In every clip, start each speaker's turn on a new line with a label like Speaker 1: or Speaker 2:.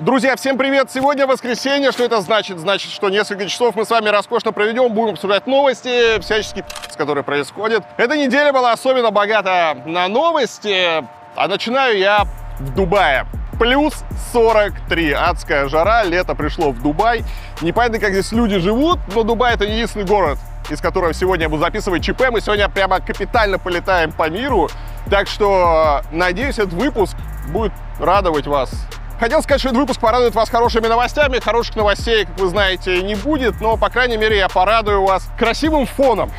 Speaker 1: Друзья, всем привет! Сегодня воскресенье. Что это значит? Значит, что несколько часов мы с вами роскошно проведем, будем обсуждать новости, всячески, которые происходят. Эта неделя была особенно богата на новости, а начинаю я в Дубае. Плюс 43. Адская жара, лето пришло в Дубай. Непонятно, как здесь люди живут, но Дубай это не единственный город, из которого сегодня я буду записывать ЧП. Мы сегодня прямо капитально полетаем по миру. Так что, надеюсь, этот выпуск будет радовать вас Хотел сказать, что этот выпуск порадует вас хорошими новостями. Хороших новостей, как вы знаете, не будет, но, по крайней мере, я порадую вас красивым фоном,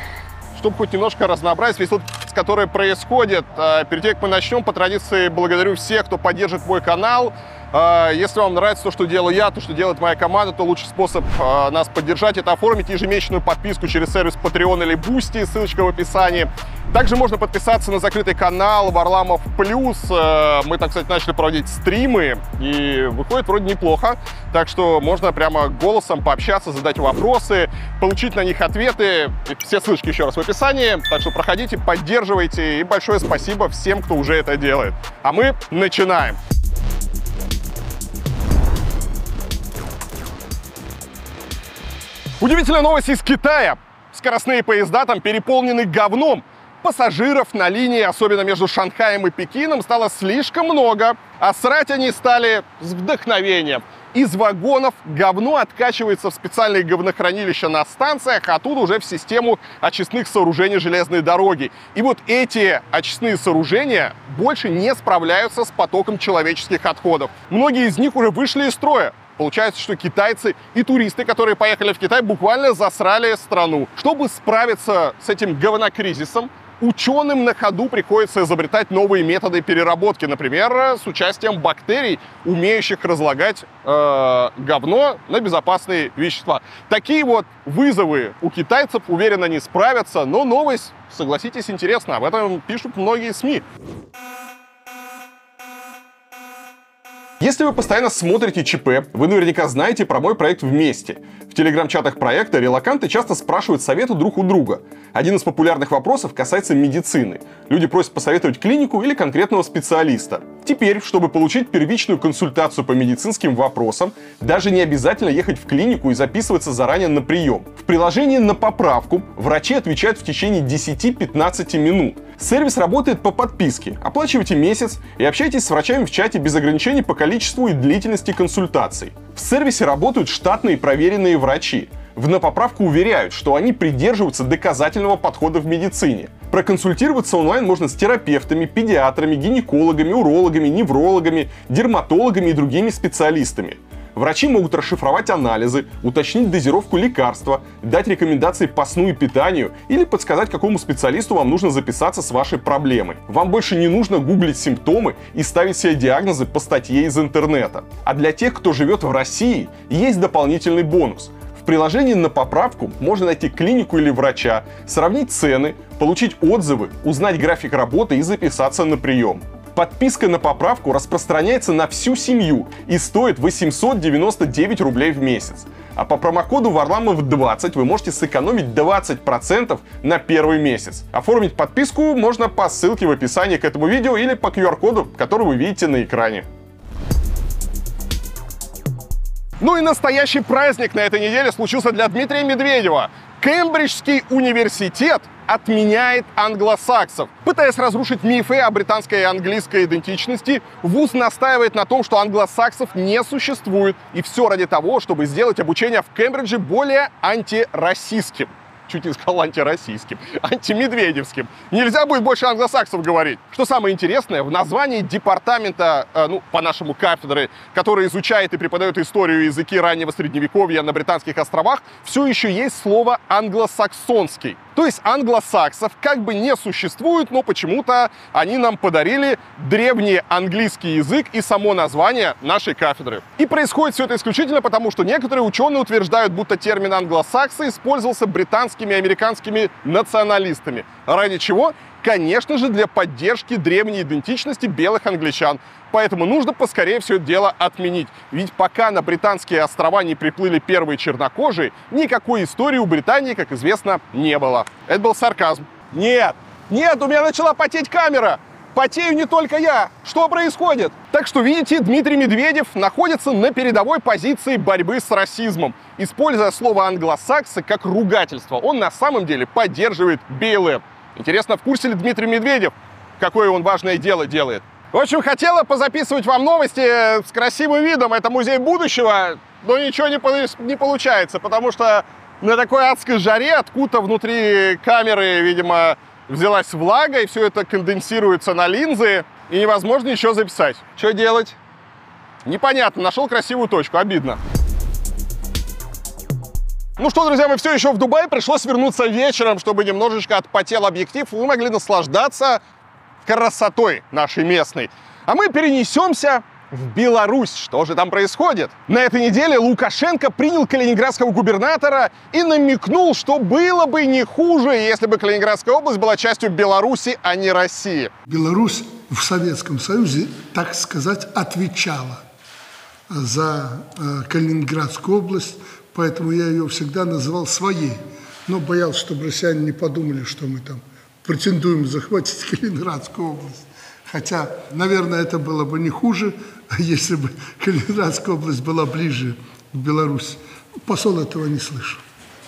Speaker 1: чтобы хоть немножко разнообразить весь тот который происходит. А, перед тем, как мы начнем, по традиции благодарю всех, кто поддержит мой канал. А, если вам нравится то, что делаю я, то, что делает моя команда, то лучший способ а, нас поддержать – это оформить ежемесячную подписку через сервис Patreon или Boosty, ссылочка в описании. Также можно подписаться на закрытый канал Варламов Плюс. Мы там, кстати, начали проводить стримы, и выходит вроде неплохо. Так что можно прямо голосом пообщаться, задать вопросы, получить на них ответы. Все ссылочки еще раз в описании. Так что проходите, поддерживайте. И большое спасибо всем, кто уже это делает. А мы начинаем. Удивительная новость из Китая. Скоростные поезда там переполнены говном. Пассажиров на линии, особенно между Шанхаем и Пекином, стало слишком много, а срать они стали с вдохновением. Из вагонов говно откачивается в специальные говнохранилища на станциях, а оттуда уже в систему очистных сооружений железной дороги. И вот эти очистные сооружения больше не справляются с потоком человеческих отходов. Многие из них уже вышли из строя. Получается, что китайцы и туристы, которые поехали в Китай, буквально засрали страну. Чтобы справиться с этим говнокризисом, ученым на ходу приходится изобретать новые методы переработки, например, с участием бактерий, умеющих разлагать э, говно на безопасные вещества. Такие вот вызовы у китайцев, уверенно, не справятся, но новость, согласитесь, интересна. Об этом пишут многие СМИ. Если вы постоянно смотрите ЧП, вы наверняка знаете про мой проект «Вместе». В телеграм-чатах проекта релаканты часто спрашивают советы друг у друга. Один из популярных вопросов касается медицины. Люди просят посоветовать клинику или конкретного специалиста. Теперь, чтобы получить первичную консультацию по медицинским вопросам, даже не обязательно ехать в клинику и записываться заранее на прием. В приложении на поправку врачи отвечают в течение 10-15 минут. Сервис работает по подписке. Оплачивайте месяц и общайтесь с врачами в чате без ограничений по количеству и длительности консультаций. В сервисе работают штатные проверенные врачи. В на поправку уверяют, что они придерживаются доказательного подхода в медицине. Проконсультироваться онлайн можно с терапевтами, педиатрами, гинекологами, урологами, неврологами, дерматологами и другими специалистами. Врачи могут расшифровать анализы, уточнить дозировку лекарства, дать рекомендации по сну и питанию или подсказать, какому специалисту вам нужно записаться с вашей проблемой. Вам больше не нужно гуглить симптомы и ставить себе диагнозы по статье из интернета. А для тех, кто живет в России, есть дополнительный бонус. В приложении на поправку можно найти клинику или врача, сравнить цены, получить отзывы, узнать график работы и записаться на прием. Подписка на поправку распространяется на всю семью и стоит 899 рублей в месяц. А по промокоду Варламов20 вы можете сэкономить 20% на первый месяц. Оформить подписку можно по ссылке в описании к этому видео или по QR-коду, который вы видите на экране. Ну и настоящий праздник на этой неделе случился для Дмитрия Медведева. Кембриджский университет отменяет англосаксов. Пытаясь разрушить мифы о британской и английской идентичности, ВУЗ настаивает на том, что англосаксов не существует. И все ради того, чтобы сделать обучение в Кембридже более антироссийским чуть не сказал антироссийским, антимедведевским. Нельзя будет больше англосаксов говорить. Что самое интересное, в названии департамента, э, ну, по-нашему кафедры, которая изучает и преподает историю языки раннего средневековья на Британских островах, все еще есть слово англосаксонский. То есть англосаксов как бы не существует, но почему-то они нам подарили древний английский язык и само название нашей кафедры. И происходит все это исключительно потому, что некоторые ученые утверждают, будто термин англосаксы использовался британскими и американскими националистами. Ради чего? Конечно же, для поддержки древней идентичности белых англичан. Поэтому нужно поскорее все это дело отменить. Ведь пока на британские острова не приплыли первые чернокожие, никакой истории у Британии, как известно, не было. Это был сарказм. Нет, нет, у меня начала потеть камера. Потею не только я. Что происходит? Так что, видите, Дмитрий Медведев находится на передовой позиции борьбы с расизмом. Используя слово англосаксы как ругательство, он на самом деле поддерживает БЛМ. Интересно, в курсе ли Дмитрий Медведев, какое он важное дело делает? В общем, хотела позаписывать вам новости с красивым видом. Это музей будущего, но ничего не, не получается, потому что на такой адской жаре откуда внутри камеры, видимо, взялась влага, и все это конденсируется на линзы, и невозможно еще записать. Что делать? Непонятно, нашел красивую точку, обидно. Ну что, друзья, мы все еще в Дубае, пришлось вернуться вечером, чтобы немножечко отпотел объектив, вы могли наслаждаться красотой нашей местной. А мы перенесемся в Беларусь. Что же там происходит? На этой неделе Лукашенко принял калининградского губернатора и намекнул, что было бы не хуже, если бы Калининградская область была частью Беларуси, а не России.
Speaker 2: Беларусь в Советском Союзе, так сказать, отвечала за э, Калининградскую область, поэтому я ее всегда называл своей. Но боялся, чтобы россияне не подумали, что мы там претендуем захватить Калининградскую область. Хотя, наверное, это было бы не хуже, если бы Калининградская область была ближе к Беларуси. Посол этого не слышал,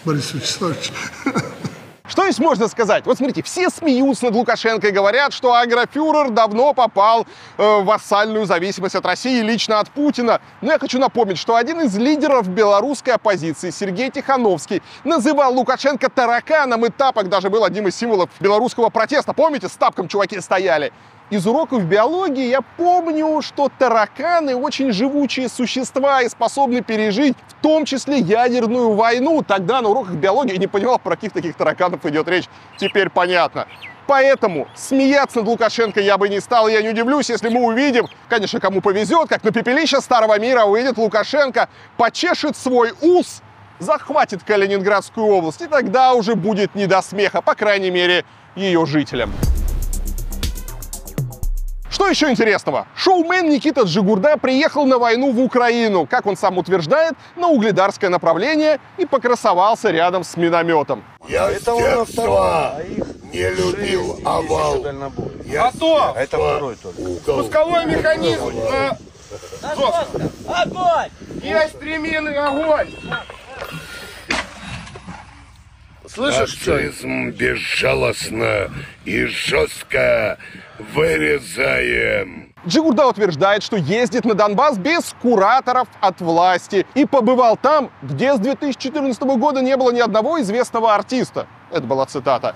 Speaker 2: Борис Вячеславович.
Speaker 1: Что здесь можно сказать? Вот смотрите, все смеются над Лукашенко и говорят, что агрофюрер давно попал э, в вассальную зависимость от России лично от Путина. Но я хочу напомнить, что один из лидеров белорусской оппозиции, Сергей Тихановский, называл Лукашенко тараканом, и тапок даже был одним из символов белорусского протеста. Помните, с тапком чуваки стояли? Из уроков биологии я помню, что тараканы очень живучие существа и способны пережить в том числе ядерную войну. Тогда на уроках биологии я не понимал, про каких таких тараканов идет речь. Теперь понятно. Поэтому смеяться над Лукашенко я бы не стал. Я не удивлюсь, если мы увидим, конечно, кому повезет, как на пепелище Старого мира увидит Лукашенко, почешет свой ус, захватит Калининградскую область, и тогда уже будет не до смеха, по крайней мере, ее жителям. Что еще интересного? Шоумен Никита Джигурда приехал на войну в Украину, как он сам утверждает, на угледарское направление и покрасовался рядом с минометом.
Speaker 3: Я это с детства не любил овал.
Speaker 1: Я Готов! Это второй только. Пусковой механизм на Огонь! Есть три мины, огонь!
Speaker 3: Слышишь, Нацизм безжалостно и жестко вырезаем.
Speaker 1: Джигурда утверждает, что ездит на Донбасс без кураторов от власти и побывал там, где с 2014 года не было ни одного известного артиста. Это была цитата.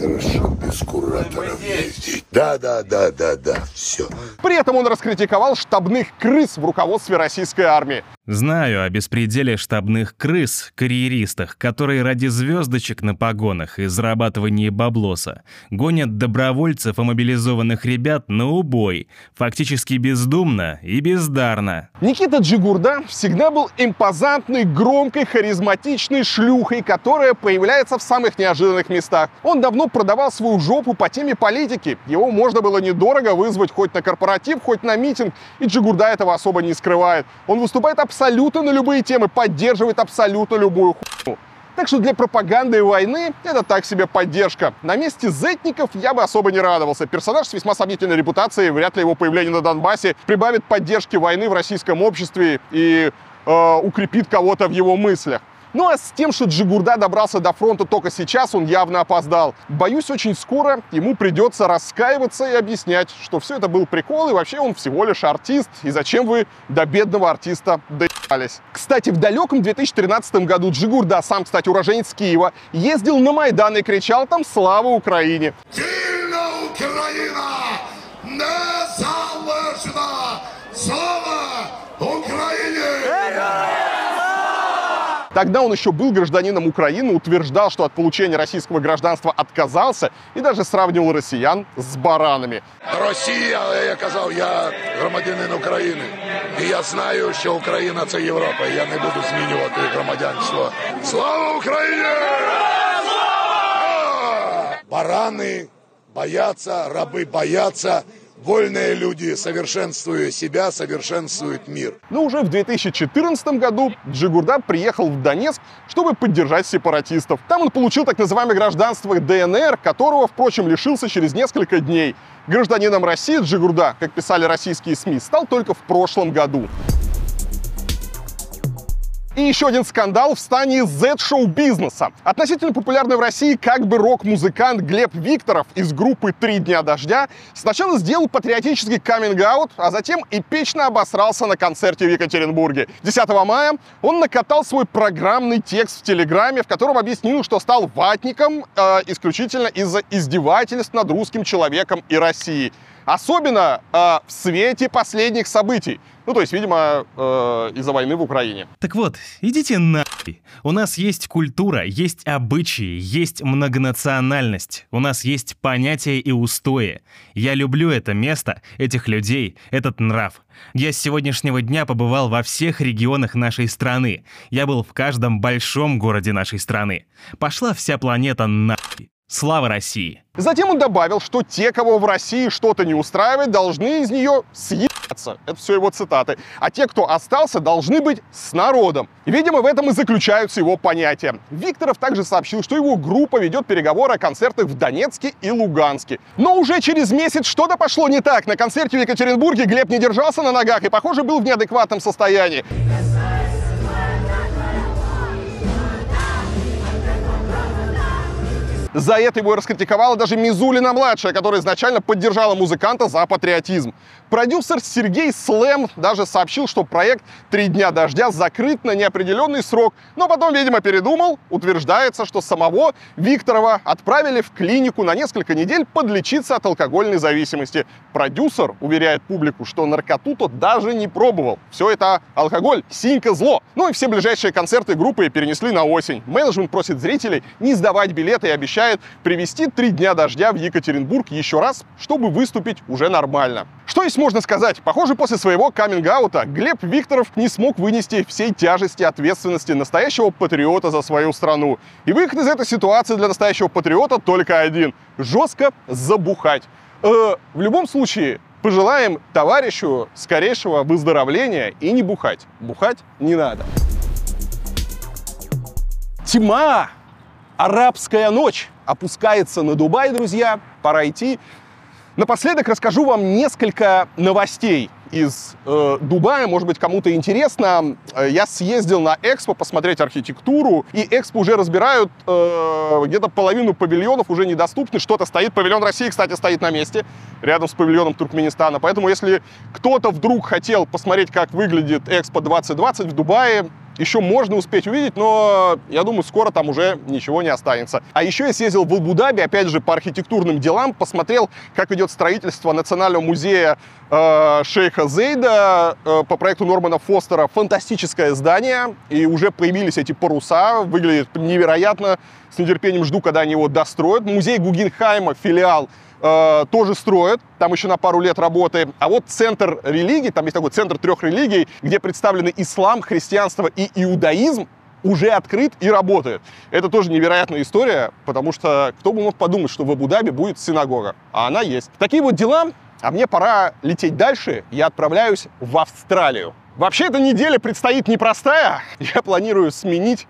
Speaker 3: Хорошо, без кураторов ездить. Да, да, да, да, да, все.
Speaker 1: При этом он раскритиковал штабных крыс в руководстве российской армии.
Speaker 4: Знаю о беспределе штабных крыс, карьеристах, которые ради звездочек на погонах и зарабатывания баблоса гонят добровольцев и мобилизованных ребят на убой, фактически бездумно и бездарно.
Speaker 1: Никита Джигурда всегда был импозантной, громкой, харизматичной шлюхой, которая появляется в самых неожиданных местах. Он давно продавал свою жопу по теме политики. Его можно было недорого вызвать хоть на корпоратив, хоть на митинг, и Джигурда этого особо не скрывает. Он выступает абсолютно абсолютно на любые темы, поддерживает абсолютно любую хуйню. Так что для пропаганды и войны это так себе поддержка. На месте Зетников я бы особо не радовался. Персонаж с весьма сомнительной репутацией, вряд ли его появление на Донбассе прибавит поддержки войны в российском обществе и э, укрепит кого-то в его мыслях. Ну а с тем, что Джигурда добрался до фронта только сейчас, он явно опоздал. Боюсь, очень скоро ему придется раскаиваться и объяснять, что все это был прикол, и вообще он всего лишь артист, и зачем вы до бедного артиста доебались. Кстати, в далеком 2013 году Джигурда, сам, кстати, уроженец Киева, ездил на Майдан и кричал там «Слава Украине!».
Speaker 3: Сильна Украина! Незалежна! Слава Украине!
Speaker 1: Тогда он еще был гражданином Украины, утверждал, что от получения российского гражданства отказался и даже сравнивал россиян с баранами.
Speaker 3: Росія, я казав, я громадянин України. І я знаю, що Україна це Європа. і Я не буду змінювати громадянство. Слава Україні! Барани бояться, раби бояться, вольные люди, совершенствуя себя, совершенствуют мир.
Speaker 1: Но уже в 2014 году Джигурда приехал в Донецк, чтобы поддержать сепаратистов. Там он получил так называемое гражданство ДНР, которого, впрочем, лишился через несколько дней. Гражданином России Джигурда, как писали российские СМИ, стал только в прошлом году. И еще один скандал в стане Z-шоу-бизнеса. Относительно популярный в России как бы рок-музыкант Глеб Викторов из группы «Три дня дождя» сначала сделал патриотический каминг-аут, а затем эпично обосрался на концерте в Екатеринбурге. 10 мая он накатал свой программный текст в Телеграме, в котором объяснил, что стал ватником э, исключительно из-за издевательств над русским человеком и Россией. Особенно э, в свете последних событий. Ну, то есть, видимо, э, из-за войны в Украине.
Speaker 4: Так вот, идите нахуй. У нас есть культура, есть обычаи, есть многонациональность. У нас есть понятия и устои. Я люблю это место, этих людей, этот нрав. Я с сегодняшнего дня побывал во всех регионах нашей страны. Я был в каждом большом городе нашей страны. Пошла вся планета нахуй. Слава России!
Speaker 1: Затем он добавил, что те, кого в России что-то не устраивает, должны из нее съебаться. Это все его цитаты. А те, кто остался, должны быть с народом. Видимо, в этом и заключаются его понятия. Викторов также сообщил, что его группа ведет переговоры о концертах в Донецке и Луганске. Но уже через месяц что-то пошло не так. На концерте в Екатеринбурге Глеб не держался на ногах и, похоже, был в неадекватном состоянии. За это его раскритиковала даже Мизулина-младшая, которая изначально поддержала музыканта за патриотизм. Продюсер Сергей Слэм даже сообщил, что проект «Три дня дождя» закрыт на неопределенный срок, но потом, видимо, передумал. Утверждается, что самого Викторова отправили в клинику на несколько недель подлечиться от алкогольной зависимости. Продюсер уверяет публику, что наркоту тот даже не пробовал. Все это алкоголь, синька зло. Ну и все ближайшие концерты группы перенесли на осень. Менеджмент просит зрителей не сдавать билеты и обещает привести три дня дождя в Екатеринбург еще раз, чтобы выступить уже нормально. Что есть можно сказать? Похоже, после своего каминг-аута Глеб Викторов не смог вынести всей тяжести ответственности настоящего патриота за свою страну. И выход из этой ситуации для настоящего патриота только один – жестко забухать. Э, в любом случае, пожелаем товарищу скорейшего выздоровления и не бухать. Бухать не надо. Тьма! Арабская ночь опускается на Дубай, друзья. Пора идти. Напоследок расскажу вам несколько новостей из э, Дубая, может быть, кому-то интересно. Э, я съездил на Экспо посмотреть архитектуру, и Экспо уже разбирают, э, где-то половину павильонов уже недоступны, что-то стоит. Павильон России, кстати, стоит на месте, рядом с павильоном Туркменистана. Поэтому, если кто-то вдруг хотел посмотреть, как выглядит Экспо 2020 в Дубае, еще можно успеть увидеть, но я думаю, скоро там уже ничего не останется. А еще я съездил в Абу-Даби, опять же, по архитектурным делам, посмотрел, как идет строительство Национального музея э, Шейха Зейда э, по проекту Нормана Фостера. Фантастическое здание, и уже появились эти паруса, выглядит невероятно. С нетерпением жду, когда они его достроят. Музей Гугенхайма, филиал э, тоже строят, там еще на пару лет работы. А вот центр религий, там есть такой центр трех религий, где представлены ислам, христианство и иудаизм, уже открыт и работает. Это тоже невероятная история, потому что кто бы мог подумать, что в Абу-Даби будет синагога, а она есть. Такие вот дела, а мне пора лететь дальше, я отправляюсь в Австралию. Вообще эта неделя предстоит непростая, я планирую сменить,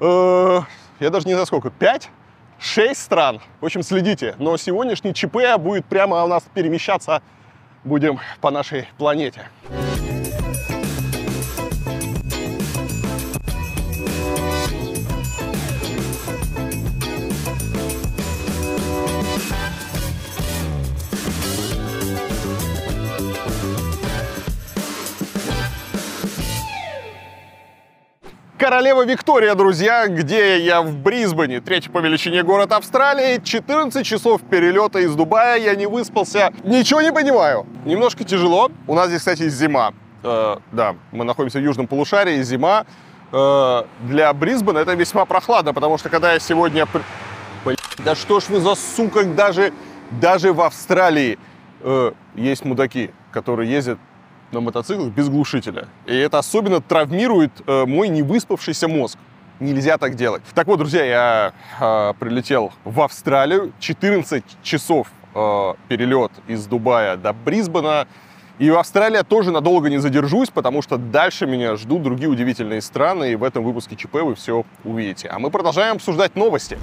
Speaker 1: э, я даже не знаю сколько, пять 6 стран. В общем, следите. Но сегодняшний ЧП будет прямо у нас перемещаться будем по нашей планете. Королева Виктория, друзья, где я в Брисбене, третий по величине город Австралии, 14 часов перелета из Дубая, я не выспался, ничего не понимаю. Немножко тяжело, у нас здесь, кстати, зима. Э, да, мы находимся в южном полушарии, зима. Э, для Брисбена это весьма прохладно, потому что когда я сегодня... Да что ж вы за сука, даже, даже в Австралии э, есть мудаки, которые ездят на мотоциклах без глушителя. И это особенно травмирует э, мой невыспавшийся мозг. Нельзя так делать. Так вот, друзья, я э, прилетел в Австралию. 14 часов э, перелет из Дубая до Брисбена. И в Австралии тоже надолго не задержусь, потому что дальше меня ждут другие удивительные страны, и в этом выпуске ЧП вы все увидите. А мы продолжаем обсуждать новости.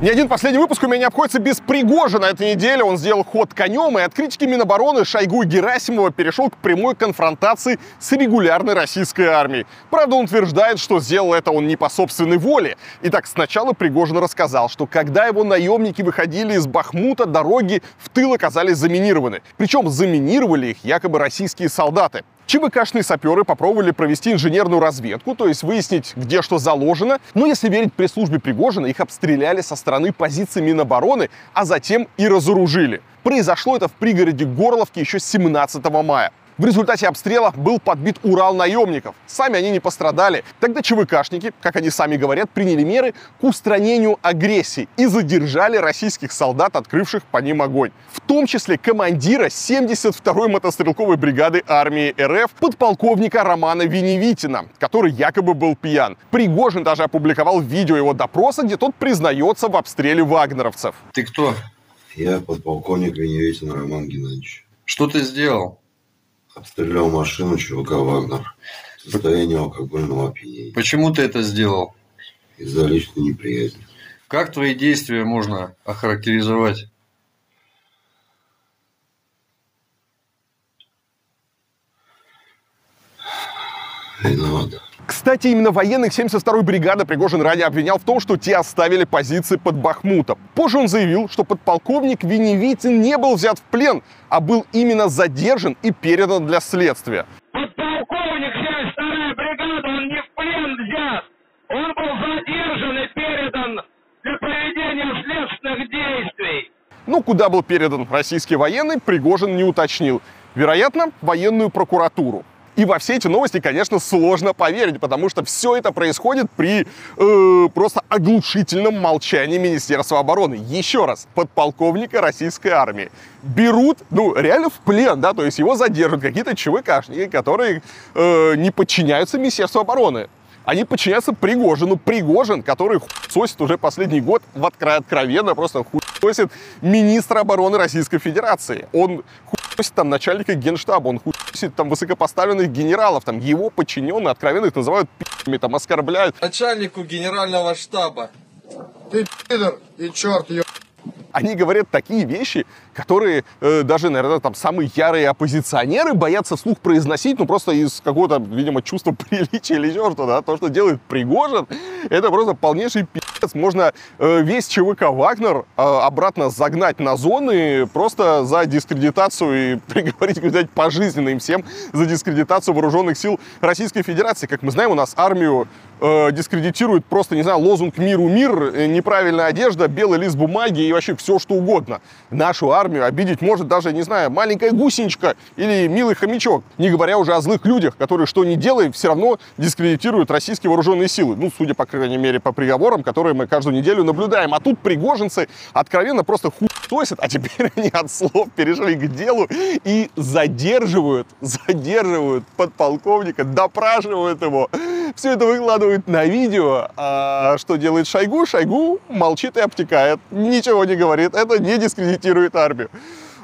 Speaker 1: Ни один последний выпуск у меня не обходится без Пригожина. Этой неделе он сделал ход конем, и от критики Минобороны Шойгу и Герасимова перешел к прямой конфронтации с регулярной российской армией. Правда, он утверждает, что сделал это он не по собственной воле. Итак, сначала Пригожин рассказал, что когда его наемники выходили из Бахмута, дороги в тыл оказались заминированы. Причем заминировали их якобы российские солдаты. ЧВКшные саперы попробовали провести инженерную разведку, то есть выяснить, где что заложено. Но если верить пресс-службе Пригожина, их обстреляли со стороны позиций Минобороны, а затем и разоружили. Произошло это в пригороде Горловки еще 17 мая. В результате обстрела был подбит Урал наемников. Сами они не пострадали. Тогда ЧВКшники, как они сами говорят, приняли меры к устранению агрессии и задержали российских солдат, открывших по ним огонь. В том числе командира 72-й мотострелковой бригады армии РФ подполковника Романа Веневитина, который якобы был пьян. Пригожин даже опубликовал видео его допроса, где тот признается в обстреле вагнеровцев.
Speaker 5: Ты кто?
Speaker 6: Я подполковник Веневитин Роман Геннадьевич.
Speaker 5: Что ты сделал?
Speaker 6: Обстрелял машину ЧВК «Вагнер» в состоянии алкогольного опьянения
Speaker 5: Почему ты это сделал?
Speaker 6: из-за личной неприязни.
Speaker 5: Как твои действия можно охарактеризовать?
Speaker 6: Виноват.
Speaker 1: Кстати, именно военных 72-й бригады Пригожин ранее обвинял в том, что те оставили позиции под Бахмутом. Позже он заявил, что подполковник Веневитин не был взят в плен, а был именно задержан и передан для следствия.
Speaker 7: Подполковник 72-я бригада, он не в плен взят. Он был задержан и передан для проведения следственных действий.
Speaker 1: Ну, куда был передан российский военный, Пригожин не уточнил. Вероятно, военную прокуратуру. И во все эти новости, конечно, сложно поверить, потому что все это происходит при э, просто оглушительном молчании Министерства обороны. Еще раз, подполковника российской армии берут, ну, реально в плен, да, то есть его задержат какие-то ЧВКшники, которые э, не подчиняются Министерству обороны. Они подчиняются Пригожину. Пригожин, который хуесосит уже последний год в откро- откровенно, просто хуесосит министра обороны Российской Федерации. Он там начальника генштаба, он хуесосит там высокопоставленных генералов, там его подчиненные откровенно их называют пи***ми, там оскорбляют.
Speaker 8: начальнику генерального штаба. Ты пидор и черт, ё...
Speaker 1: Они говорят такие вещи, которые э, даже, наверное, там самые ярые оппозиционеры боятся вслух произносить, ну просто из какого-то, видимо, чувства приличия или еще что-то, да, то, что делает Пригожин, это просто полнейший пи***ц. Можно э, весь ЧВК Вагнер э, обратно загнать на зоны просто за дискредитацию и приговорить, видать, пожизненно им всем за дискредитацию вооруженных сил Российской Федерации. Как мы знаем, у нас армию э, дискредитирует просто, не знаю, лозунг «Миру мир», э, неправильная одежда, белый лист бумаги и вообще все, что угодно. Нашу армию обидеть может даже, не знаю, маленькая гусеничка или милый хомячок. Не говоря уже о злых людях, которые что ни делай, все равно дискредитируют российские вооруженные силы. Ну, судя, по крайней мере, по приговорам, которые мы каждую неделю наблюдаем. А тут пригожинцы откровенно просто хуесосят, а теперь они от слов перешли к делу и задерживают, задерживают подполковника, допрашивают его. Все это выкладывают на видео. А что делает Шойгу? Шойгу молчит и обтекает. Ничего не говорит. Это не дискредитирует армию.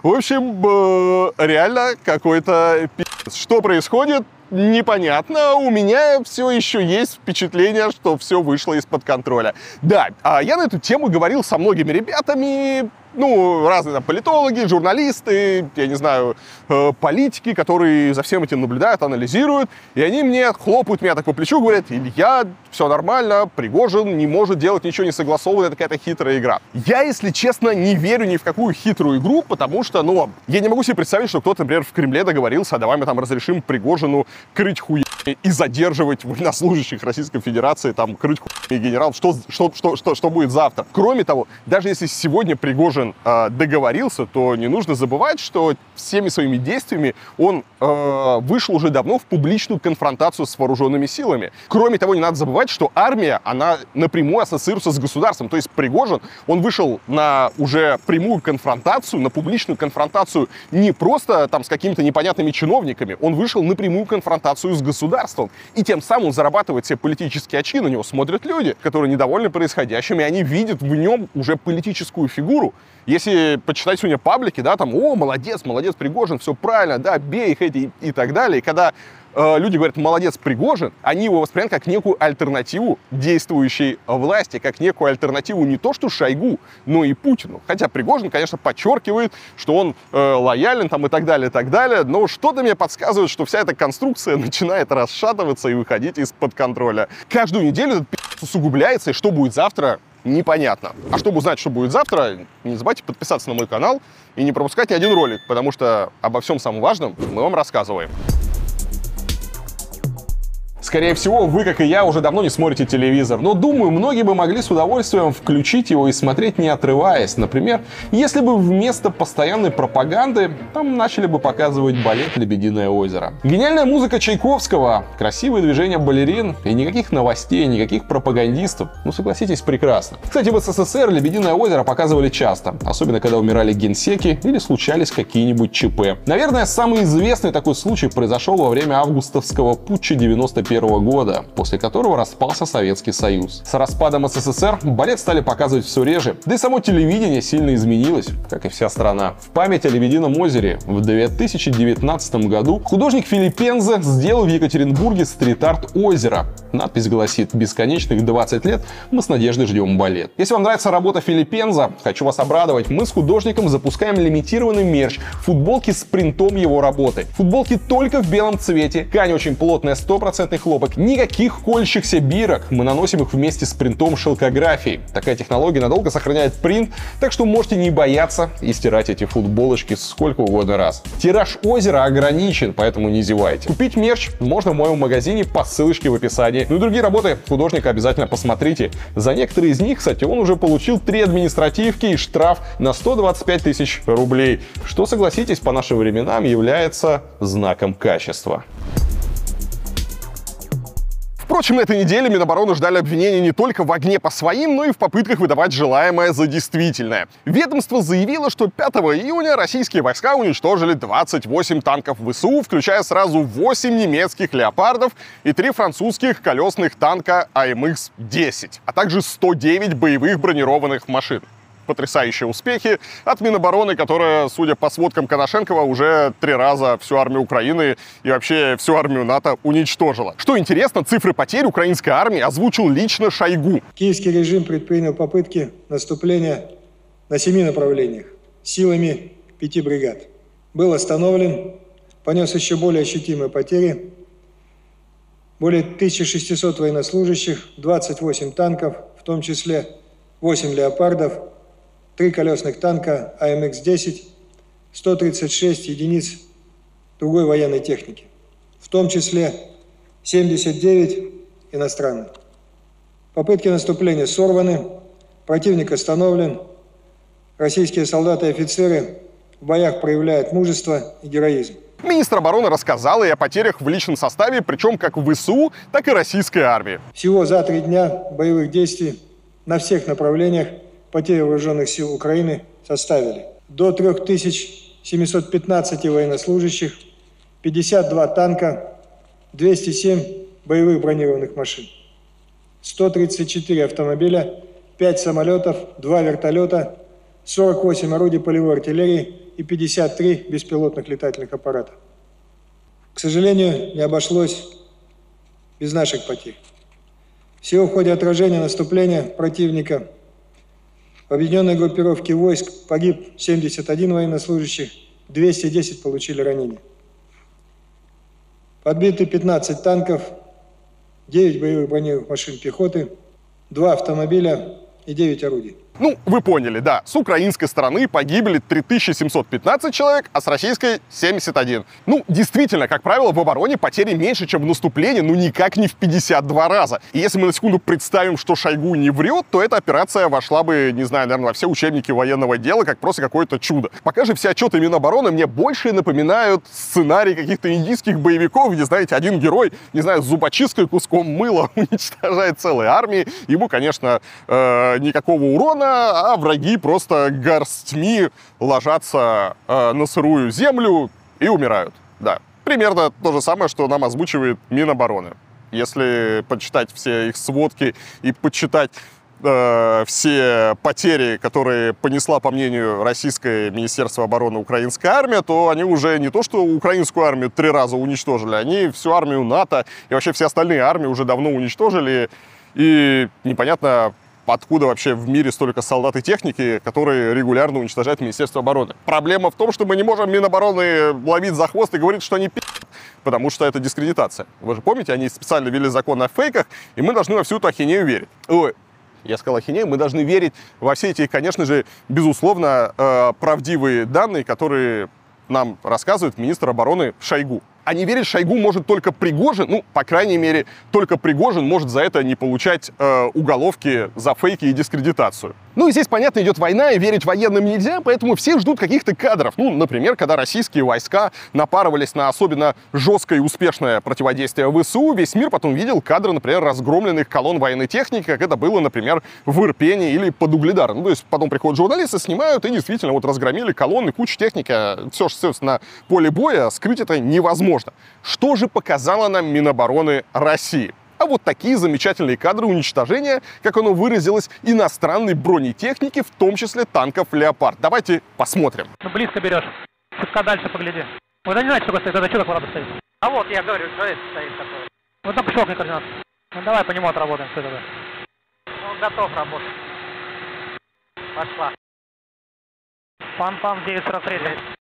Speaker 1: В общем, э, реально какой-то пи***ц. Что происходит? Непонятно. У меня все еще есть впечатление, что все вышло из-под контроля. Да, а я на эту тему говорил со многими ребятами, ну, разные там политологи, журналисты, я не знаю, э, политики, которые за всем этим наблюдают, анализируют, и они мне хлопают меня так по плечу, говорят, Илья, все нормально, Пригожин не может делать ничего не согласованное, это какая-то хитрая игра. Я, если честно, не верю ни в какую хитрую игру, потому что, ну, я не могу себе представить, что кто-то, например, в Кремле договорился, а давай мы там разрешим Пригожину крыть хуя и задерживать военнослужащих Российской Федерации, там, крыть хуя генералов, что, что, что, что, что будет завтра. Кроме того, даже если сегодня Пригожин Гройсман э, договорился, то не нужно забывать, что всеми своими действиями он э, вышел уже давно в публичную конфронтацию с вооруженными силами. Кроме того, не надо забывать, что армия, она напрямую ассоциируется с государством. То есть Пригожин, он вышел на уже прямую конфронтацию, на публичную конфронтацию не просто там с какими-то непонятными чиновниками, он вышел на прямую конфронтацию с государством. И тем самым он зарабатывает себе политические очки, на него смотрят люди, которые недовольны происходящим, и они видят в нем уже политическую фигуру. Если почитать сегодня паблики, да, там, о, молодец, молодец, Пригожин, все правильно, да, бей их эти и, так далее. И когда э, люди говорят «молодец, Пригожин», они его воспринимают как некую альтернативу действующей власти, как некую альтернативу не то что Шойгу, но и Путину. Хотя Пригожин, конечно, подчеркивает, что он э, лоялен там и так далее, и так далее, но что-то мне подсказывает, что вся эта конструкция начинает расшатываться и выходить из-под контроля. Каждую неделю этот пи*** усугубляется, и что будет завтра, непонятно. А чтобы узнать, что будет завтра, не забывайте подписаться на мой канал и не пропускать ни один ролик, потому что обо всем самом важном мы вам рассказываем. Скорее всего, вы, как и я, уже давно не смотрите телевизор, но думаю, многие бы могли с удовольствием включить его и смотреть не отрываясь. Например, если бы вместо постоянной пропаганды там начали бы показывать балет «Лебединое озеро». Гениальная музыка Чайковского, красивые движения балерин и никаких новостей, никаких пропагандистов. Ну, согласитесь, прекрасно. Кстати, в СССР «Лебединое озеро» показывали часто, особенно когда умирали генсеки или случались какие-нибудь ЧП. Наверное, самый известный такой случай произошел во время августовского путча 91 года, после которого распался Советский Союз. С распадом СССР балет стали показывать все реже, да и само телевидение сильно изменилось, как и вся страна. В память о Лебедином озере в 2019 году художник Филиппензе сделал в Екатеринбурге стрит-арт озера. Надпись гласит «Бесконечных 20 лет мы с надеждой ждем балет». Если вам нравится работа Филиппенза, хочу вас обрадовать, мы с художником запускаем лимитированный мерч, футболки с принтом его работы. Футболки только в белом цвете, ткань очень плотная, стопроцентный хлопок, никаких колющихся бирок. Мы наносим их вместе с принтом шелкографии. Такая технология надолго сохраняет принт, так что можете не бояться и стирать эти футболочки сколько угодно раз. Тираж озера ограничен, поэтому не зевайте. Купить мерч можно в моем магазине по ссылочке в описании. Ну и другие работы художника обязательно посмотрите. За некоторые из них, кстати, он уже получил три административки и штраф на 125 тысяч рублей, что, согласитесь, по нашим временам является знаком качества. Впрочем, на этой неделе Минобороны ждали обвинения не только в огне по своим, но и в попытках выдавать желаемое за действительное. Ведомство заявило, что 5 июня российские войска уничтожили 28 танков ВСУ, включая сразу 8 немецких «Леопардов» и 3 французских колесных танка АМХ-10, а также 109 боевых бронированных машин потрясающие успехи от Минобороны, которая, судя по сводкам Коношенкова, уже три раза всю армию Украины и вообще всю армию НАТО уничтожила. Что интересно, цифры потерь украинской армии озвучил лично Шойгу.
Speaker 9: Киевский режим предпринял попытки наступления на семи направлениях силами пяти бригад. Был остановлен, понес еще более ощутимые потери, более 1600 военнослужащих, 28 танков, в том числе 8 леопардов, три колесных танка АМХ-10, 136 единиц другой военной техники, в том числе 79 иностранных. Попытки наступления сорваны, противник остановлен, российские солдаты и офицеры в боях проявляют мужество и героизм.
Speaker 1: Министр обороны рассказал и о потерях в личном составе, причем как в ВСУ, так и российской армии.
Speaker 9: Всего за три дня боевых действий на всех направлениях потери вооруженных сил Украины составили до 3715 военнослужащих, 52 танка, 207 боевых бронированных машин, 134 автомобиля, 5 самолетов, 2 вертолета, 48 орудий полевой артиллерии и 53 беспилотных летательных аппарата. К сожалению, не обошлось без наших потерь. Всего в ходе отражения наступления противника в объединенной группировке войск погиб 71 военнослужащий, 210 получили ранения. Подбиты 15 танков, 9 боевых бронированных машин пехоты, 2 автомобиля и 9 орудий.
Speaker 1: Ну, вы поняли, да, с украинской стороны погибли 3715 человек, а с российской 71. Ну, действительно, как правило, в обороне потери меньше, чем в наступлении, но никак не в 52 раза. И если мы на секунду представим, что Шойгу не врет, то эта операция вошла бы, не знаю, наверное, во все учебники военного дела, как просто какое-то чудо. Пока же все отчеты Минобороны мне больше напоминают сценарий каких-то индийских боевиков, где, знаете, один герой, не знаю, с зубочисткой куском мыла уничтожает целые армии. Ему, конечно, э, никакого урона, а враги просто горстьми ложатся э, на сырую землю и умирают. Да, примерно то же самое, что нам озвучивает Минобороны. Если почитать все их сводки и почитать э, все потери, которые понесла, по мнению Российское Министерство обороны украинская армия, то они уже не то, что украинскую армию три раза уничтожили, они всю армию НАТО и вообще все остальные армии уже давно уничтожили. И непонятно, откуда вообще в мире столько солдат и техники, которые регулярно уничтожает Министерство обороны. Проблема в том, что мы не можем Минобороны ловить за хвост и говорить, что они пи***, потому что это дискредитация. Вы же помните, они специально ввели закон о фейках, и мы должны во всю эту ахинею верить. Ой, я сказал ахинею, мы должны верить во все эти, конечно же, безусловно, э, правдивые данные, которые нам рассказывает министр обороны Шойгу. А не верить Шойгу может только Пригожин, ну, по крайней мере, только Пригожин может за это не получать э, уголовки за фейки и дискредитацию. Ну и здесь, понятно, идет война, и верить военным нельзя, поэтому все ждут каких-то кадров. Ну, например, когда российские войска напарывались на особенно жесткое и успешное противодействие ВСУ, весь мир потом видел кадры, например, разгромленных колонн военной техники, как это было, например, в Ирпене или под Угледаром. Ну, то есть потом приходят журналисты, снимают, и действительно вот разгромили колонны, куча техники, все, что на поле боя, скрыть это невозможно. Что же показала нам Минобороны России? А вот такие замечательные кадры уничтожения, как оно выразилось, иностранной бронетехники, в том числе танков «Леопард». Давайте посмотрим.
Speaker 10: Ну, близко берешь. Чутка дальше погляди. Вы не знаете, что стоит, это что такое стоит? А вот, я говорю, что это стоит такое. Вот только щелкни координат. Ну, давай по нему отработаем, что это. Ну, готов работать. Пошла. Пам-пам, 943.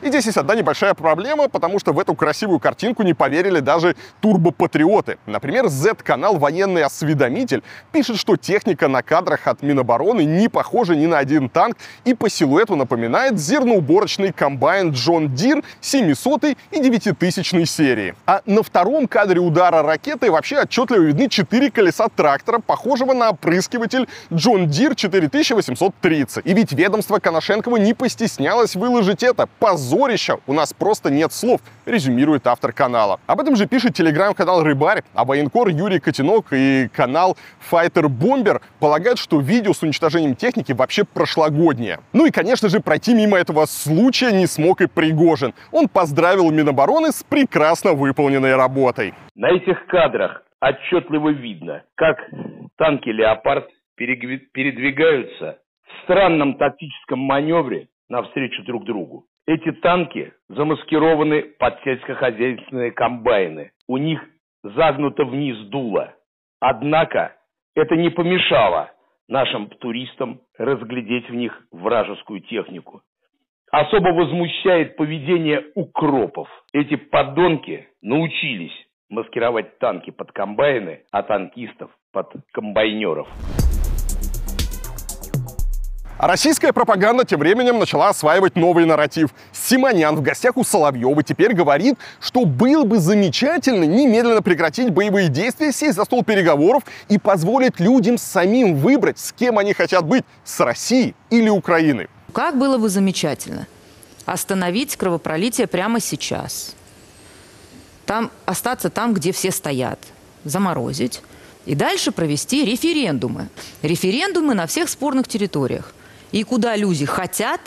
Speaker 1: И здесь есть одна небольшая проблема, потому что в эту красивую картинку не поверили даже турбопатриоты. Например, Z-канал «Военный осведомитель» пишет, что техника на кадрах от Минобороны не похожа ни на один танк и по силуэту напоминает зерноуборочный комбайн John Deere 700 и 9000 серии. А на втором кадре удара ракеты вообще отчетливо видны четыре колеса трактора, похожего на опрыскиватель John Deere 4830. И ведь ведомство Конашенкова не постеснялось выложить это. Позор позорище, у нас просто нет слов, резюмирует автор канала. Об этом же пишет телеграм-канал Рыбарь, а военкор Юрий Котенок и канал Fighter Bomber полагают, что видео с уничтожением техники вообще прошлогоднее. Ну и, конечно же, пройти мимо этого случая не смог и Пригожин. Он поздравил Минобороны с прекрасно выполненной работой.
Speaker 11: На этих кадрах отчетливо видно, как танки «Леопард» передвигаются в странном тактическом маневре навстречу друг другу. Эти танки замаскированы под сельскохозяйственные комбайны. У них загнуто вниз дуло. Однако это не помешало нашим туристам разглядеть в них вражескую технику. Особо возмущает поведение укропов. Эти подонки научились маскировать танки под комбайны, а танкистов под комбайнеров.
Speaker 1: А российская пропаганда тем временем начала осваивать новый нарратив. Симонян в гостях у Соловьева теперь говорит, что было бы замечательно немедленно прекратить боевые действия, сесть за стол переговоров и позволить людям самим выбрать, с кем они хотят быть, с Россией или Украиной.
Speaker 12: Как было бы замечательно остановить кровопролитие прямо сейчас. Там, остаться там, где все стоят. Заморозить. И дальше провести референдумы. Референдумы на всех спорных территориях. И куда люди хотят,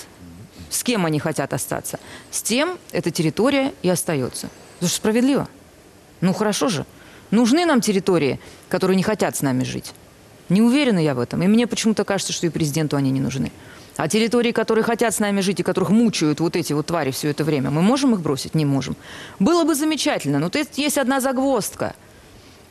Speaker 12: с кем они хотят остаться, с тем эта территория и остается. Это же справедливо. Ну хорошо же. Нужны нам территории, которые не хотят с нами жить. Не уверена я в этом. И мне почему-то кажется, что и президенту они не нужны. А территории, которые хотят с нами жить и которых мучают вот эти вот твари все это время, мы можем их бросить? Не можем. Было бы замечательно, но тут есть одна загвоздка –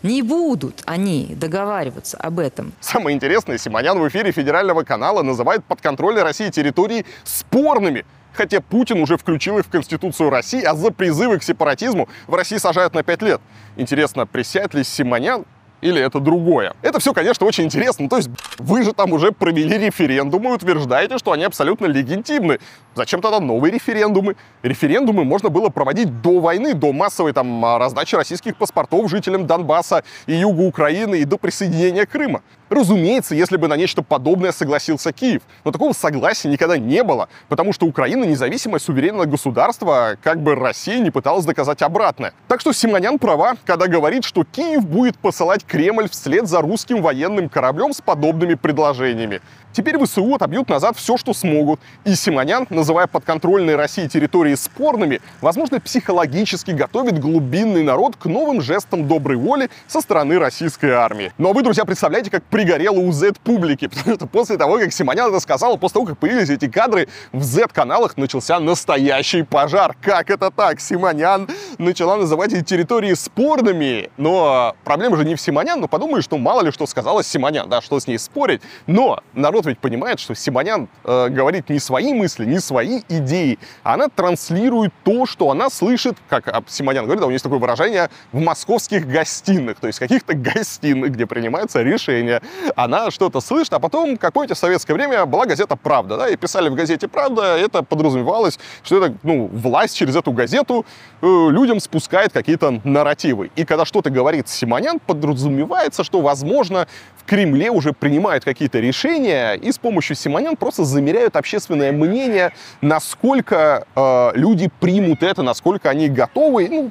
Speaker 12: не будут они договариваться об этом.
Speaker 1: Самое интересное, Симонян в эфире федерального канала называет подконтрольные России территории спорными. Хотя Путин уже включил их в Конституцию России, а за призывы к сепаратизму в России сажают на 5 лет. Интересно, присядет ли Симонян или это другое? Это все, конечно, очень интересно. То есть вы же там уже провели референдумы и утверждаете, что они абсолютно легитимны. Зачем тогда новые референдумы? Референдумы можно было проводить до войны, до массовой там раздачи российских паспортов жителям Донбасса и юга Украины и до присоединения Крыма. Разумеется, если бы на нечто подобное согласился Киев. Но такого согласия никогда не было, потому что Украина независимое суверенное государство, как бы Россия не пыталась доказать обратное. Так что Симонян права, когда говорит, что Киев будет посылать Кремль вслед за русским военным кораблем с подобными предложениями. Теперь ВСУ отобьют назад все, что смогут. И Симонян, называя подконтрольные России территории спорными, возможно, психологически готовит глубинный народ к новым жестам доброй воли со стороны российской армии. Но вы, друзья, представляете, как пригорело у Z-публики, потому что после того, как Симонян это сказал, после того, как появились эти кадры, в Z-каналах начался настоящий пожар. Как это так? Симонян начала называть эти территории спорными. Но проблема же не в Симонян, но подумаешь, что мало ли что сказала Симонян, да, что с ней спорить. Но народ народ ведь понимает, что Симонян э, говорит не свои мысли, не свои идеи. Она транслирует то, что она слышит, как Симонян говорит, да, у нее есть такое выражение, в московских гостиных, то есть каких-то гостиных, где принимаются решения. Она что-то слышит, а потом, как помните, в советское время была газета «Правда», да, и писали в газете «Правда», это подразумевалось, что это, ну, власть через эту газету э, людям спускает какие-то нарративы. И когда что-то говорит Симонян, подразумевается, что, возможно, в Кремле уже принимают какие-то решения, и с помощью Симонян просто замеряют общественное мнение, насколько э, люди примут это, насколько они готовы, ну,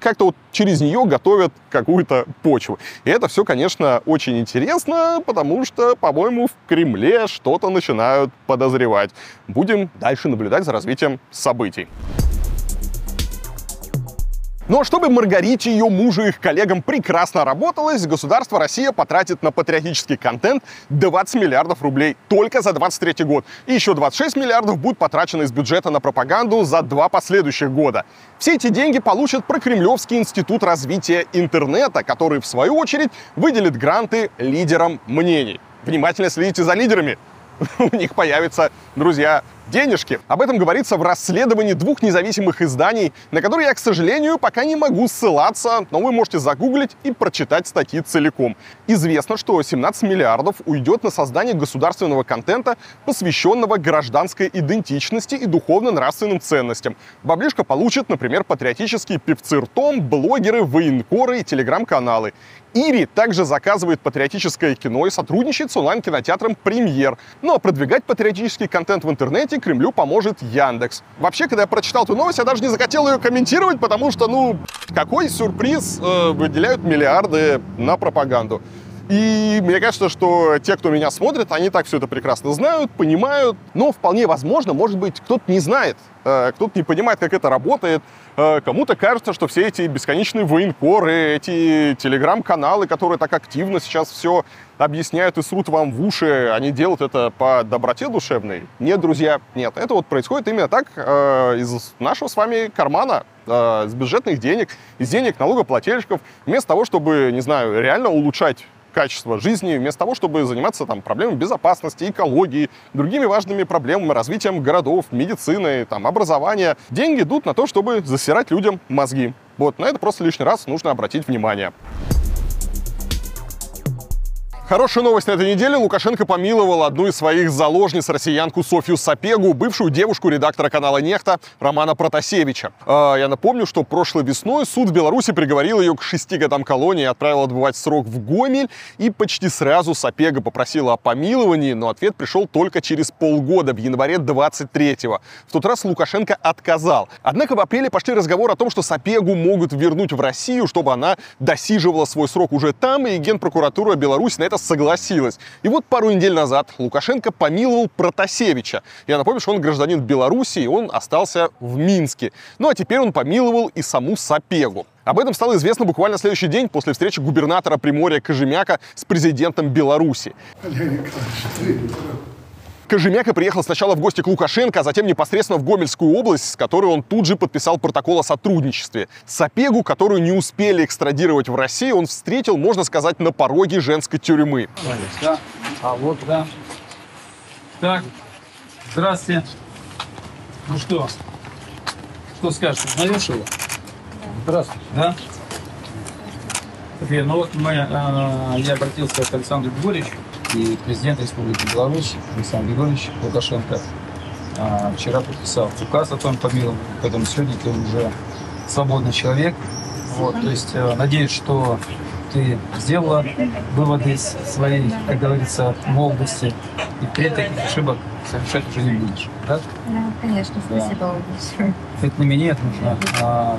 Speaker 1: как-то вот через нее готовят какую-то почву. И это все, конечно, очень интересно, потому что, по-моему, в Кремле что-то начинают подозревать. Будем дальше наблюдать за развитием событий. Но чтобы Маргарите, ее мужу и их коллегам прекрасно работалось, государство Россия потратит на патриотический контент 20 миллиардов рублей только за 23 год. И еще 26 миллиардов будет потрачено из бюджета на пропаганду за два последующих года. Все эти деньги получит Прокремлевский институт развития интернета, который, в свою очередь, выделит гранты лидерам мнений. Внимательно следите за лидерами, у них появятся, друзья, денежки. Об этом говорится в расследовании двух независимых изданий, на которые я, к сожалению, пока не могу ссылаться, но вы можете загуглить и прочитать статьи целиком. Известно, что 17 миллиардов уйдет на создание государственного контента, посвященного гражданской идентичности и духовно-нравственным ценностям. Баблишка получит, например, патриотические певцы ртом, блогеры, военкоры и телеграм-каналы. Ири также заказывает патриотическое кино и сотрудничает с онлайн-кинотеатром «Премьер». Ну а продвигать патриотический контент в интернете Кремлю поможет Яндекс. Вообще, когда я прочитал эту новость, я даже не захотел ее комментировать, потому что, ну, какой сюрприз э, выделяют миллиарды на пропаганду. И мне кажется, что те, кто меня смотрит, они так все это прекрасно знают, понимают. Но вполне возможно, может быть, кто-то не знает, э, кто-то не понимает, как это работает. Э, кому-то кажется, что все эти бесконечные военкоры, эти телеграм-каналы, которые так активно сейчас все объясняют и срут вам в уши, они делают это по доброте душевной. Нет, друзья, нет. Это вот происходит именно так э, из нашего с вами кармана, э, с бюджетных денег, из денег налогоплательщиков, вместо того, чтобы, не знаю, реально улучшать качество жизни, вместо того, чтобы заниматься там, проблемами безопасности, экологии, другими важными проблемами, развитием городов, медицины, там, образования. Деньги идут на то, чтобы засирать людям мозги. Вот, на это просто лишний раз нужно обратить внимание. Хорошая новость на этой неделе. Лукашенко помиловал одну из своих заложниц, россиянку Софью Сапегу, бывшую девушку редактора канала «Нехта» Романа Протасевича. Э, я напомню, что прошлой весной суд в Беларуси приговорил ее к шести годам колонии отправил отбывать срок в Гомель. И почти сразу Сапега попросила о помиловании, но ответ пришел только через полгода, в январе 23-го. В тот раз Лукашенко отказал. Однако в апреле пошли разговоры о том, что Сапегу могут вернуть в Россию, чтобы она досиживала свой срок уже там, и генпрокуратура Беларуси на это это согласилась. И вот пару недель назад Лукашенко помиловал Протасевича. Я напомню, что он гражданин Беларуси, и он остался в Минске. Ну а теперь он помиловал и саму Сапегу. Об этом стало известно буквально следующий день после встречи губернатора Приморья Кожемяка с президентом Беларуси. Кожемяка приехал сначала в гости к Лукашенко, а затем непосредственно в Гомельскую область, с которой он тут же подписал протокол о сотрудничестве. Сапегу, которую не успели экстрадировать в Россию, он встретил, можно сказать, на пороге женской тюрьмы.
Speaker 13: Да. А вот, да. Так, здравствуйте. Ну что, что скажешь, узнаешь его? Здравствуйте. Да? Ну вот мы, э, я обратился к Александру Григорьевичу и президент Республики Беларусь Александр Григорьевич Лукашенко э, вчера подписал указ о том помиловании, поэтому сегодня ты уже свободный человек. Вот, то есть э, надеюсь, что ты сделала выводы из своей, как говорится, молодости, и впредь таких ошибок совершать уже не будешь. Да?
Speaker 14: Да, конечно, спасибо большое.
Speaker 13: Это не мне, это нужно а,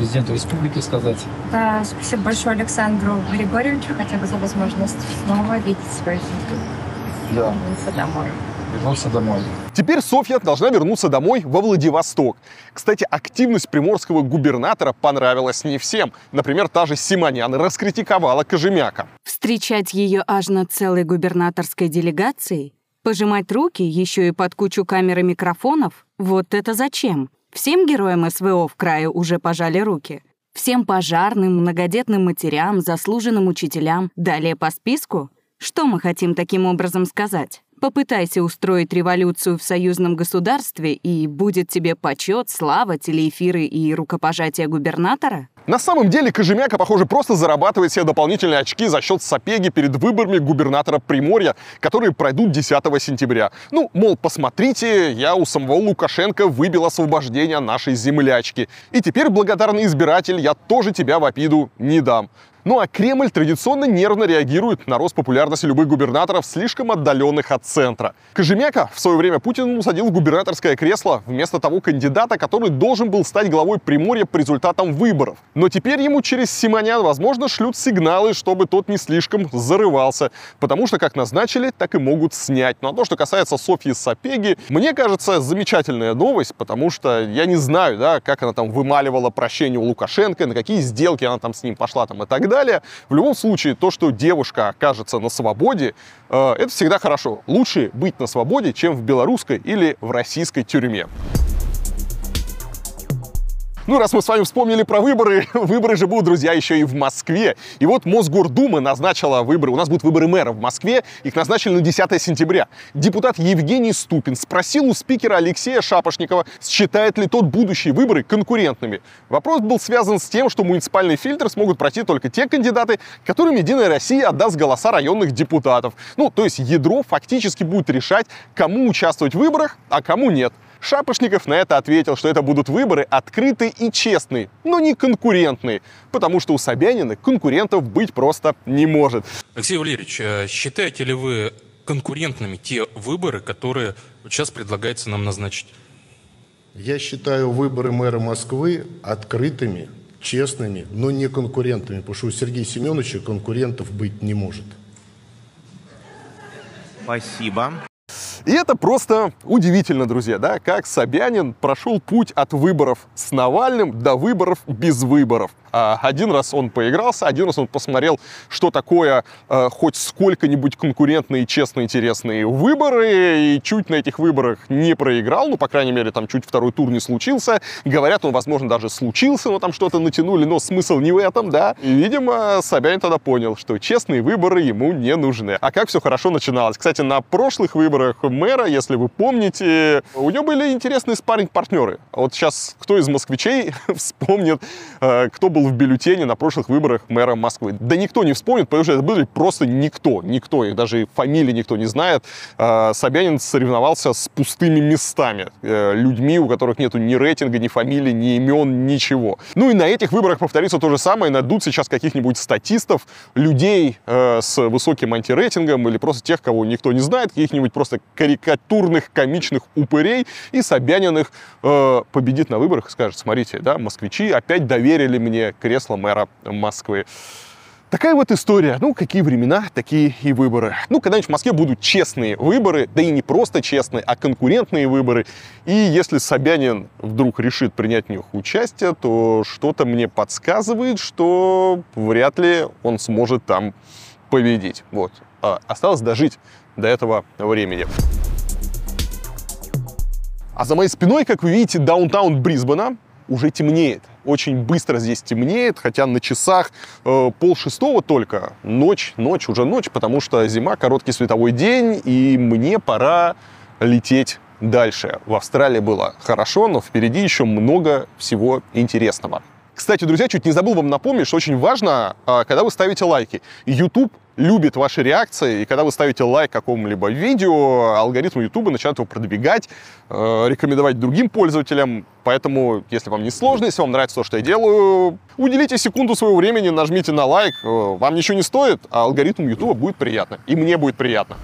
Speaker 13: президенту республики сказать.
Speaker 14: Да, спасибо большое Александру Григорьевичу хотя бы за возможность снова видеть свою семью.
Speaker 13: Да.
Speaker 14: Вернуться домой.
Speaker 13: Вернулся домой.
Speaker 1: Теперь Софья должна вернуться домой во Владивосток. Кстати, активность приморского губернатора понравилась не всем. Например, та же Симонян раскритиковала Кожемяка.
Speaker 15: Встречать ее аж на целой губернаторской делегацией? Пожимать руки еще и под кучу камер и микрофонов? Вот это зачем? Всем героям СВО в крае уже пожали руки. Всем пожарным, многодетным матерям, заслуженным учителям. Далее по списку? Что мы хотим таким образом сказать? Попытайся устроить революцию в союзном государстве, и будет тебе почет, слава, телеэфиры и рукопожатие губернатора?
Speaker 1: На самом деле Кожемяка, похоже, просто зарабатывает себе дополнительные очки за счет Сапеги перед выборами губернатора Приморья, которые пройдут 10 сентября. Ну, мол, посмотрите, я у самого Лукашенко выбил освобождение нашей землячки. И теперь, благодарный избиратель, я тоже тебя в обиду не дам. Ну а Кремль традиционно нервно реагирует на рост популярности любых губернаторов, слишком отдаленных от центра. Кожемяка в свое время Путин усадил в губернаторское кресло вместо того кандидата, который должен был стать главой Приморья по результатам выборов. Но теперь ему через Симонян, возможно, шлют сигналы, чтобы тот не слишком зарывался. Потому что как назначили, так и могут снять. Ну а то, что касается Софьи Сапеги, мне кажется, замечательная новость, потому что я не знаю, да, как она там вымаливала прощение у Лукашенко, на какие сделки она там с ним пошла там и так далее. В любом случае, то, что девушка окажется на свободе, э, это всегда хорошо. Лучше быть на свободе, чем в белорусской или в российской тюрьме. Ну, раз мы с вами вспомнили про выборы, выборы же будут, друзья, еще и в Москве. И вот Мосгордума назначила выборы. У нас будут выборы мэра в Москве. Их назначили на 10 сентября. Депутат Евгений Ступин спросил у спикера Алексея Шапошникова, считает ли тот будущие выборы конкурентными. Вопрос был связан с тем, что муниципальный фильтр смогут пройти только те кандидаты, которым Единая Россия отдаст голоса районных депутатов. Ну, то есть ядро фактически будет решать, кому участвовать в выборах, а кому нет. Шапошников на это ответил, что это будут выборы открытые и честные, но не конкурентные, потому что у Собянина конкурентов быть просто не может.
Speaker 16: Алексей Валерьевич, э, считаете ли вы конкурентными те выборы, которые сейчас предлагается нам назначить?
Speaker 17: Я считаю выборы мэра Москвы открытыми, честными, но не конкурентами, потому что у Сергея Семеновича конкурентов быть не может.
Speaker 18: Спасибо.
Speaker 1: И это просто удивительно, друзья, да, как Собянин прошел путь от выборов с Навальным до выборов без выборов. А один раз он поигрался, один раз он посмотрел, что такое э, хоть сколько-нибудь конкурентные, честные, интересные выборы, и чуть на этих выборах не проиграл, ну, по крайней мере, там чуть второй тур не случился. Говорят, он, возможно, даже случился, но там что-то натянули, но смысл не в этом, да. И, видимо, Собянин тогда понял, что честные выборы ему не нужны. А как все хорошо начиналось. Кстати, на прошлых выборах мэра, если вы помните, у него были интересные спарринг-партнеры. Вот сейчас кто из москвичей вспомнит, э, кто был в бюллетене на прошлых выборах мэра Москвы? Да никто не вспомнит, потому что это были просто никто, никто, их даже фамилии никто не знает. Э, Собянин соревновался с пустыми местами, э, людьми, у которых нету ни рейтинга, ни фамилии, ни имен, ничего. Ну и на этих выборах повторится то же самое, найдут сейчас каких-нибудь статистов, людей с высоким антирейтингом или просто тех, кого никто не знает, каких-нибудь просто карикатурных, комичных упырей, и Собянин их э, победит на выборах и скажет, смотрите, да, москвичи опять доверили мне кресло мэра Москвы. Такая вот история. Ну, какие времена, такие и выборы. Ну, когда-нибудь в Москве будут честные выборы, да и не просто честные, а конкурентные выборы. И если Собянин вдруг решит принять в них участие, то что-то мне подсказывает, что вряд ли он сможет там победить. Вот. А осталось дожить до этого времени. А за моей спиной, как вы видите, даунтаун Брисбена уже темнеет. Очень быстро здесь темнеет, хотя на часах э, пол шестого только. Ночь, ночь, уже ночь, потому что зима, короткий световой день, и мне пора лететь дальше. В Австралии было хорошо, но впереди еще много всего интересного. Кстати, друзья, чуть не забыл вам напомнить, что очень важно, а, когда вы ставите лайки. YouTube любит ваши реакции, и когда вы ставите лайк какому-либо видео, алгоритм YouTube начинает его продвигать, э, рекомендовать другим пользователям. Поэтому, если вам не сложно, если вам нравится то, что я делаю, уделите секунду своего времени, нажмите на лайк. Э, Вам ничего не стоит, а алгоритму YouTube будет приятно. И мне будет приятно.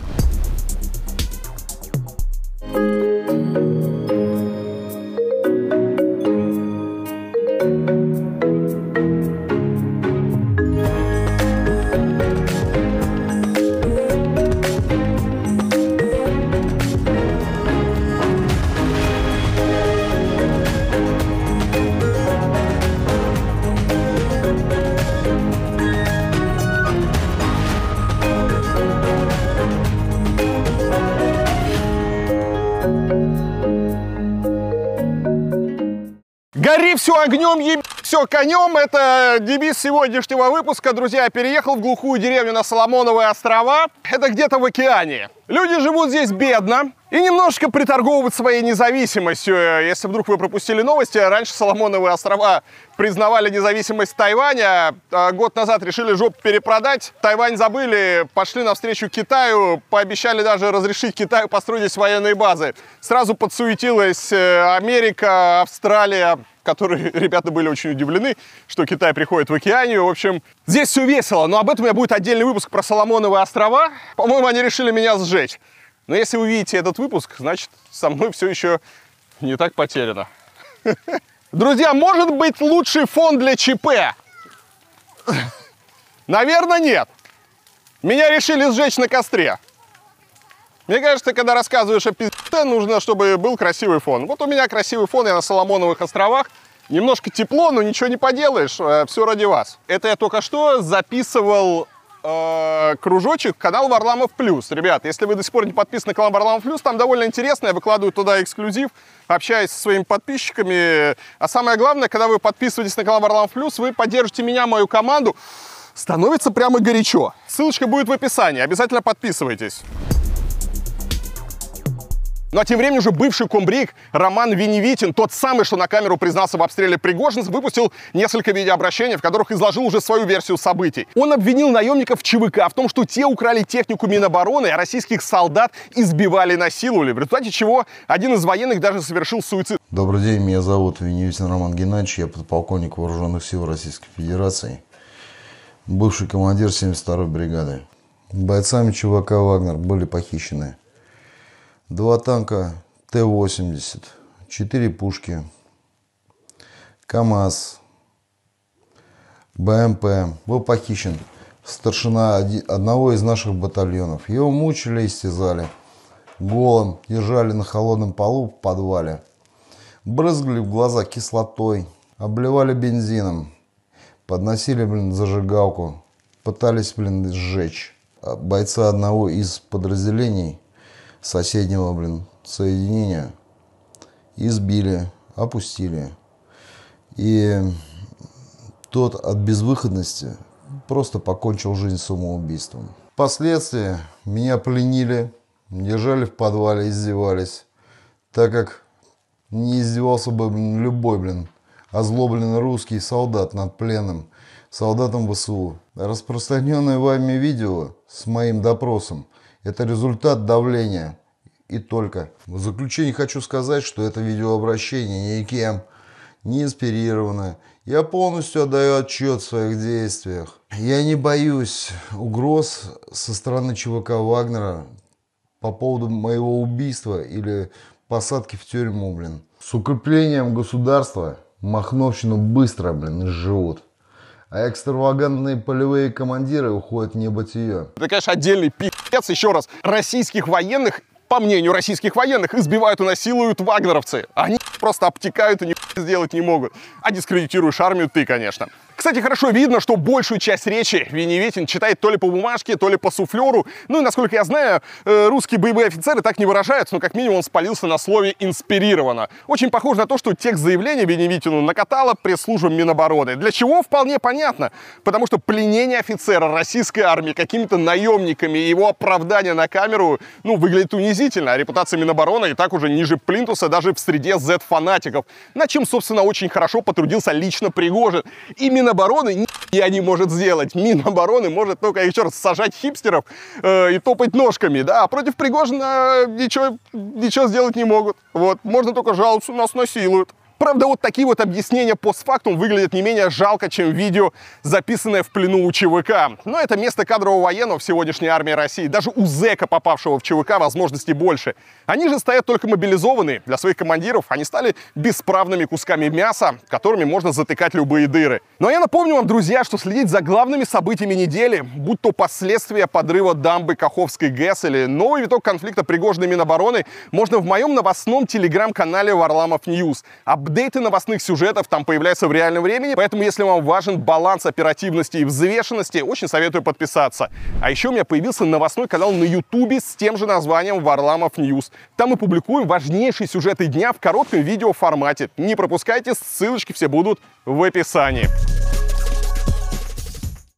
Speaker 1: Гори все огнем, еб все конем. Это девиз сегодняшнего выпуска. Друзья, я переехал в глухую деревню на Соломоновые острова. Это где-то в океане. Люди живут здесь бедно и немножко приторговывают своей независимостью. Если вдруг вы пропустили новости, раньше Соломоновые острова признавали независимость Тайваня. А Год назад решили жопу перепродать. Тайвань забыли, пошли навстречу Китаю, пообещали даже разрешить Китаю построить здесь военные базы. Сразу подсуетилась э, Америка, Австралия, которые ребята были очень удивлены, что Китай приходит в океанию. В общем, здесь все весело, но об этом у меня будет отдельный выпуск про Соломоновые острова. По-моему, они решили меня сжечь. Но если вы видите этот выпуск, значит, со мной все еще не так потеряно. Друзья, может быть лучший фон для ЧП? Наверное, нет. Меня решили сжечь на костре. Мне кажется, когда рассказываешь о пизде, нужно, чтобы был красивый фон. Вот у меня красивый фон, я на Соломоновых островах. Немножко тепло, но ничего не поделаешь, все ради вас. Это я только что записывал э, кружочек канал Варламов Плюс. Ребят, если вы до сих пор не подписаны на канал Варламов Плюс, там довольно интересно, я выкладываю туда эксклюзив, общаюсь со своими подписчиками. А самое главное, когда вы подписываетесь на канал Варламов Плюс, вы поддержите меня, мою команду, становится прямо горячо. Ссылочка будет в описании, обязательно подписывайтесь. Ну а тем временем уже бывший комбриг Роман Веневитин, тот самый, что на камеру признался в обстреле Пригожинск, выпустил несколько видеообращений, в которых изложил уже свою версию событий. Он обвинил наемников ЧВК в том, что те украли технику Минобороны, а российских солдат избивали и насиловали, в результате чего один из военных даже совершил суицид.
Speaker 18: Добрый день, меня зовут Веневитин Роман Геннадьевич, я подполковник Вооруженных сил Российской Федерации, бывший командир 72-й бригады. Бойцами ЧВК «Вагнер» были похищены Два танка Т-80, четыре пушки, КАМАЗ, БМП. Был похищен старшина одного из наших батальонов. Его мучили, истязали. Голым держали на холодном полу в подвале. Брызгали в глаза кислотой, обливали бензином. Подносили, блин, зажигалку. Пытались, блин, сжечь. Бойца одного из подразделений – соседнего, блин, соединения избили, опустили. И тот от безвыходности просто покончил жизнь самоубийством. Впоследствии меня пленили, держали в подвале, издевались, так как не издевался бы блин, любой, блин, озлобленный русский солдат над пленным солдатом ВСУ. Распространенное вами видео с моим допросом это результат давления и только. В заключение хочу сказать, что это видеообращение никем не инспирировано. Я полностью отдаю отчет в своих действиях. Я не боюсь угроз со стороны ЧВК Вагнера по поводу моего убийства или посадки в тюрьму, блин. С укреплением государства Махновщину быстро, блин, изживут а экстравагантные полевые командиры уходят в небытие.
Speaker 1: Это, конечно, отдельный пи***ц, еще раз. Российских военных по мнению российских военных, избивают и насилуют вагнеровцы. Они просто обтекают и ни сделать не могут. А дискредитируешь армию ты, конечно. Кстати, хорошо видно, что большую часть речи Веневитин читает то ли по бумажке, то ли по суфлеру. Ну и, насколько я знаю, э, русские боевые офицеры так не выражаются, но как минимум он спалился на слове «инспирировано». Очень похоже на то, что текст заявления Веневитину накатала пресс-служба Минобороны. Для чего, вполне понятно. Потому что пленение офицера российской армии какими-то наемниками и его оправдание на камеру, ну, выглядит унизительно. А репутация Минобороны и так уже ниже плинтуса даже в среде Z-фанатиков. На чем, собственно, очень хорошо потрудился лично Пригожин. Именно Минобороны я не может сделать. Минобороны может только еще раз сажать хипстеров э, и топать ножками, да, а против Пригожина э, ничего, ничего сделать не могут. Вот, можно только жаловаться, нас насилуют. Правда, вот такие вот объяснения постфактум выглядят не менее жалко, чем видео, записанное в плену у ЧВК. Но это место кадрового военного в сегодняшней армии России. Даже у зэка, попавшего в ЧВК, возможностей больше. Они же стоят только мобилизованные. Для своих командиров они стали бесправными кусками мяса, которыми можно затыкать любые дыры. Но я напомню вам, друзья, что следить за главными событиями недели, будь то последствия подрыва дамбы Каховской ГЭС или новый виток конфликта Пригожиной Минобороны, можно в моем новостном телеграм-канале Варламов News апдейты новостных сюжетов там появляются в реальном времени, поэтому если вам важен баланс оперативности и взвешенности, очень советую подписаться. А еще у меня появился новостной канал на ютубе с тем же названием Варламов News. Там мы публикуем важнейшие сюжеты дня в коротком видеоформате. Не пропускайте, ссылочки все будут в описании.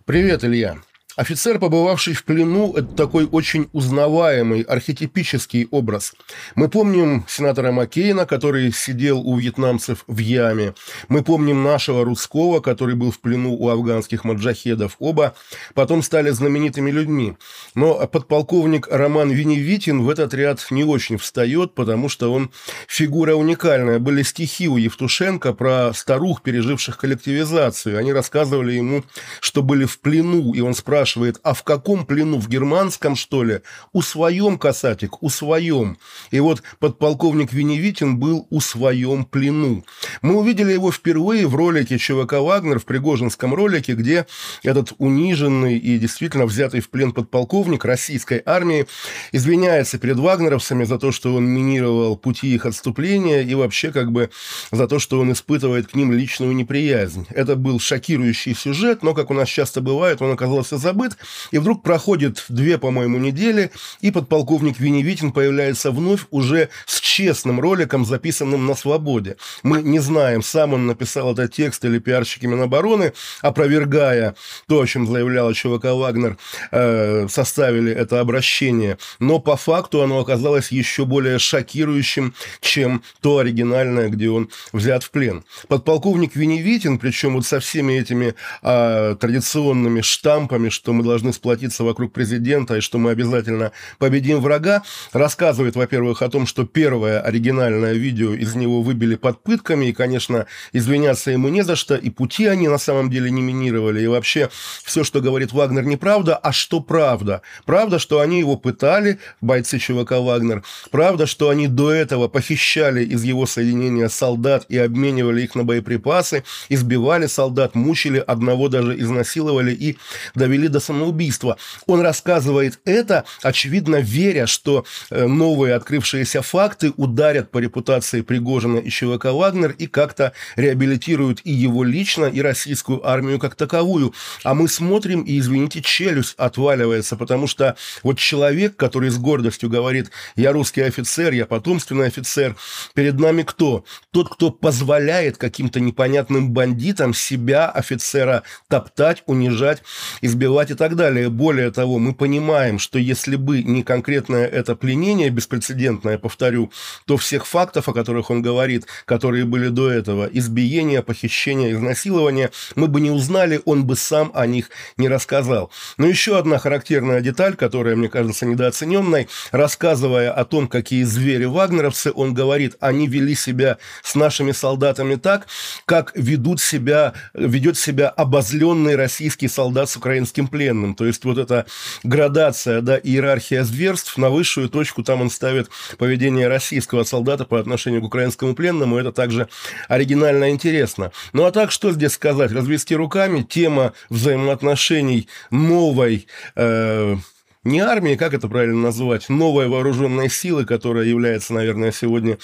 Speaker 19: Привет, Илья. Офицер, побывавший в плену, это такой очень узнаваемый, архетипический образ. Мы помним сенатора Маккейна, который сидел у вьетнамцев в яме. Мы помним нашего русского, который был в плену у афганских маджахедов. Оба потом стали знаменитыми людьми. Но подполковник Роман Веневитин в этот ряд не очень встает, потому что он фигура уникальная. Были стихи у Евтушенко про старух, переживших коллективизацию. Они рассказывали ему, что были в плену, и он спрашивал, спрашивает, а в каком плену, в германском, что ли? У своем, Касатик, у своем. И вот подполковник Веневитин был у своем плену. Мы увидели его впервые в ролике ЧВК «Вагнер», в Пригожинском ролике, где этот униженный и действительно взятый в плен подполковник российской армии извиняется перед вагнеровцами за то, что он минировал пути их отступления и вообще как бы за то, что он испытывает к ним личную неприязнь. Это был шокирующий сюжет, но, как у нас часто бывает, он оказался забыт забыт, и вдруг проходит две, по-моему, недели, и подполковник Веневитин появляется вновь уже с честным роликом, записанным на свободе. Мы не знаем, сам он написал этот текст или пиарщики Минобороны, опровергая то, о чем заявлял ЧВК «Вагнер», э, составили это обращение. Но по факту оно оказалось еще более шокирующим, чем то оригинальное, где он взят в плен. Подполковник Веневитин, причем вот со всеми этими э, традиционными штампами, что мы должны сплотиться вокруг президента и что мы обязательно победим врага, рассказывает, во-первых, о том, что первое оригинальное видео из него выбили под пытками, и, конечно, извиняться ему не за что, и пути они на самом деле не минировали, и вообще все, что говорит Вагнер, неправда, а что правда? Правда, что они его пытали, бойцы ЧВК «Вагнер», правда, что они до этого похищали из его соединения солдат и обменивали их на боеприпасы, избивали солдат, мучили, одного даже изнасиловали и довели довели до самоубийства. Он рассказывает это, очевидно, веря, что э, новые открывшиеся факты ударят по репутации Пригожина и ЧВК «Вагнер» и как-то реабилитируют и его лично, и российскую армию как таковую. А мы смотрим, и, извините, челюсть отваливается, потому что вот человек, который с гордостью говорит «я русский офицер, я потомственный офицер», перед нами кто? Тот, кто позволяет каким-то непонятным бандитам себя, офицера, топтать, унижать, избивать и так далее. Более того, мы понимаем, что если бы не конкретное это пленение беспрецедентное, повторю, то всех фактов, о которых он говорит, которые были до этого, избиения, похищения, изнасилования, мы бы не узнали, он бы сам о них не рассказал. Но еще одна характерная деталь, которая, мне кажется, недооцененной, рассказывая о том, какие звери вагнеровцы, он говорит, они вели себя с нашими солдатами так, как ведут себя, ведет себя обозленный российский солдат с украинским пленным. То есть вот эта градация, да, иерархия зверств на высшую точку там он ставит поведение российского солдата по отношению к украинскому пленному. Это также оригинально интересно. Ну а так что здесь сказать? Развести руками тема взаимоотношений новой э, не армии, как это правильно назвать, новой вооруженной силы, которая является, наверное, сегодня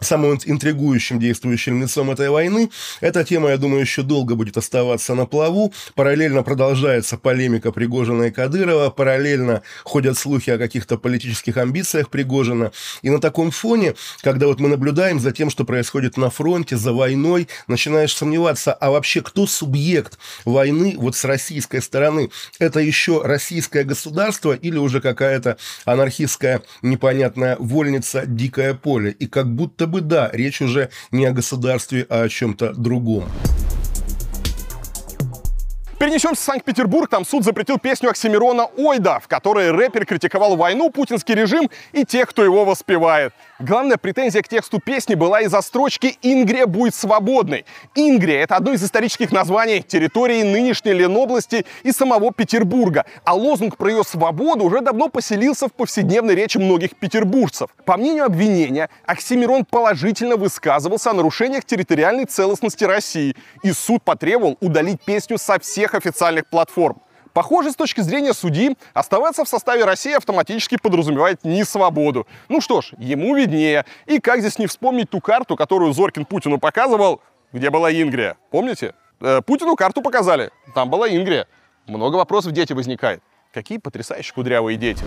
Speaker 19: самым интригующим действующим лицом этой войны. Эта тема, я думаю, еще долго будет оставаться на плаву. Параллельно продолжается полемика Пригожина и Кадырова, параллельно ходят слухи о каких-то политических амбициях Пригожина. И на таком фоне, когда вот мы наблюдаем за тем, что происходит на фронте, за войной, начинаешь сомневаться, а вообще кто субъект войны вот с российской стороны? Это еще российское государство или уже какая-то анархистская непонятная вольница, дикое поле? И как будто бы да, речь уже не о государстве, а о чем-то другом.
Speaker 1: Перенесемся в Санкт-Петербург. Там суд запретил песню Оксимирона «Ойда», в которой рэпер критиковал войну, путинский режим и тех, кто его воспевает. Главная претензия к тексту песни была из-за строчки «Ингрия будет свободной». Ингрия — это одно из исторических названий территории нынешней Ленобласти и самого Петербурга. А лозунг про ее свободу уже давно поселился в повседневной речи многих петербуржцев. По мнению обвинения, Оксимирон положительно высказывался о нарушениях территориальной целостности России, и суд потребовал удалить песню со всех официальных платформ. Похоже, с точки зрения судьи, оставаться в составе России автоматически подразумевает не свободу. Ну что ж, ему виднее. И как здесь не вспомнить ту карту, которую Зоркин Путину показывал, где была Ингрия. Помните? Э, Путину карту показали, там была Ингрия. Много вопросов дети возникает. Какие потрясающие кудрявые дети.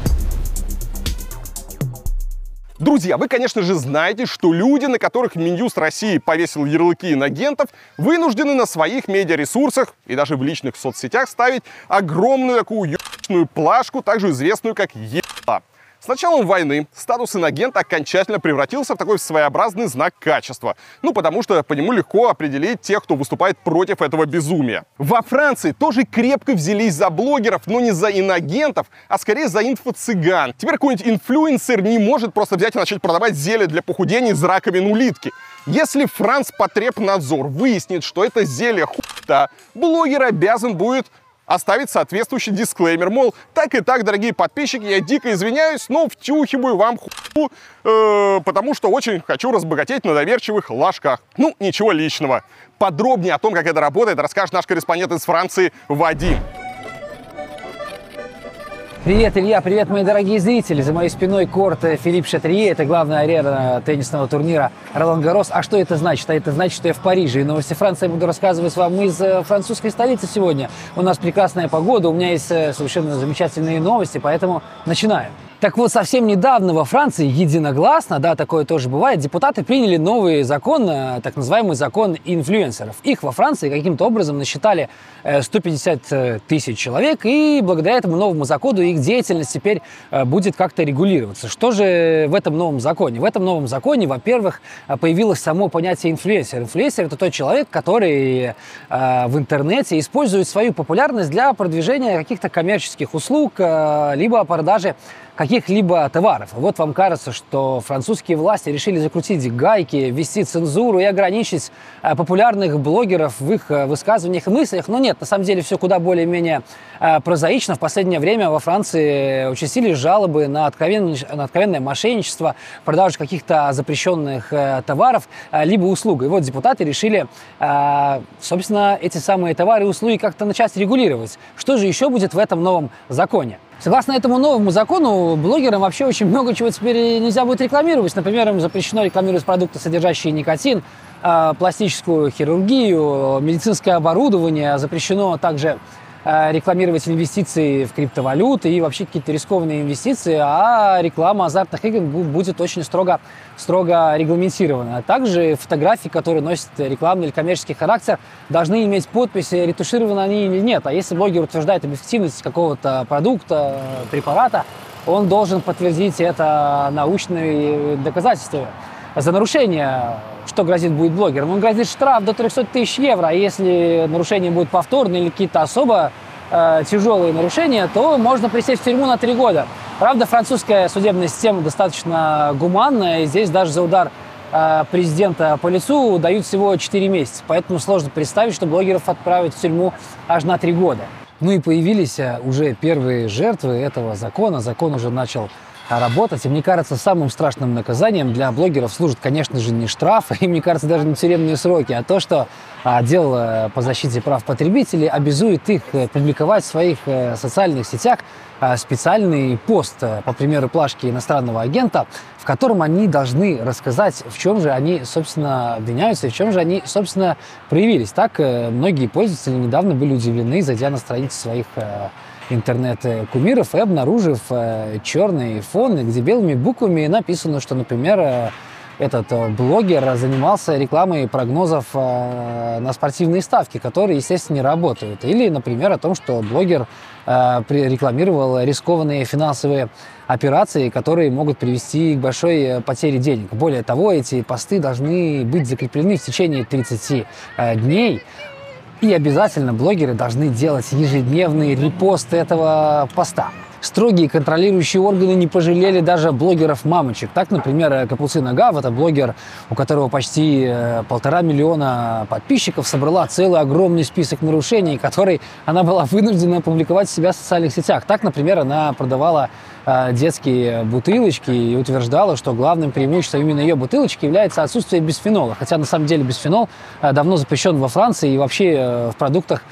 Speaker 1: Друзья, вы, конечно же, знаете, что люди, на которых Минюст России повесил ярлыки инагентов, вынуждены на своих медиаресурсах и даже в личных соцсетях ставить огромную такую ебаную плашку, также известную как ЕБА. С началом войны статус инагента окончательно превратился в такой своеобразный знак качества. Ну, потому что по нему легко определить тех, кто выступает против этого безумия. Во Франции тоже крепко взялись за блогеров, но не за инагентов, а скорее за инфо-цыган. Теперь какой-нибудь инфлюенсер не может просто взять и начать продавать зелье для похудения из раковин улитки. Если Франц Потребнадзор выяснит, что это зелье хуйта, блогер обязан будет оставить соответствующий дисклеймер, мол, так и так, дорогие подписчики, я дико извиняюсь, но втюхиваю вам ху, э, потому что очень хочу разбогатеть на доверчивых ложках. Ну, ничего личного. Подробнее о том, как это работает, расскажет наш корреспондент из Франции Вадим.
Speaker 20: Привет, Илья, привет, мои дорогие зрители. За моей спиной корт Филипп Шатрие. Это главная арена теннисного турнира Ролан Гарос. А что это значит? А это значит, что я в Париже. И новости Франции я буду рассказывать вам из э, французской столицы сегодня. У нас прекрасная погода, у меня есть э, совершенно замечательные новости, поэтому начинаем. Так вот, совсем недавно во Франции единогласно, да, такое тоже бывает, депутаты приняли новый закон, э, так называемый закон инфлюенсеров. Их во Франции каким-то образом насчитали 150 э, тысяч человек, и благодаря этому новому закону их деятельность теперь э, будет как-то регулироваться. Что же в этом новом законе? В этом новом законе, во-первых, появилось само понятие инфлюенсер. Инфлюенсер – это тот человек, который в интернете использует свою популярность для продвижения каких-то коммерческих услуг, либо продажи каких-либо товаров. Вот вам кажется, что французские власти решили закрутить гайки, ввести цензуру и ограничить э, популярных блогеров в их э, высказываниях и мыслях. Но нет, на самом деле все куда более-менее э, прозаично. В последнее время во Франции участились жалобы на, откровенное, на откровенное мошенничество, продажу каких-то запрещенных товаров либо услуг. И вот депутаты решили, собственно, эти самые товары и услуги как-то начать регулировать. Что же еще будет в этом новом законе? Согласно этому новому закону, блогерам вообще очень много чего теперь нельзя будет рекламировать. Например, им запрещено рекламировать продукты, содержащие никотин, а, пластическую хирургию, медицинское оборудование. Запрещено также рекламировать инвестиции в криптовалюты и вообще какие-то рискованные инвестиции, а реклама азартных игр будет очень строго, строго регламентирована. Также фотографии, которые носят рекламный или коммерческий характер, должны иметь подпись, ретушированы они или нет. А если блогер утверждает об эффективности какого-то продукта, препарата, он должен подтвердить это научными доказательствами. За нарушение что грозит будет блогерам? Он грозит штраф до 300 тысяч евро, а если нарушение будет повторное или какие-то особо э, тяжелые нарушения, то можно присесть в тюрьму на три года. Правда, французская судебная система достаточно гуманная, и здесь даже за удар э, президента по лицу дают всего 4 месяца. Поэтому сложно представить, что блогеров отправят в тюрьму аж на три года. Ну и появились э, уже первые жертвы этого закона. Закон уже начал работать. И мне кажется, самым страшным наказанием для блогеров служит, конечно же, не штраф, и мне кажется, даже не тюремные сроки, а то, что отдел э, по защите прав потребителей обязует их э, публиковать в своих э, социальных сетях специальный пост, по примеру плашки иностранного агента, в котором они должны рассказать, в чем же они, собственно, обвиняются в чем же они, собственно, проявились. Так многие пользователи недавно были удивлены, зайдя на страницы своих интернет-кумиров и обнаружив черный фон, где белыми буквами написано, что, например, этот э, блогер занимался рекламой прогнозов э, на спортивные ставки, которые, естественно, не работают. Или, например, о том, что блогер э, рекламировал рискованные финансовые операции, которые могут привести к большой потере денег. Более того, эти посты должны быть закреплены в течение 30 дней. И обязательно блогеры должны делать ежедневный репост этого поста. Строгие контролирующие органы не пожалели даже блогеров-мамочек. Так, например, Капуцина Гав, это блогер, у которого почти э, полтора миллиона подписчиков, собрала целый огромный список нарушений, который она была вынуждена опубликовать себя в социальных сетях. Так, например, она продавала детские бутылочки и утверждала, что главным преимуществом именно ее бутылочки является отсутствие бисфенола. Хотя на самом деле бисфенол э, давно запрещен во Франции и вообще в продуктах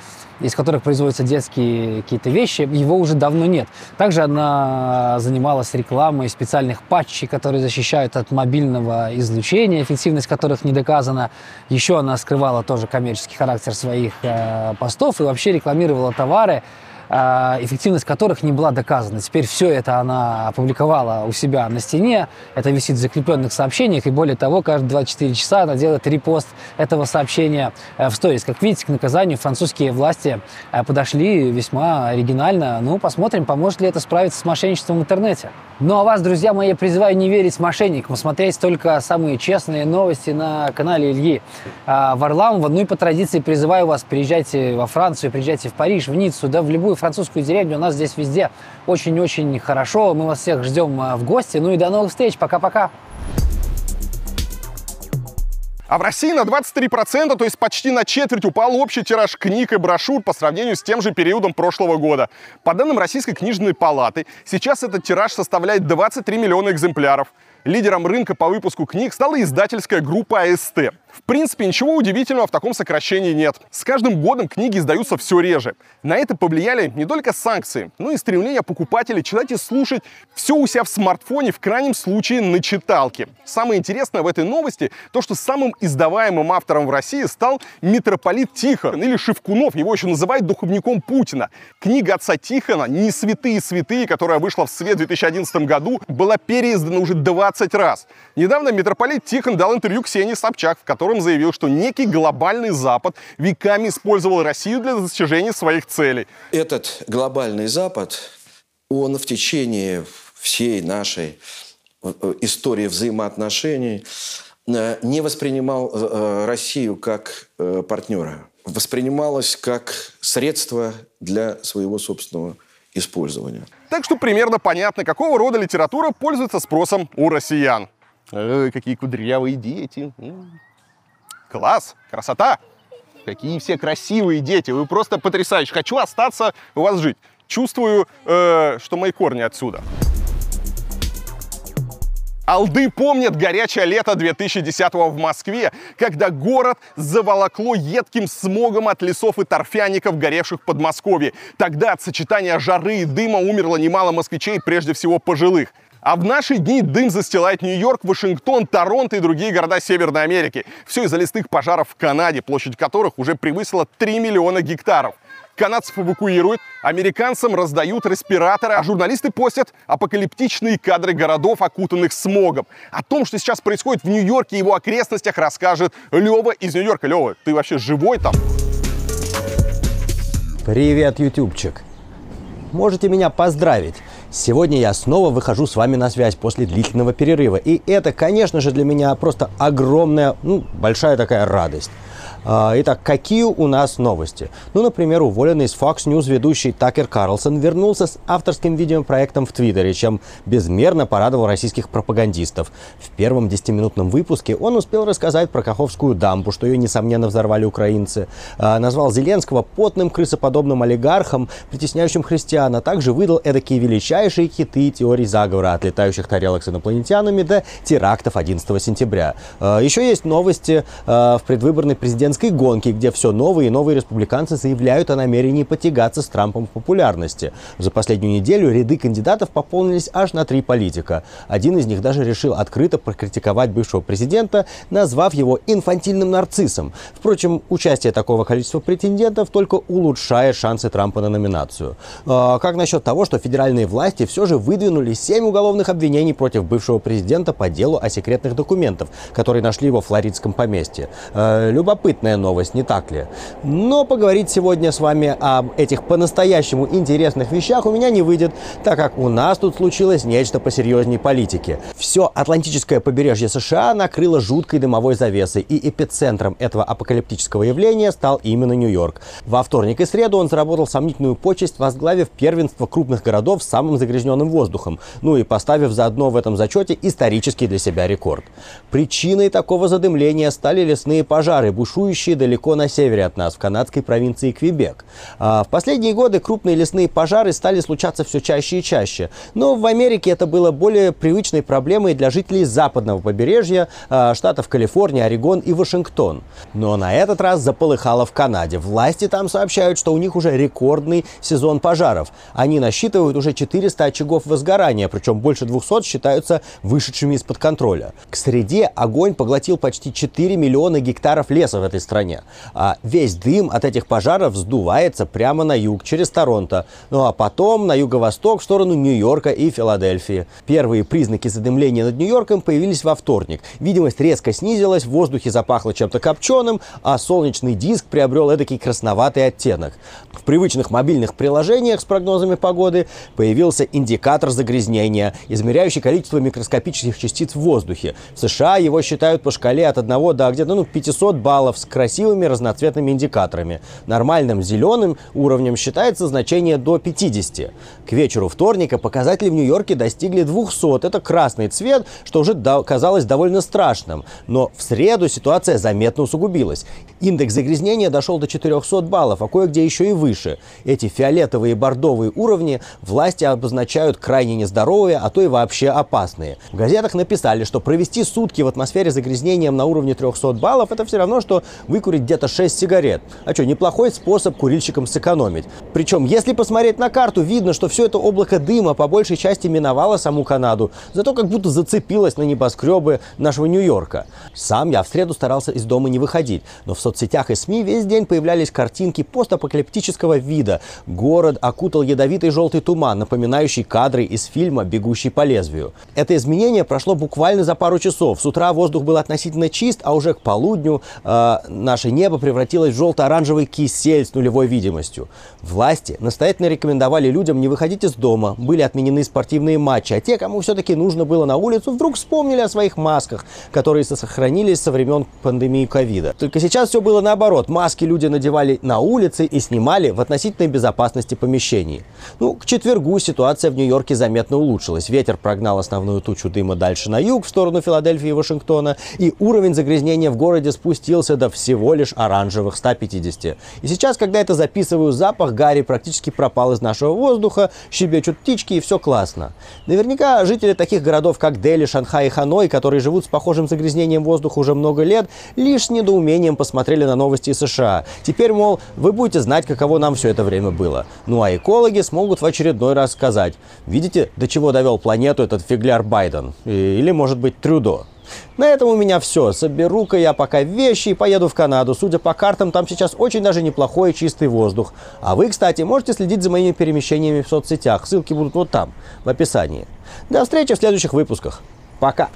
Speaker 20: из которых производятся детские какие-то вещи, его уже давно нет. Также она занималась рекламой специальных патчей, которые защищают от мобильного излучения, эффективность которых не доказана. Еще она скрывала тоже коммерческий характер своих э, постов и вообще рекламировала товары, эффективность которых не была доказана. Теперь все это она опубликовала у себя на стене, это висит в закрепленных сообщениях, и более того, каждые 24 часа она делает репост этого сообщения э, в сторис. Как видите, к наказанию французские власти э, подошли весьма оригинально. Ну, посмотрим, поможет ли это справиться с мошенничеством в интернете. Ну а вас, друзья мои, я призываю не верить мошенникам, смотреть только самые честные новости на канале Ильи а, Варламова. Ну и по традиции призываю вас, приезжайте во Францию, приезжайте в Париж, в Ниццу, да в любую французскую деревню. У нас здесь везде очень-очень хорошо. Мы вас всех ждем а, в гости. Ну и до новых встреч. Пока-пока.
Speaker 1: А в России на 23%, то есть почти на четверть, упал общий тираж книг и брошюр по сравнению с тем же периодом прошлого года. По данным Российской книжной палаты, сейчас этот тираж составляет 23 миллиона экземпляров. Лидером рынка по выпуску книг стала издательская группа АСТ. В принципе, ничего удивительного в таком сокращении нет. С каждым годом книги издаются все реже. На это повлияли не только санкции, но и стремление покупателей читать и слушать все у себя в смартфоне, в крайнем случае на читалке. Самое интересное в этой новости то, что самым издаваемым автором в России стал митрополит Тихон, или Шевкунов, его еще называют духовником Путина. Книга отца Тихона «Не святые святые», которая вышла в свет в 2011 году, была переиздана уже 20 раз. Недавно митрополит Тихон дал интервью Ксении Собчак, в котором котором заявил, что некий глобальный Запад веками использовал Россию для достижения своих целей.
Speaker 21: Этот глобальный Запад, он в течение всей нашей э, э, истории взаимоотношений э, не воспринимал Россию как партнера, воспринималось как средство для своего собственного использования.
Speaker 1: Так что примерно понятно, какого рода литература пользуется спросом у россиян. Ой, какие кудрявые дети. Класс, красота. Какие все красивые дети. Вы просто потрясающие. Хочу остаться у вас жить. Чувствую, э, что мои корни отсюда. Алды помнят горячее лето 2010-го в Москве, когда город заволокло едким смогом от лесов и торфяников, горевших в Подмосковье. Тогда от сочетания жары и дыма умерло немало москвичей, прежде всего пожилых. А в наши дни дым застилает Нью-Йорк, Вашингтон, Торонто и другие города Северной Америки. Все из-за лесных пожаров в Канаде, площадь которых уже превысила 3 миллиона гектаров. Канадцев эвакуируют, американцам раздают респираторы, а журналисты постят апокалиптичные кадры городов, окутанных смогом. О том, что сейчас происходит в Нью-Йорке и его окрестностях, расскажет Лева из Нью-Йорка. Лева, ты вообще живой там?
Speaker 22: Привет, ютубчик. Можете меня поздравить. Сегодня я снова выхожу с вами на связь после длительного перерыва. И это, конечно же, для меня просто огромная, ну, большая такая радость. А, итак, какие у нас новости? Ну, например, уволенный из Fox News ведущий Такер Карлсон вернулся с авторским видеопроектом в Твиттере, чем безмерно порадовал российских пропагандистов. В первом 10-минутном выпуске он успел рассказать про Каховскую дамбу, что ее, несомненно, взорвали украинцы, а, назвал Зеленского потным крысоподобным олигархом, притесняющим христиан, а также выдал эдакие величайшие хиты теорий заговора от летающих тарелок с инопланетянами до терактов 11 сентября. А, еще есть новости в предвыборной президентской президентской гонки, где все новые и новые республиканцы заявляют о намерении потягаться с Трампом в популярности. За последнюю неделю ряды кандидатов пополнились аж на три политика. Один из них даже решил открыто прокритиковать бывшего президента, назвав его инфантильным нарциссом. Впрочем, участие такого количества претендентов только улучшает шансы Трампа на номинацию. А как насчет того, что федеральные власти все же выдвинули семь уголовных обвинений против бывшего президента по делу о секретных документах, которые нашли его в флоридском поместье? А, любопытно любопытная новость, не так ли? Но поговорить сегодня с вами об этих по-настоящему интересных вещах у меня не выйдет, так как у нас тут случилось нечто посерьезнее политики. Все Атлантическое побережье США накрыло жуткой дымовой завесой, и эпицентром этого апокалиптического явления стал именно Нью-Йорк. Во вторник и среду он заработал сомнительную почесть, возглавив первенство крупных городов с самым загрязненным воздухом, ну и поставив заодно в этом зачете исторический для себя рекорд. Причиной такого задымления стали лесные пожары, бушующие бушующие далеко на севере от нас, в канадской провинции Квебек. А в последние годы крупные лесные пожары стали случаться все чаще и чаще. Но в Америке это было более привычной проблемой для жителей западного побережья а, штатов Калифорния, Орегон и Вашингтон. Но на этот раз заполыхало в Канаде. Власти там сообщают, что у них уже рекордный сезон пожаров. Они насчитывают уже 400 очагов возгорания, причем больше 200 считаются вышедшими из-под контроля. К среде огонь поглотил почти 4 миллиона гектаров леса в этой этой стране. А весь дым от этих пожаров сдувается прямо на юг, через Торонто. Ну а потом на юго-восток, в сторону Нью-Йорка и Филадельфии. Первые признаки задымления над Нью-Йорком появились во вторник. Видимость резко снизилась, в воздухе запахло чем-то копченым, а солнечный диск приобрел эдакий красноватый оттенок. В привычных мобильных приложениях с прогнозами погоды появился индикатор загрязнения, измеряющий количество микроскопических частиц в воздухе. В США его считают по шкале от 1 до где-то ну, 500 баллов с красивыми разноцветными индикаторами. Нормальным зеленым уровнем считается значение до 50. К вечеру вторника показатели в Нью-Йорке достигли 200. Это красный цвет, что уже казалось довольно страшным. Но в среду ситуация заметно усугубилась. Индекс загрязнения дошел до 400 баллов, а кое-где еще и выше. Эти фиолетовые и бордовые уровни власти обозначают крайне нездоровые, а то и вообще опасные. В газетах написали, что провести сутки в атмосфере загрязнением на уровне 300 баллов – это все равно, что выкурить где-то 6 сигарет. А что, неплохой способ курильщикам сэкономить. Причем, если посмотреть на карту, видно, что все это облако дыма по большей части миновало саму Канаду, зато как будто зацепилось на небоскребы нашего Нью-Йорка. Сам я в среду старался из дома не выходить, но в соцсетях и СМИ весь день появлялись картинки постапокалиптического вида. Город окутал ядовитый желтый туман, напоминающий кадры из фильма «Бегущий по лезвию». Это изменение прошло буквально за пару часов. С утра воздух был относительно чист, а уже к полудню э, наше небо превратилось в желто-оранжевый кисель с нулевой видимостью. Власти настоятельно рекомендовали людям не выходить из дома. Были отменены спортивные матчи, а те, кому все-таки нужно было на улицу, вдруг вспомнили о своих масках, которые сохранились со времен пандемии ковида. Только сейчас все было наоборот. Маски люди надевали на улице и снимали в относительной безопасности помещений. Ну, к четвергу ситуация в Нью-Йорке заметно улучшилась. Ветер прогнал основную тучу дыма дальше на юг, в сторону Филадельфии и Вашингтона, и уровень загрязнения в городе спустился до лишь оранжевых 150. И сейчас, когда это записываю, запах гари практически пропал из нашего воздуха, щебечут птички и все классно. Наверняка жители таких городов, как Дели, Шанхай и Ханой, которые живут с похожим загрязнением воздуха уже много лет, лишь с недоумением посмотрели на новости из США. Теперь, мол, вы будете знать, каково нам все это время было. Ну а экологи смогут в очередной раз сказать, видите, до чего довел планету этот фигляр Байден? Или, может быть, Трюдо? На этом у меня все. Соберу-ка я пока вещи и поеду в Канаду. Судя по картам, там сейчас очень даже неплохой чистый воздух. А вы, кстати, можете следить за моими перемещениями в соцсетях. Ссылки будут вот там, в описании. До встречи в следующих выпусках. Пока.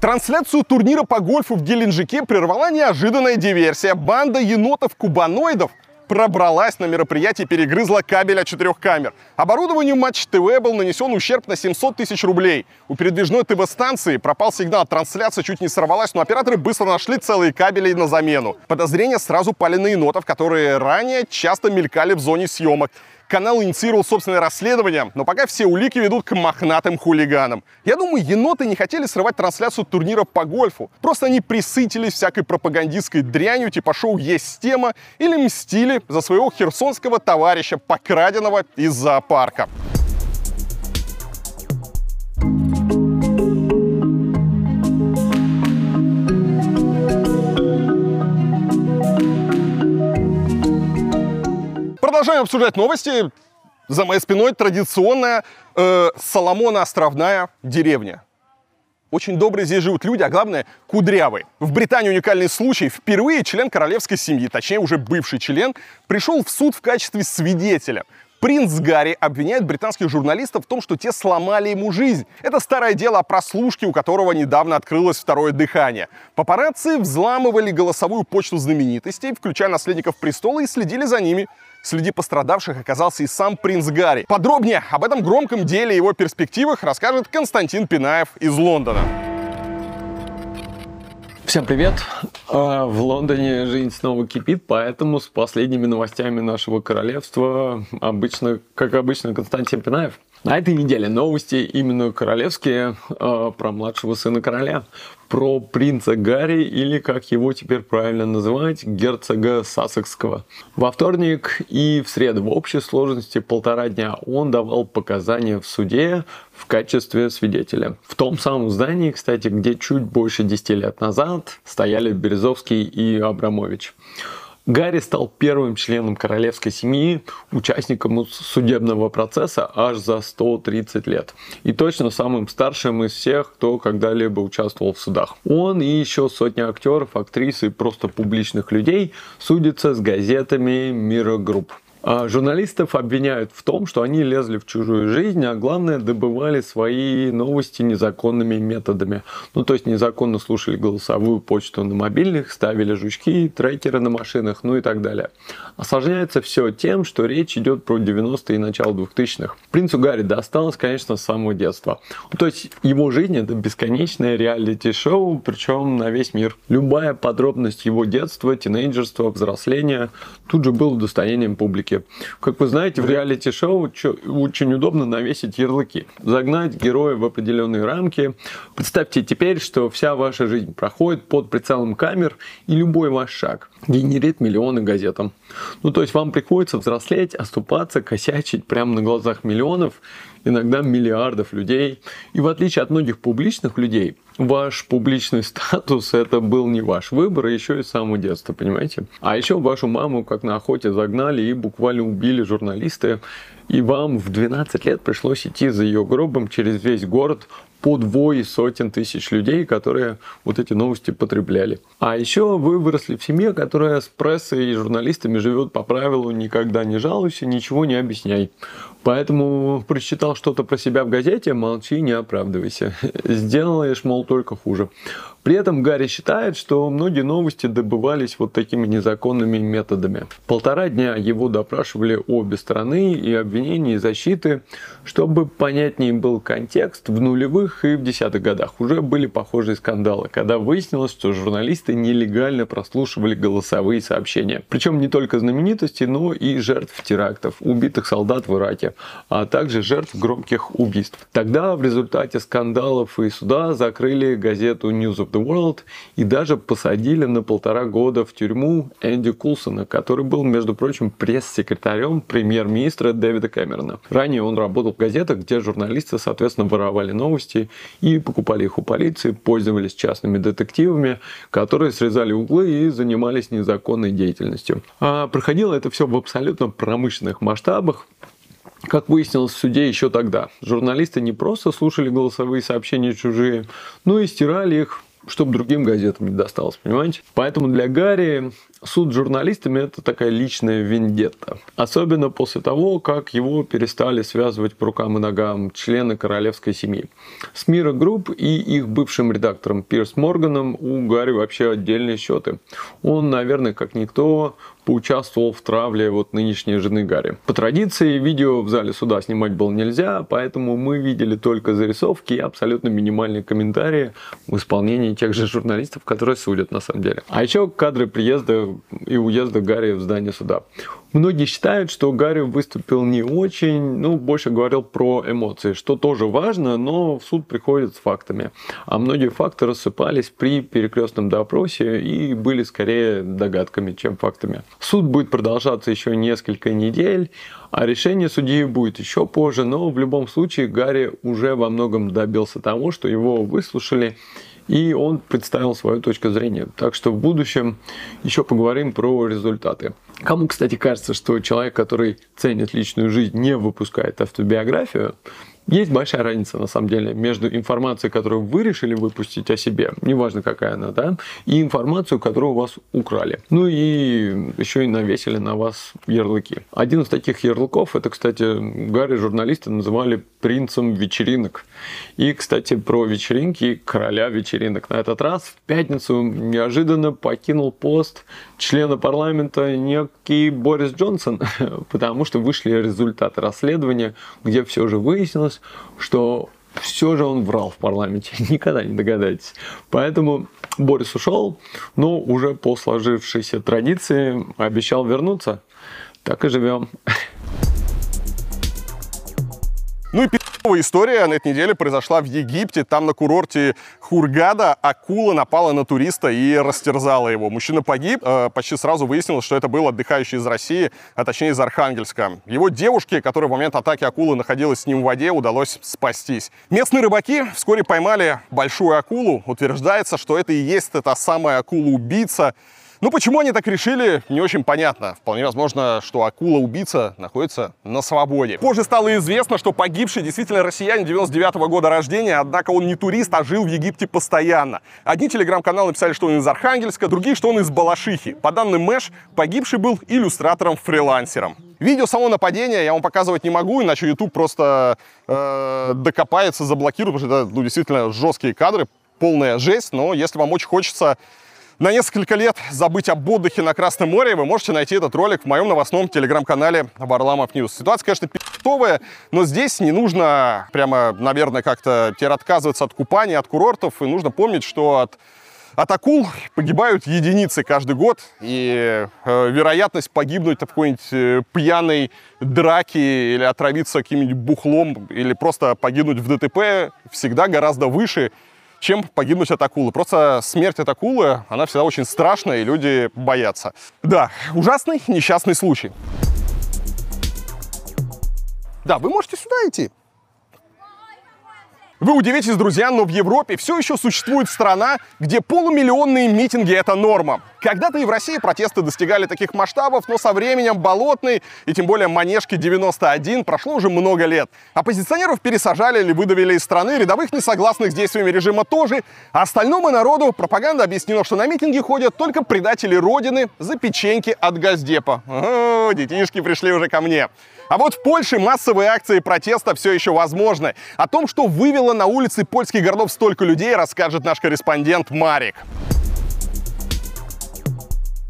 Speaker 1: Трансляцию турнира по гольфу в Геленджике прервала неожиданная диверсия. Банда енотов-кубаноидов пробралась на мероприятие и перегрызла кабель от четырех камер. Оборудованию Матч ТВ был нанесен ущерб на 700 тысяч рублей. У передвижной ТВ-станции пропал сигнал, трансляция чуть не сорвалась, но операторы быстро нашли целые кабели на замену. Подозрения сразу пали на енотов, которые ранее часто мелькали в зоне съемок. Канал инициировал собственное расследование, но пока все улики ведут к мохнатым хулиганам. Я думаю, еноты не хотели срывать трансляцию турнира по гольфу. Просто они присытились всякой пропагандистской дрянью типа шоу «Есть тема» или мстили за своего херсонского товарища, покраденного из зоопарка. Продолжаем обсуждать новости. За моей спиной традиционная э, Соломона-островная деревня. Очень добрые здесь живут люди, а главное, кудрявые. В Британии уникальный случай. Впервые член королевской семьи, точнее уже бывший член, пришел в суд в качестве свидетеля. Принц Гарри обвиняет британских журналистов в том, что те сломали ему жизнь. Это старое дело о прослушке, у которого недавно открылось второе дыхание. Папарацци взламывали голосовую почту знаменитостей, включая наследников престола, и следили за ними. Среди пострадавших оказался и сам принц Гарри. Подробнее об этом громком деле и его перспективах расскажет Константин Пинаев из Лондона.
Speaker 23: Всем привет! А, в Лондоне жизнь снова кипит, поэтому с последними новостями нашего королевства обычно, как обычно, Константин Пинаев. На этой неделе новости именно королевские э, про младшего сына короля, про принца Гарри или, как его теперь правильно называть, герцога Сассекского. Во вторник и в среду в общей сложности полтора дня он давал показания в суде в качестве свидетеля. В том самом здании, кстати, где чуть больше 10 лет назад стояли Березовский и Абрамович. Гарри стал первым членом королевской семьи, участником судебного процесса аж за 130 лет. И точно самым старшим из всех, кто когда-либо участвовал в судах. Он и еще сотни актеров, актрис и просто публичных людей судятся с газетами Mirror Group. А журналистов обвиняют в том, что они лезли в чужую жизнь, а главное добывали свои новости незаконными методами. Ну, то есть незаконно слушали голосовую почту на мобильных, ставили жучки, трекеры на машинах, ну и так далее. Осложняется все тем, что речь идет про 90-е и начало 2000-х. Принцу Гарри досталось, конечно, с самого детства. Ну, то есть его жизнь это бесконечное реалити-шоу, причем на весь мир. Любая подробность его детства, тинейджерства, взросления тут же было достоянием публики ярлыки. Как вы знаете, в реалити-шоу очень удобно навесить ярлыки. Загнать героя в определенные рамки. Представьте теперь, что вся ваша жизнь проходит под прицелом камер, и любой ваш шаг генерит миллионы газетам. Ну, то есть вам приходится взрослеть, оступаться, косячить прямо на глазах миллионов, иногда миллиардов людей. И в отличие от многих публичных людей, ваш публичный статус это был не ваш выбор, а еще и с самого детства, понимаете? А еще вашу маму как на охоте загнали и буквально убили журналисты. И вам в 12 лет пришлось идти за ее гробом через весь город по двое сотен тысяч людей, которые вот эти новости потребляли. А еще вы выросли в семье, которая с прессой и журналистами живет по правилу «никогда не жалуйся, ничего не объясняй». Поэтому прочитал что-то про себя в газете, молчи, не оправдывайся. Сделаешь, мол, только хуже. При этом Гарри считает, что многие новости добывались вот такими незаконными методами. Полтора дня его допрашивали обе стороны и обвинения и защиты, чтобы понятнее был контекст. В нулевых и в десятых годах уже были похожие скандалы, когда выяснилось, что журналисты нелегально прослушивали голосовые сообщения. Причем не только знаменитости, но и жертв терактов, убитых солдат в Ираке, а также жертв громких убийств. Тогда в результате скандалов и суда закрыли газету News of the World и даже посадили на полтора года в тюрьму Энди Кулсона, который был, между прочим, пресс-секретарем премьер-министра Дэвида Кэмерона. Ранее он работал в газетах, где журналисты, соответственно, воровали новости и покупали их у полиции, пользовались частными детективами, которые срезали углы и занимались незаконной деятельностью. А проходило это все в абсолютно промышленных масштабах, как выяснилось в суде еще тогда, журналисты не просто слушали голосовые сообщения чужие, но и стирали их чтобы другим газетам не досталось, понимаете? Поэтому для Гарри суд с журналистами это такая личная вендетта. Особенно после того, как его перестали связывать по рукам и ногам члены королевской семьи. С Mirror Group и их бывшим редактором Пирс Морганом у Гарри вообще отдельные счеты. Он, наверное, как никто, поучаствовал в травле вот нынешней жены Гарри. По традиции видео в зале суда снимать было нельзя, поэтому мы видели только зарисовки и абсолютно минимальные комментарии в исполнении тех же журналистов, которые судят на самом деле. А еще кадры приезда и уезда Гарри в здание суда. Многие считают, что Гарри выступил не очень, ну, больше говорил про эмоции, что тоже важно, но в суд приходит с фактами. А многие факты рассыпались при перекрестном допросе и были скорее догадками, чем фактами. Суд будет продолжаться еще несколько недель, а решение судьи будет еще позже, но в любом случае Гарри уже во многом добился того, что его выслушали и он представил свою точку зрения. Так что в будущем еще поговорим про результаты. Кому, кстати, кажется, что человек, который ценит личную жизнь, не выпускает автобиографию, есть большая разница, на самом деле, между информацией, которую вы решили выпустить о себе, неважно какая она, да, и информацию, которую у вас украли. Ну и еще и навесили на вас ярлыки. Один из таких ярлыков, это, кстати, Гарри журналисты называли принцем вечеринок. И, кстати, про вечеринки короля вечеринок. На этот раз в пятницу неожиданно покинул пост члена парламента некий Борис Джонсон, потому что вышли результаты расследования, где все же выяснилось, что все же он врал в парламенте, никогда не догадаетесь. Поэтому Борис ушел, но уже по сложившейся традиции обещал вернуться. Так и живем.
Speaker 1: И пи***овая история на этой неделе произошла в Египте. Там на курорте Хургада акула напала на туриста и растерзала его. Мужчина погиб. Э, почти сразу выяснилось, что это был отдыхающий из России, а точнее из Архангельска. Его девушке, которая в момент атаки акулы находилась с ним в воде, удалось спастись. Местные рыбаки вскоре поймали большую акулу. Утверждается, что это и есть та самая акула-убийца, ну, почему они так решили, не очень понятно. Вполне возможно, что акула-убийца находится на свободе. Позже стало известно, что погибший действительно россиянин 99 -го года рождения, однако он не турист, а жил в Египте постоянно. Одни телеграм-каналы написали, что он из Архангельска, другие, что он из Балашихи. По данным Мэш, погибший был иллюстратором-фрилансером. Видео самого нападения я вам показывать не могу, иначе YouTube просто э, докопается, заблокирует, потому что это ну, действительно жесткие кадры, полная жесть. Но если вам очень хочется на несколько лет забыть об отдыхе на Красном море, вы можете найти этот ролик в моем новостном телеграм-канале Варламов News. Ситуация, конечно, пи***овая, но здесь не нужно прямо, наверное, как-то теперь отказываться от купания, от курортов, и нужно помнить, что от от акул погибают единицы каждый год, и э, вероятность погибнуть в какой-нибудь э, пьяной драке или отравиться каким-нибудь бухлом, или просто погибнуть в ДТП всегда гораздо выше, чем погибнуть от акулы. Просто смерть от акулы, она всегда очень страшная, и люди боятся. Да, ужасный несчастный случай. Да, вы можете сюда идти. Вы удивитесь, друзья, но в Европе все еще существует страна, где полумиллионные митинги — это норма. Когда-то и в России протесты достигали таких масштабов, но со временем Болотный и тем более Манежки 91 прошло уже много лет. Оппозиционеров пересажали или выдавили из страны, рядовых несогласных с действиями режима тоже, а остальному народу пропаганда объяснила, что на митинги ходят только предатели Родины за печеньки от Газдепа. О, детишки пришли уже ко мне. А вот в Польше массовые акции протеста все еще возможны. О том, что вывело на улицы польских городов столько людей, расскажет наш корреспондент Марик.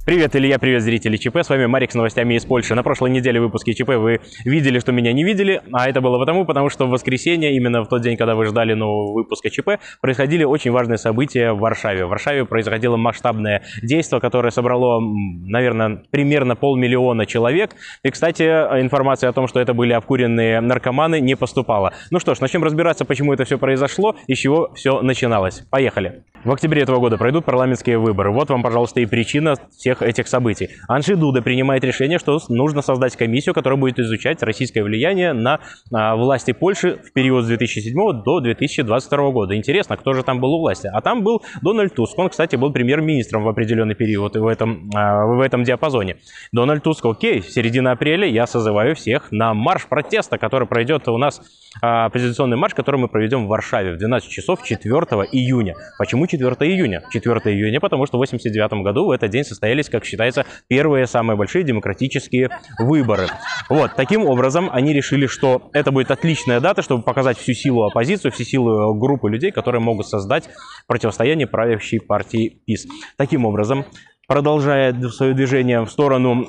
Speaker 24: Привет, Илья, привет, зрители ЧП. С вами Марик с новостями из Польши. На прошлой неделе в выпуске ЧП вы видели, что меня не видели, а это было потому, потому что в воскресенье, именно в тот день, когда вы ждали нового выпуска ЧП, происходили очень важные события в Варшаве. В Варшаве происходило масштабное действие, которое собрало, наверное, примерно полмиллиона человек. И, кстати, информация о том, что это были обкуренные наркоманы, не поступала. Ну что ж, начнем разбираться, почему это все произошло и с чего все начиналось. Поехали. В октябре этого года пройдут парламентские выборы. Вот вам, пожалуйста, и причина всех всех этих событий. Анши Дуда принимает решение, что нужно создать комиссию, которая будет изучать российское влияние на а, власти Польши в период с 2007 до 2022 года. Интересно, кто же там был у власти? А там был Дональд Туск. Он, кстати, был премьер-министром в определенный период в этом, а, в этом диапазоне. Дональд Туск, окей, в середине апреля я созываю всех на марш протеста, который пройдет у нас а, презентационный марш, который мы проведем в Варшаве в 12 часов 4 июня. Почему 4 июня? 4 июня, потому что в 89 году в этот день состоялись, как считается, первые самые большие демократические выборы. Вот, таким образом, они решили, что это будет отличная дата, чтобы показать всю силу оппозиции, всю силу группы людей, которые могут создать противостояние правящей партии ПИС. Таким образом, продолжая свое движение в сторону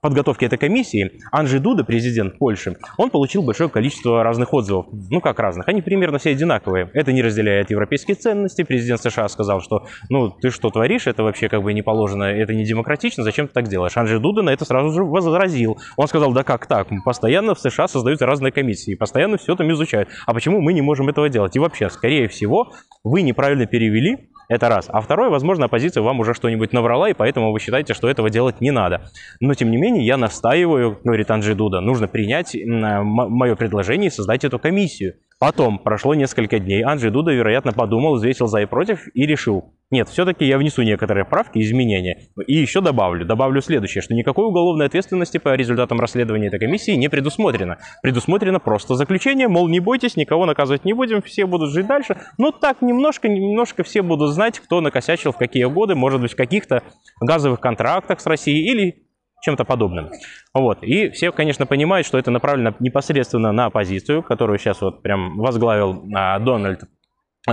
Speaker 24: подготовки этой комиссии, Анджей Дуда, президент Польши, он получил большое количество разных отзывов. Ну, как разных? Они примерно все одинаковые. Это не разделяет европейские ценности. Президент США сказал, что, ну, ты что творишь, это вообще как бы не положено, это не демократично, зачем ты так делаешь? Анджей Дуда на это сразу же возразил. Он сказал, да как так? Постоянно в США создаются разные комиссии, постоянно все там изучают. А почему мы не можем этого делать? И вообще, скорее всего, вы неправильно перевели это раз. А второе, возможно, оппозиция вам уже что-нибудь наврала, и поэтому вы считаете, что этого делать не надо. Но, тем не менее, я настаиваю, говорит Анджей Дуда, нужно принять мое предложение и создать эту комиссию. Потом прошло несколько дней, Анджей Дуда, вероятно, подумал, взвесил за и против и решил, нет, все-таки я внесу некоторые правки, изменения. И еще добавлю, добавлю следующее, что никакой уголовной ответственности по результатам расследования этой комиссии не предусмотрено. Предусмотрено просто заключение, мол, не бойтесь, никого наказывать не будем, все будут жить дальше. Ну так, немножко, немножко все будут знать, кто накосячил в какие годы, может быть, в каких-то газовых контрактах с Россией или чем-то подобным. Вот. И все, конечно, понимают, что это направлено непосредственно на оппозицию, которую сейчас вот прям возглавил а, Дональд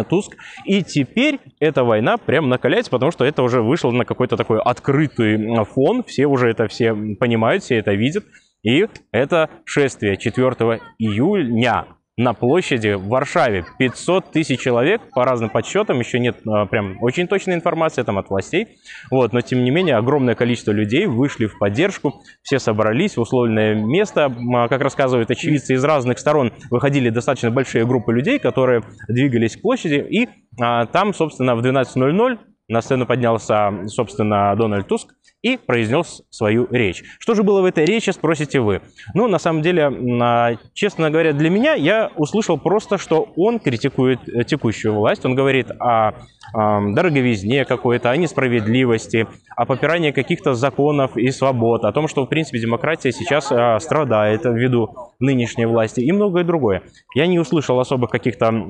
Speaker 24: Туск. И теперь эта война прям накаляется, потому что это уже вышло на какой-то такой открытый фон. Все уже это все понимают, все это видят. И это шествие 4 июня на площади в Варшаве. 500 тысяч человек, по разным подсчетам, еще нет а, прям очень точной информации там от властей. Вот, но тем не менее огромное количество людей вышли в поддержку, все собрались в условленное место. А, как рассказывают очевидцы из разных сторон, выходили достаточно большие группы людей, которые двигались к площади. И а, там, собственно, в 12.00 на сцену поднялся, собственно, Дональд Туск и произнес свою речь. Что же было в этой речи, спросите вы? Ну, на самом деле, честно говоря, для меня я услышал просто, что он критикует э, текущую власть. Он говорит о, дороговизне какой-то, о несправедливости, о попирании каких-то законов и свобод, о том, что, в принципе, демократия сейчас э, страдает ввиду нынешней власти и многое другое. Я не услышал особых каких-то а,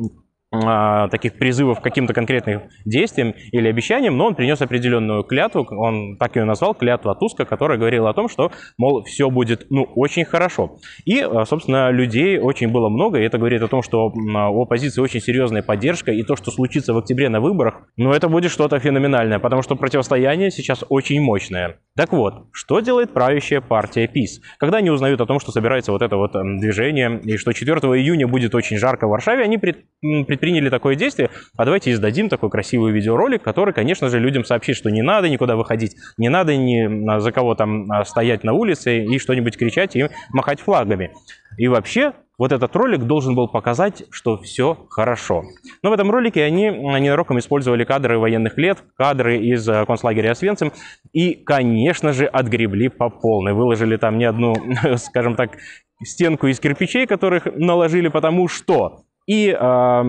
Speaker 24: таких призывов к каким-то конкретным действиям или обещаниям, но он принес определенную клятву, он так ее назвал, клятва Туска, которая говорила о том, что, мол, все будет, ну, очень хорошо. И, а, собственно, людей очень было много, и это говорит о том, что у оппозиции очень серьезная поддержка, и то, что случится в октябре на выборах, ну, это будет что-то феноменальное, потому что противостояние сейчас очень мощное. Так вот, что делает правящая партия ПИС? Когда они узнают о том, что собирается вот это вот движение, и что 4 июня будет очень жарко в Варшаве, они предпринимают предприняли такое действие, а давайте издадим такой красивый видеоролик, который, конечно же, людям сообщит, что не надо никуда выходить, не надо ни за кого там а, стоять на улице и что-нибудь кричать и махать флагами. И вообще, вот этот ролик должен был показать, что все хорошо. Но в этом ролике они ненароком использовали кадры военных лет, кадры из э, концлагеря Освенцим, и, конечно же, отгребли по полной. Выложили там не одну, скажем так, стенку из кирпичей, которых наложили, потому что и э,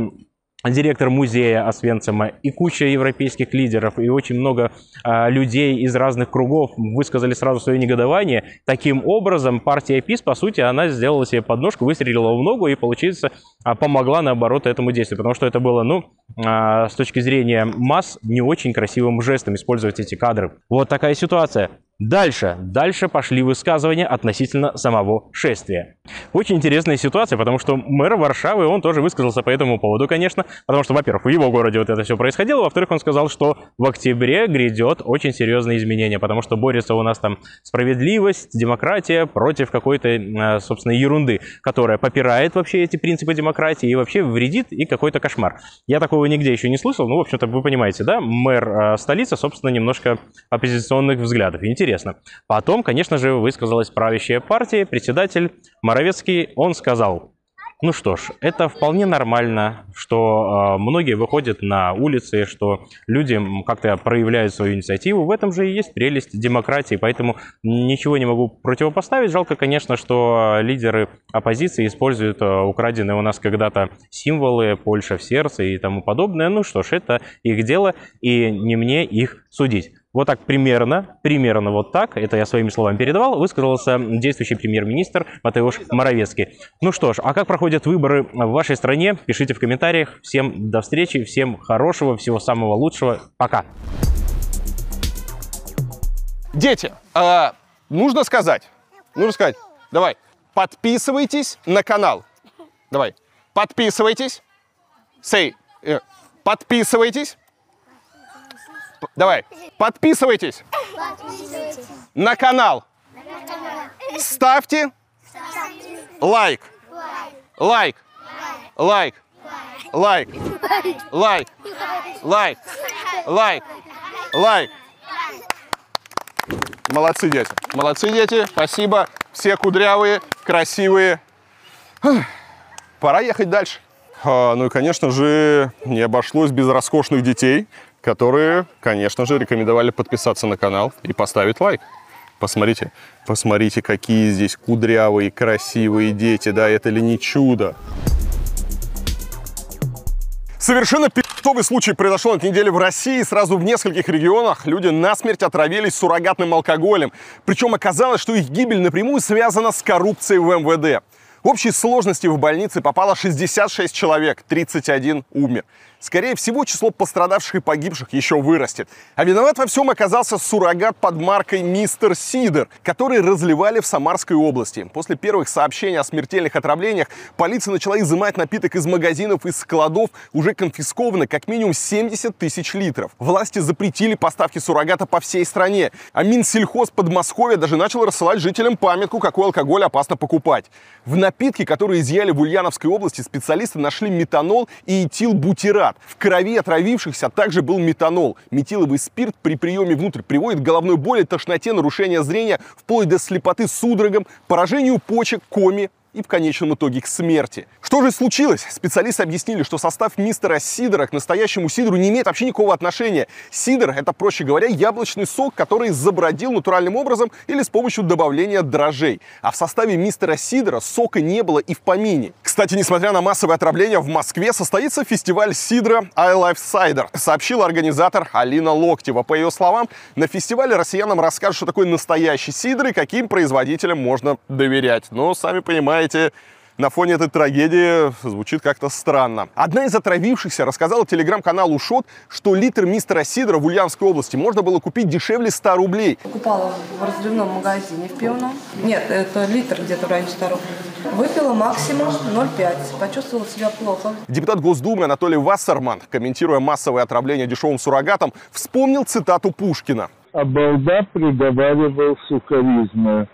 Speaker 24: директор музея Освенцима, и куча европейских лидеров, и очень много э, людей из разных кругов высказали сразу свое негодование. Таким образом, партия ПИС, по сути, она сделала себе подножку, выстрелила в ногу и, получается, э, помогла, наоборот, этому действию. Потому что это было, ну, э, с точки зрения масс, не очень красивым жестом использовать эти кадры. Вот такая ситуация. Дальше, дальше пошли высказывания относительно самого шествия. Очень интересная ситуация, потому что мэр Варшавы, он тоже высказался по этому поводу, конечно, потому что, во-первых, в его городе вот это все происходило, во-вторых, он сказал, что в октябре грядет очень серьезные изменения, потому что борется у нас там справедливость, демократия против какой-то, э, собственно, ерунды, которая попирает вообще эти принципы демократии и вообще вредит, и какой-то кошмар. Я такого нигде еще не слышал, ну, в общем-то, вы понимаете, да, мэр э, столицы, собственно, немножко оппозиционных взглядов. Интересно интересно. Потом, конечно же, высказалась правящая партия, председатель Моровецкий, он сказал, ну что ж, это вполне нормально, что э, многие выходят на улицы, что люди как-то проявляют свою инициативу. В этом же и есть прелесть демократии, поэтому ничего не могу противопоставить. Жалко, конечно, что лидеры оппозиции используют э, украденные у нас когда-то символы «Польша в сердце» и тому подобное. Ну что ж, это их дело, и не мне их судить. Вот так примерно, примерно вот так, это я своими словами передавал, высказался действующий премьер-министр Матеуш Моровецкий. Ну что ж, а как проходят выборы в вашей стране? Пишите в комментариях. Всем до встречи, всем хорошего, всего самого лучшего. Пока.
Speaker 1: Дети, э, нужно сказать, нужно сказать, давай, подписывайтесь на канал. Давай, подписывайтесь. Say, э, подписывайтесь Давай. Подписывайтесь на канал. Ставьте лайк. Лайк. Лайк. Лайк. Лайк. Лайк. Лайк. Лайк. Молодцы, дети. Молодцы, дети. Спасибо. Все кудрявые, красивые. Пора ехать дальше. А, ну и, конечно же, не обошлось без роскошных детей, которые, конечно же, рекомендовали подписаться на канал и поставить лайк. Посмотрите, посмотрите, какие здесь кудрявые, красивые дети. Да, это ли не чудо? Совершенно пи***овый случай произошел на этой неделе в России. Сразу в нескольких регионах люди насмерть отравились суррогатным алкоголем. Причем оказалось, что их гибель напрямую связана с коррупцией в МВД. В общей сложности в больнице попало 66 человек, 31 умер. Скорее всего, число пострадавших и погибших еще вырастет. А виноват во всем оказался суррогат под маркой «Мистер Сидор», который разливали в Самарской области. После первых сообщений о смертельных отравлениях полиция начала изымать напиток из магазинов и складов. Уже конфисковано как минимум 70 тысяч литров. Власти запретили поставки суррогата по всей стране. А Минсельхоз Подмосковья даже начал рассылать жителям памятку, какой алкоголь опасно покупать. В напитке, которые изъяли в Ульяновской области, специалисты нашли метанол и этилбутират. В крови отравившихся также был метанол. Метиловый спирт при приеме внутрь приводит к головной боли, тошноте, нарушению зрения, вплоть до слепоты судорогам, поражению почек, коме, и в конечном итоге к смерти. Что же случилось? Специалисты объяснили, что состав мистера Сидора к настоящему сидру не имеет вообще никакого отношения. Сидр — это, проще говоря, яблочный сок, который забродил натуральным образом или с помощью добавления дрожжей. А в составе мистера Сидора сока не было и в помине. Кстати, несмотря на массовое отравление, в Москве состоится фестиваль сидра I Life Cider, сообщила организатор Алина Локтева. По ее словам, на фестивале россиянам расскажут, что такое настоящий сидр и каким производителям можно доверять. Но, сами понимаете, знаете, на фоне этой трагедии звучит как-то странно. Одна из отравившихся рассказала телеграм-каналу Шот, что литр мистера Сидора в Ульяновской области можно было купить дешевле 100 рублей.
Speaker 25: Покупала в разливном магазине в пивном. Нет, это литр где-то в районе 100 рублей. Выпила максимум 0,5. Почувствовала себя плохо.
Speaker 1: Депутат Госдумы Анатолий Вассерман, комментируя массовое отравление дешевым суррогатом, вспомнил цитату Пушкина.
Speaker 26: А балда приговаривал сукаризмы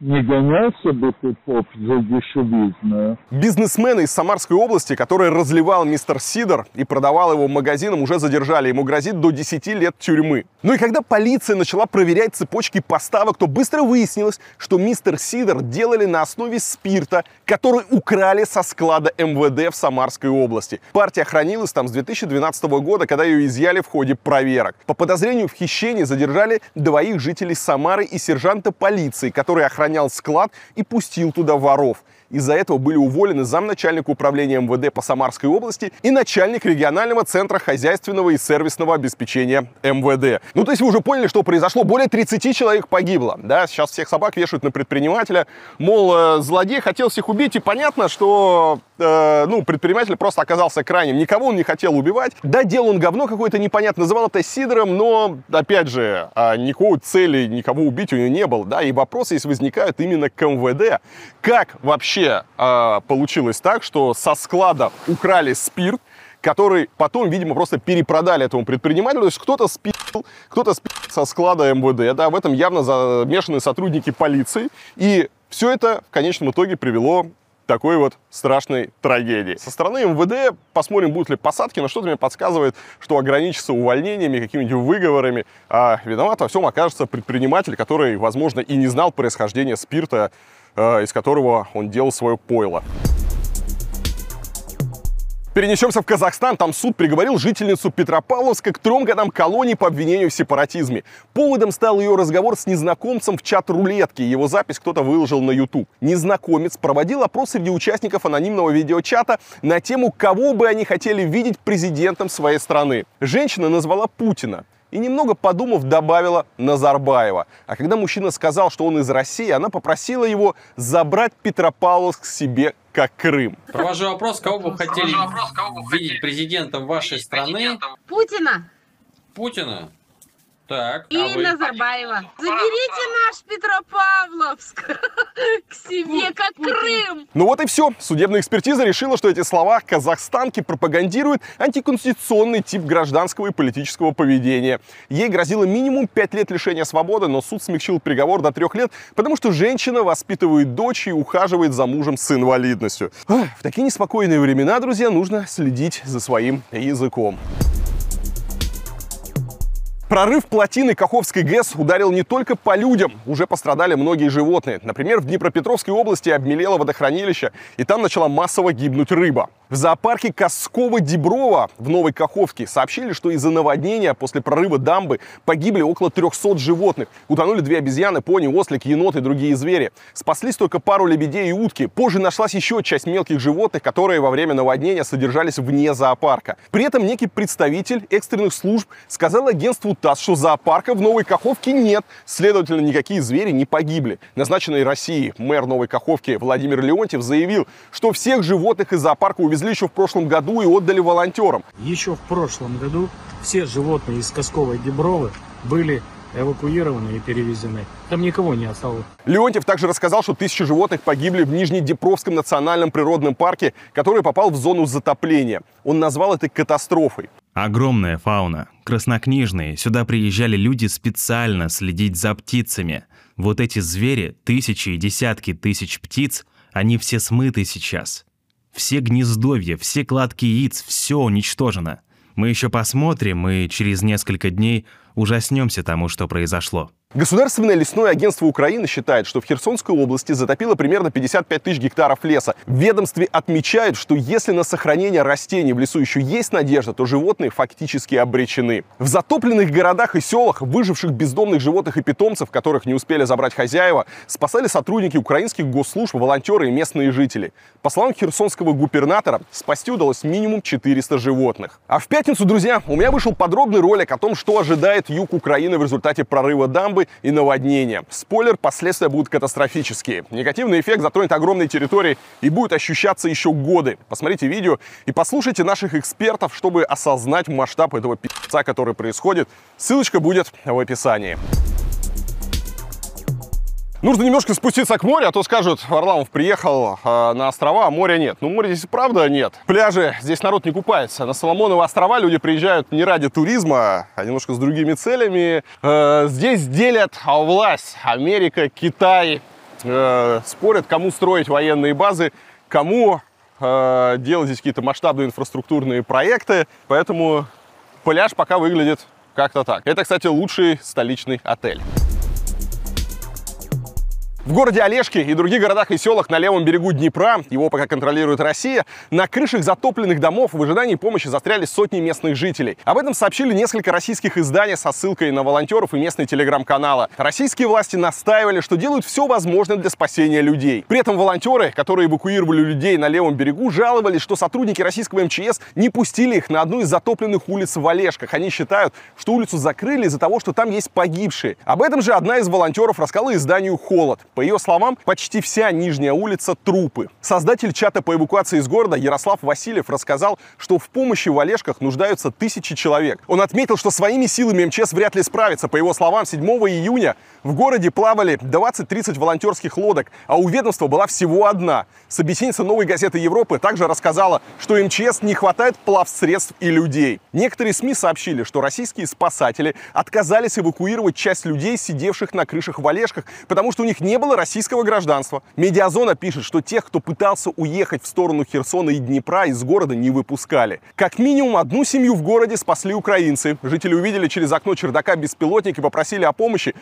Speaker 26: не гонялся бы ты, поп, за дешевизную.
Speaker 1: Бизнесмена из Самарской области, который разливал мистер Сидор и продавал его магазинам, уже задержали. Ему грозит до 10 лет тюрьмы. Ну и когда полиция начала проверять цепочки поставок, то быстро выяснилось, что мистер Сидор делали на основе спирта, который украли со склада МВД в Самарской области. Партия хранилась там с 2012 года, когда ее изъяли в ходе проверок. По подозрению в хищении задержали двоих жителей Самары и сержанта полиции, которые охраняли охранял склад и пустил туда воров. Из-за этого были уволены замначальника управления МВД по Самарской области и начальник регионального центра хозяйственного и сервисного обеспечения МВД. Ну, то есть вы уже поняли, что произошло. Более 30 человек погибло. Да, сейчас всех собак вешают на предпринимателя. Мол, э, злодей хотел всех убить, и понятно, что э, ну, предприниматель просто оказался крайним. Никого он не хотел убивать. Да, делал он говно какое-то непонятно, называл это сидором, но, опять же, э, никакой цели никого убить у него не было. Да, и вопросы здесь возникают именно к МВД. Как вообще э, получилось так, что со склада украли спирт, который потом, видимо, просто перепродали этому предпринимателю. То есть кто-то спил, кто-то спил со склада МВД. Да, в этом явно замешаны сотрудники полиции. И все это в конечном итоге привело такой вот страшной трагедии. Со стороны МВД посмотрим, будут ли посадки, но что-то мне подсказывает, что ограничится увольнениями, какими-нибудь выговорами, а виноват во всем окажется предприниматель, который, возможно, и не знал происхождения спирта Э, из которого он делал свое пойло. Перенесемся в Казахстан. Там суд приговорил жительницу Петропавловска к трем годам колонии по обвинению в сепаратизме. Поводом стал ее разговор с незнакомцем в чат рулетки. Его запись кто-то выложил на YouTube. Незнакомец проводил опрос среди участников анонимного видеочата на тему, кого бы они хотели видеть президентом своей страны. Женщина назвала Путина и немного подумав добавила Назарбаева. А когда мужчина сказал, что он из России, она попросила его забрать Петропавловск себе как Крым.
Speaker 27: Провожу вопрос, кого бы хотели видеть президентом вашей страны?
Speaker 28: Путина.
Speaker 27: Путина? Так,
Speaker 29: И
Speaker 27: а вы?
Speaker 29: Назарбаева. Заберите наш Петропавловск к себе, как Крым.
Speaker 1: Ну вот и все. Судебная экспертиза решила, что эти слова казахстанки пропагандируют антиконституционный тип гражданского и политического поведения. Ей грозило минимум 5 лет лишения свободы, но суд смягчил приговор до 3 лет, потому что женщина воспитывает дочь и ухаживает за мужем с инвалидностью. В такие неспокойные времена, друзья, нужно следить за своим языком. Прорыв плотины Каховской ГЭС ударил не только по людям, уже пострадали многие животные. Например, в Днепропетровской области обмелело водохранилище, и там начала массово гибнуть рыба. В зоопарке Косково-Деброво в Новой Каховке сообщили, что из-за наводнения после прорыва дамбы погибли около 300 животных. Утонули две обезьяны, пони, ослик, енот и другие звери. Спаслись только пару лебедей и утки. Позже нашлась еще часть мелких животных, которые во время наводнения содержались вне зоопарка. При этом некий представитель экстренных служб сказал агентству ТАСС, что зоопарка в Новой Каховке нет. Следовательно, никакие звери не погибли. Назначенный России мэр Новой Каховки Владимир Леонтьев заявил, что всех животных из зоопарка увезли еще в прошлом году и отдали волонтерам.
Speaker 30: Еще в прошлом году все животные из Косковой Дебровы были эвакуированы и перевезены. Там никого не осталось.
Speaker 1: Леонтьев также рассказал, что тысячи животных погибли в Нижнеднепровском национальном природном парке, который попал в зону затопления. Он назвал это катастрофой.
Speaker 31: Огромная фауна, краснокнижные. Сюда приезжали люди специально следить за птицами. Вот эти звери, тысячи и десятки тысяч птиц, они все смыты сейчас. Все гнездовья, все кладки яиц, все уничтожено. Мы еще посмотрим и через несколько дней ужаснемся тому, что произошло.
Speaker 1: Государственное лесное агентство Украины считает, что в Херсонской области затопило примерно 55 тысяч гектаров леса. В ведомстве отмечают, что если на сохранение растений в лесу еще есть надежда, то животные фактически обречены. В затопленных городах и селах выживших бездомных животных и питомцев, которых не успели забрать хозяева, спасали сотрудники украинских госслужб, волонтеры и местные жители. По словам херсонского губернатора, спасти удалось минимум 400 животных. А в пятницу, друзья, у меня вышел подробный ролик о том, что ожидает юг Украины в результате прорыва дамбы и наводнения. Спойлер, последствия будут катастрофические. Негативный эффект затронет огромные территории и будет ощущаться еще годы. Посмотрите видео и послушайте наших экспертов, чтобы осознать масштаб этого пи***ца, который происходит. Ссылочка будет в описании. Нужно немножко спуститься к морю, а то скажут, Варламов приехал э, на острова, а моря нет. Ну, моря здесь правда нет. Пляжи, здесь народ не купается. На Соломоновы острова люди приезжают не ради туризма, а немножко с другими целями. Э, здесь делят власть. Америка, Китай. Э, спорят, кому строить военные базы, кому э, делать здесь какие-то масштабные инфраструктурные проекты. Поэтому пляж пока выглядит как-то так. Это, кстати, лучший столичный отель. В городе Олежке и других городах и селах на левом берегу Днепра, его пока контролирует Россия, на крышах затопленных домов в ожидании помощи застряли сотни местных жителей. Об этом сообщили несколько российских изданий со ссылкой на волонтеров и местные телеграм-каналы. Российские власти настаивали, что делают все возможное для спасения людей. При этом волонтеры, которые эвакуировали людей на левом берегу, жаловались, что сотрудники российского МЧС не пустили их на одну из затопленных улиц в Олежках. Они считают, что улицу закрыли из-за того, что там есть погибшие. Об этом же одна из волонтеров рассказала изданию «Холод». По ее словам, почти вся нижняя улица – трупы. Создатель чата по эвакуации из города Ярослав Васильев рассказал, что в помощи в Олежках нуждаются тысячи человек. Он отметил, что своими силами МЧС вряд ли справится. По его словам, 7 июня в городе плавали 20-30 волонтерских лодок, а у ведомства была всего одна. Собеседница «Новой газеты Европы» также рассказала, что МЧС не хватает плавсредств и людей. Некоторые СМИ сообщили, что российские спасатели отказались эвакуировать часть людей, сидевших на крышах в Олежках, потому что у них не было российского гражданства. Медиазона пишет, что тех, кто пытался уехать в сторону Херсона и Днепра, из города не выпускали. Как минимум одну семью в городе спасли украинцы. Жители увидели через окно чердака беспилотник и попросили о помощи.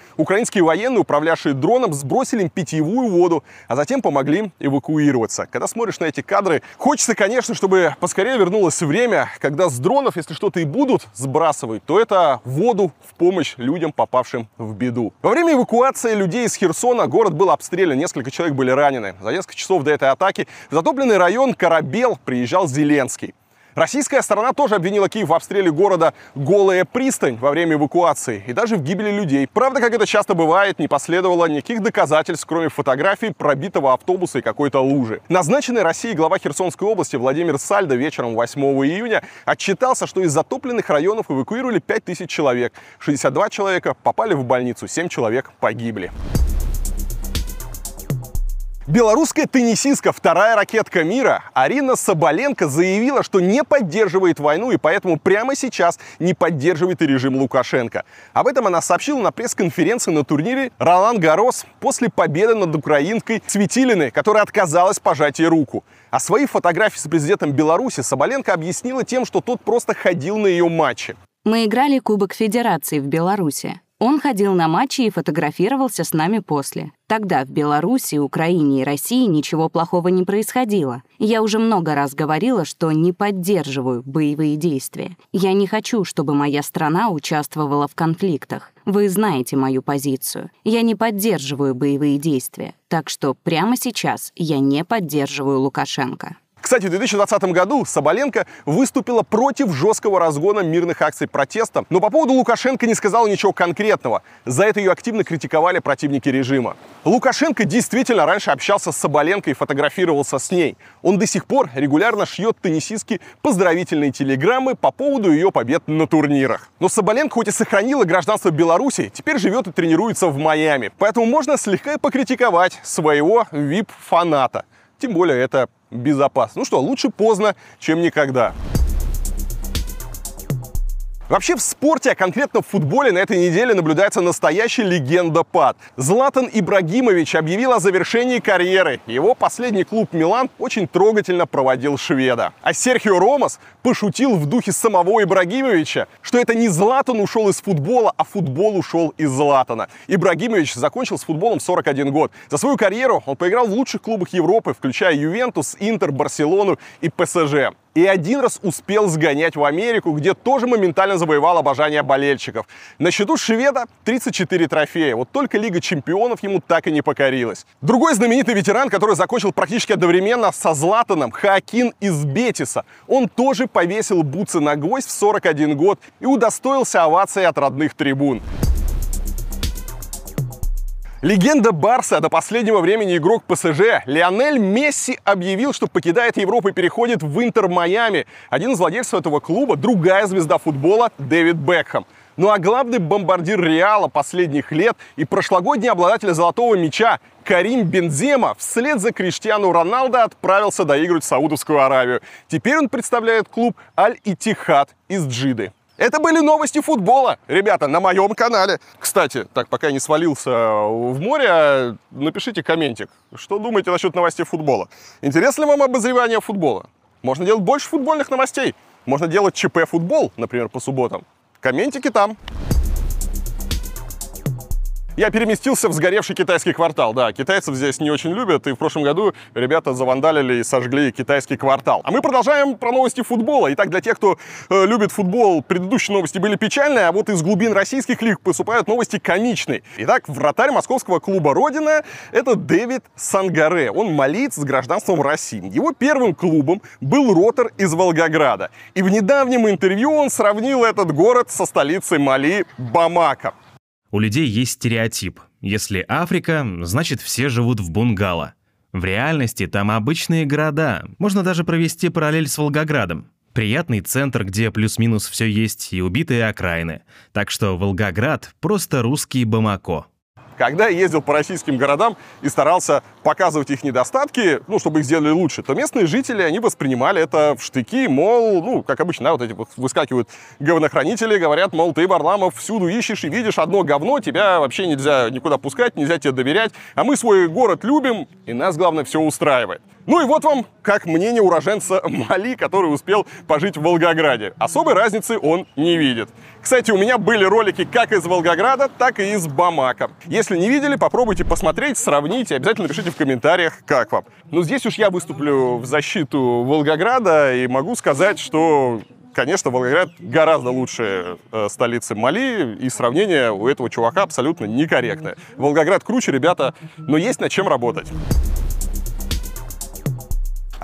Speaker 1: Украинские военные, управлявшие дроном, сбросили им питьевую воду, а затем помогли эвакуироваться. Когда смотришь на эти кадры, хочется, конечно, чтобы поскорее вернулось время, когда с дронов, если что-то и будут сбрасывать, то это воду в помощь людям, попавшим в беду. Во время эвакуации людей из Херсона город был обстрелян, несколько человек были ранены. За несколько часов до этой атаки в затопленный район Корабел приезжал Зеленский. Российская сторона тоже обвинила Киев в обстреле города Голая пристань во время эвакуации и даже в гибели людей. Правда, как это часто бывает, не последовало никаких доказательств, кроме фотографий пробитого автобуса и какой-то лужи. Назначенный Россией глава Херсонской области Владимир Сальдо вечером 8 июня отчитался, что из затопленных районов эвакуировали 5000 человек. 62 человека попали в больницу, 7 человек погибли. Белорусская теннисистка, вторая ракетка мира, Арина Соболенко заявила, что не поддерживает войну и поэтому прямо сейчас не поддерживает и режим Лукашенко. Об этом она сообщила на пресс-конференции на турнире Ролан Гарос после победы над украинкой Светилиной, которая отказалась пожать ей руку. А свои фотографии с президентом Беларуси Соболенко объяснила тем, что тот просто ходил на ее матчи.
Speaker 15: Мы играли Кубок Федерации в Беларуси. Он ходил на матчи и фотографировался с нами после. Тогда в Беларуси, Украине и России ничего плохого не происходило. Я уже много раз говорила, что не поддерживаю боевые действия. Я не хочу, чтобы моя страна участвовала в конфликтах. Вы знаете мою позицию. Я не поддерживаю боевые действия. Так что прямо сейчас я не поддерживаю Лукашенко.
Speaker 1: Кстати, в 2020 году Соболенко выступила против жесткого разгона мирных акций протеста, но по поводу Лукашенко не сказала ничего конкретного. За это ее активно критиковали противники режима. Лукашенко действительно раньше общался с Соболенко и фотографировался с ней. Он до сих пор регулярно шьет теннисистки поздравительные телеграммы по поводу ее побед на турнирах. Но Соболенко хоть и сохранила гражданство Беларуси, теперь живет и тренируется в Майами. Поэтому можно слегка покритиковать своего вип-фаната. Тем более это безопасно. Ну что, лучше поздно, чем никогда. Вообще в спорте, а конкретно в футболе, на этой неделе наблюдается настоящий легенда-пад. Златан Ибрагимович объявил о завершении карьеры. Его последний клуб «Милан» очень трогательно проводил шведа. А Серхио Ромас пошутил в духе самого Ибрагимовича, что это не Златан ушел из футбола, а футбол ушел из Златана. Ибрагимович закончил с футболом 41 год. За свою карьеру он поиграл в лучших клубах Европы, включая Ювентус, Интер, Барселону и ПСЖ и один раз успел сгонять в Америку, где тоже моментально завоевал обожание болельщиков. На счету шведа 34 трофея. Вот только Лига чемпионов ему так и не покорилась. Другой знаменитый ветеран, который закончил практически одновременно со Златаном, Хаакин из Бетиса. Он тоже повесил бутсы на гвоздь в 41 год и удостоился овации от родных трибун. Легенда Барса, до последнего времени игрок ПСЖ, Лионель Месси объявил, что покидает Европу и переходит в Интер Майами. Один из владельцев этого клуба, другая звезда футбола, Дэвид Бекхэм. Ну а главный бомбардир Реала последних лет и прошлогодний обладатель золотого мяча Карим Бензема вслед за Криштиану Роналдо отправился доигрывать в Саудовскую Аравию. Теперь он представляет клуб Аль-Итихад из Джиды. Это были новости футбола, ребята, на моем канале. Кстати, так, пока я не свалился в море, напишите комментик, что думаете насчет новостей футбола. Интересно ли вам обозревание футбола? Можно делать больше футбольных новостей. Можно делать ЧП футбол, например, по субботам. Комментики там. Я переместился в сгоревший китайский квартал. Да, китайцев здесь не очень любят, и в прошлом году ребята завандалили и сожгли китайский квартал. А мы продолжаем про новости футбола. Итак, для тех, кто э, любит футбол, предыдущие новости были печальные, а вот из глубин российских лиг поступают новости комичные. Итак, вратарь московского клуба «Родина» — это Дэвид Сангаре. Он малиец с гражданством России. Его первым клубом был «Ротор» из Волгограда. И в недавнем интервью он сравнил этот город со столицей Мали Бамака.
Speaker 31: У людей есть стереотип. Если Африка, значит все живут в бунгало. В реальности там обычные города. Можно даже провести параллель с Волгоградом. Приятный центр, где плюс-минус все есть, и убитые окраины. Так что Волгоград — просто русский Бамако.
Speaker 1: Когда я ездил по российским городам и старался показывать их недостатки, ну, чтобы их сделали лучше, то местные жители, они воспринимали это в штыки, мол, ну, как обычно, да, вот эти вот выскакивают говнохранители, говорят, мол, ты, Варламов, всюду ищешь и видишь одно говно, тебя вообще нельзя никуда пускать, нельзя тебе доверять, а мы свой город любим, и нас, главное, все устраивает. Ну и вот вам, как мнение уроженца Мали, который успел пожить в Волгограде. Особой разницы он не видит. Кстати, у меня были ролики как из Волгограда, так и из Бамака. Если не видели, попробуйте посмотреть, сравните, обязательно напишите в комментариях, как вам. Ну, здесь уж я выступлю в защиту Волгограда и могу сказать, что конечно, Волгоград гораздо лучше э, столицы Мали, и сравнение у этого чувака абсолютно некорректное. Волгоград круче, ребята, но есть над чем работать.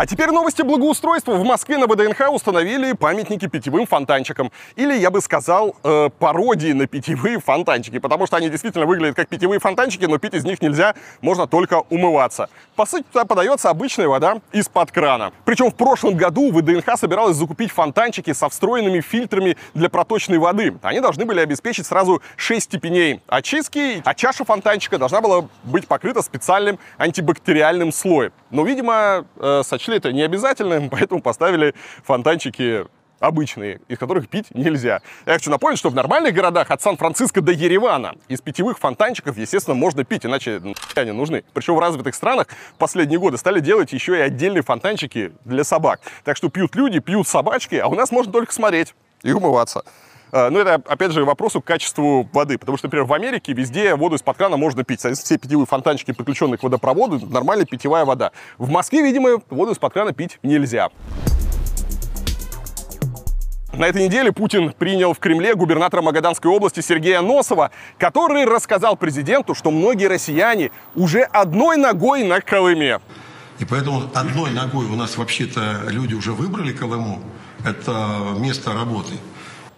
Speaker 1: А теперь новости благоустройства. В Москве на ВДНХ установили памятники питьевым фонтанчикам. Или, я бы сказал, э, пародии на питьевые фонтанчики, потому что они действительно выглядят как питьевые фонтанчики, но пить из них нельзя, можно только умываться. По сути, туда подается обычная вода из-под крана. Причем в прошлом году ВДНХ собиралась закупить фонтанчики со встроенными фильтрами для проточной воды. Они должны были обеспечить сразу 6 степеней очистки, а чаша фонтанчика должна была быть покрыта специальным антибактериальным слоем. Но, видимо, э, сочли это необязательным, поэтому поставили фонтанчики обычные, из которых пить нельзя. Я хочу напомнить, что в нормальных городах от Сан-Франциско до Еревана из питьевых фонтанчиков, естественно, можно пить, иначе они нужны. Причем в развитых странах в последние годы стали делать еще и отдельные фонтанчики для собак. Так что пьют люди, пьют собачки, а у нас можно только смотреть и умываться. А, Ну, это, опять же, вопросу к качеству воды. Потому что, например, в Америке везде воду из-под крана можно пить. Все питьевые фонтанчики, подключенные к водопроводу, нормальная питьевая вода. В Москве, видимо, воду из-под крана пить нельзя. На этой неделе Путин принял в Кремле губернатора Магаданской области Сергея Носова, который рассказал президенту, что многие россияне уже одной ногой на Колыме.
Speaker 32: И поэтому одной ногой у нас вообще-то люди уже выбрали Колыму. Это место работы.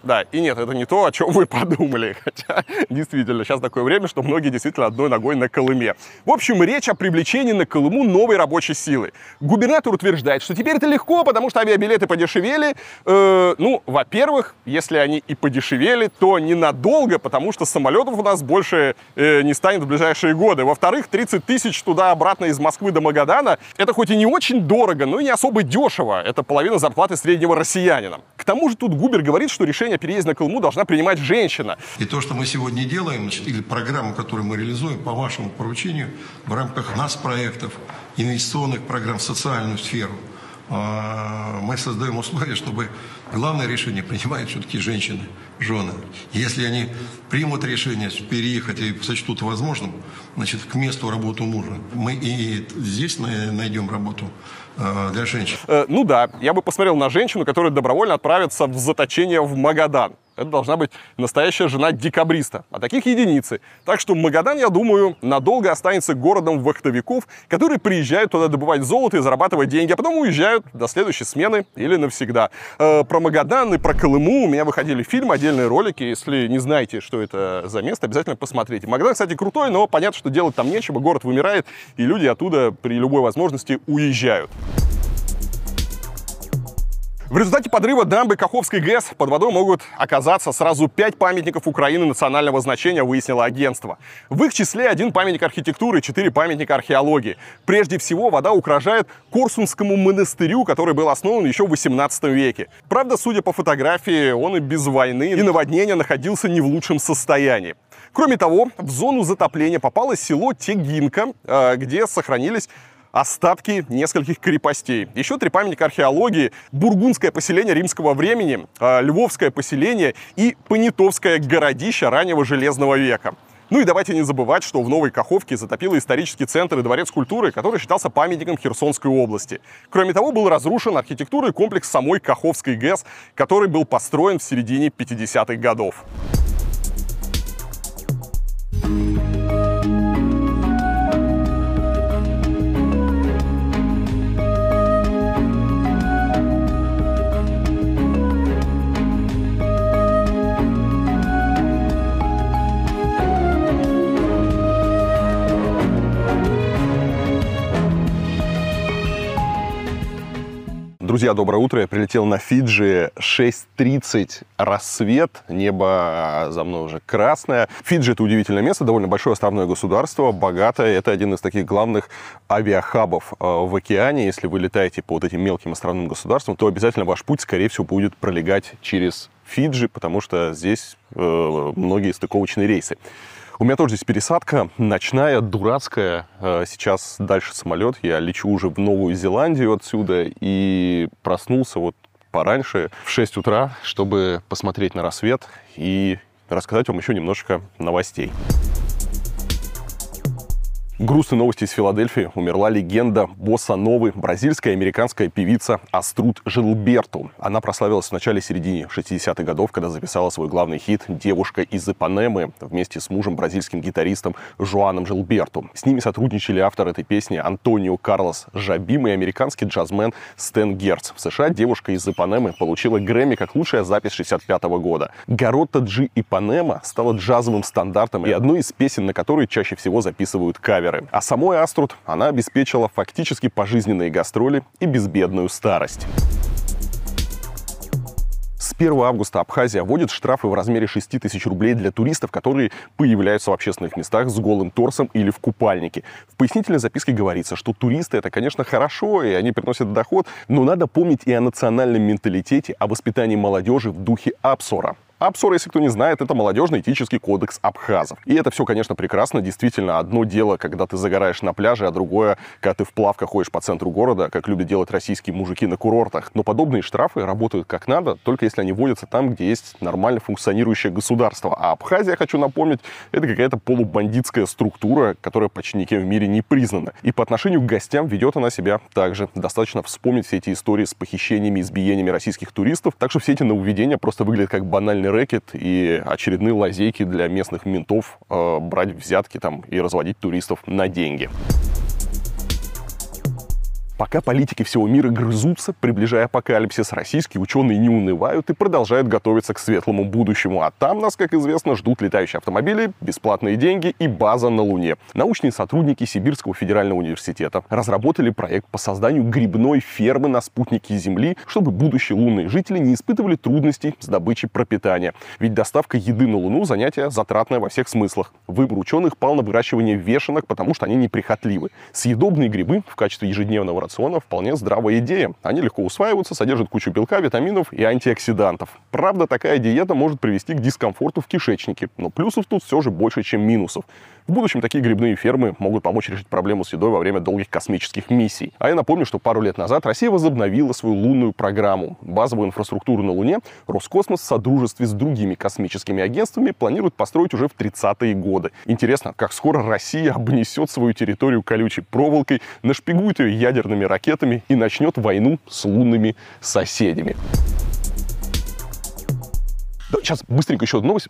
Speaker 1: Да, и нет, это не то, о чем вы подумали. Хотя, действительно, сейчас такое время, что многие действительно одной ногой на Колыме. В общем, речь о привлечении на Колыму новой рабочей силы. Губернатор утверждает, что теперь это легко, потому что авиабилеты подешевели. Э, ну, во-первых, если они и подешевели, то ненадолго, потому что самолетов у нас больше э, не станет в ближайшие годы. Во-вторых, 30 тысяч туда-обратно из Москвы до Магадана, это хоть и не очень дорого, но и не особо дешево. Это половина зарплаты среднего россиянина. К тому же тут Губер говорит, что решение о переезде на Колыму должна принимать женщина.
Speaker 32: И то, что мы сегодня делаем, или программу, которую мы реализуем по вашему поручению в рамках нас проектов, инвестиционных программ в социальную сферу, а, мы создаем условия, чтобы главное решение принимают все-таки женщины, жены. Если они примут решение переехать и сочтут возможным, значит, к месту работы мужа, мы и здесь на- найдем работу для женщин.
Speaker 1: Э, ну да, я бы посмотрел на женщину, которая добровольно отправится в заточение в Магадан. Это должна быть настоящая жена декабриста. А таких единицы. Так что Магадан, я думаю, надолго останется городом вахтовиков, которые приезжают туда добывать золото и зарабатывать деньги, а потом уезжают до следующей смены или навсегда. Э, про Магадан и про Колыму у меня выходили фильмы, отдельные ролики. Если не знаете, что это за место, обязательно посмотрите. Магадан, кстати, крутой, но понятно, что делать там нечего. Город вымирает, и люди оттуда при любой возможности уезжают. В результате подрыва дамбы Каховской ГЭС под водой могут оказаться сразу пять памятников Украины национального значения, выяснило агентство. В их числе один памятник архитектуры четыре памятника археологии. Прежде всего, вода угрожает Корсунскому монастырю, который был основан еще в 18 веке. Правда, судя по фотографии, он и без войны и наводнения находился не в лучшем состоянии. Кроме того, в зону затопления попало село Тегинка, э, где сохранились остатки нескольких крепостей. Еще три памятника археологии, бургундское поселение римского времени, э, львовское поселение и понятовское городище раннего железного века. Ну и давайте не забывать, что в Новой Каховке затопило исторический центр и дворец культуры, который считался памятником Херсонской области. Кроме того, был разрушен архитектурный комплекс самой Каховской ГЭС, который был построен в середине 50-х годов. Друзья, доброе утро. Я прилетел на Фиджи 6.30 рассвет. Небо за мной уже красное. Фиджи это удивительное место, довольно большое островное государство, богатое. Это один из таких главных авиахабов э, в океане. Если вы летаете по вот этим мелким островным государствам, то обязательно ваш путь, скорее всего, будет пролегать через Фиджи, потому что здесь э, многие стыковочные рейсы. У меня тоже здесь пересадка ночная, дурацкая. Э, Сейчас дальше самолет. Я лечу уже в Новую Зеландию отсюда и проснулся вот пораньше, в 6 утра, чтобы посмотреть на рассвет и рассказать вам еще немножко новостей. Грустные новости из Филадельфии. Умерла легенда босса новой бразильская и американская певица Аструд Жилберту. Она прославилась в начале-середине 60-х годов, когда записала свой главный хит «Девушка из Ипанемы» вместе с мужем бразильским гитаристом Жуаном Жилберту. С ними сотрудничали автор этой песни Антонио Карлос Жабим и американский джазмен Стэн Герц. В США девушка из Ипанемы получила Грэмми как лучшая запись 65 года. Гаротта Джи Ипанема стала джазовым стандартом и одной из песен, на которой чаще всего записывают каверы. А самой Аструд она обеспечила фактически пожизненные гастроли и безбедную старость. С 1 августа Абхазия вводит штрафы в размере 6 тысяч рублей для туристов, которые появляются в общественных местах с голым торсом или в купальнике. В пояснительной записке говорится, что туристы это, конечно, хорошо, и они приносят доход, но надо помнить и о национальном менталитете, о воспитании молодежи в духе Апсора. Апсор, если кто не знает, это молодежный этический кодекс абхазов. И это все, конечно, прекрасно. Действительно, одно дело, когда ты загораешь на пляже, а другое, когда ты в плавках ходишь по центру города, как любят делать российские мужики на курортах. Но подобные штрафы работают как надо, только если они вводятся там, где есть нормально функционирующее государство. А Абхазия, хочу напомнить, это какая-то полубандитская структура, которая почти никем в мире не признана. И по отношению к гостям ведет она себя также. Достаточно вспомнить все эти истории с похищениями избиениями российских туристов. Так что все эти нововведения просто выглядят как банальный рэкет и очередные лазейки для местных ментов э, брать взятки там и разводить туристов на деньги. Пока политики всего мира грызутся, приближая апокалипсис, российские ученые не унывают и продолжают готовиться к светлому будущему. А там нас, как известно, ждут летающие автомобили, бесплатные деньги и база на Луне. Научные сотрудники Сибирского федерального университета разработали проект по созданию грибной фермы на спутнике Земли, чтобы будущие лунные жители не испытывали трудностей с добычей пропитания. Ведь доставка еды на Луну – занятие затратное во всех смыслах. Выбор ученых пал на выращивание вешенок, потому что они неприхотливы. Съедобные грибы в качестве ежедневного рациона вполне здравая идея. Они легко усваиваются, содержат кучу белка, витаминов и антиоксидантов. Правда, такая диета может привести к дискомфорту в кишечнике, но плюсов тут все же больше, чем минусов. В будущем такие грибные фермы могут помочь решить проблему с едой во время долгих космических миссий. А я напомню, что пару лет назад Россия возобновила свою лунную программу. Базовую инфраструктуру на Луне Роскосмос в содружестве с другими космическими агентствами планирует построить уже в 30-е годы. Интересно, как скоро Россия обнесет свою территорию колючей проволокой, нашпигует ее ядерными ракетами и начнет войну с лунными соседями. Сейчас быстренько еще одну новость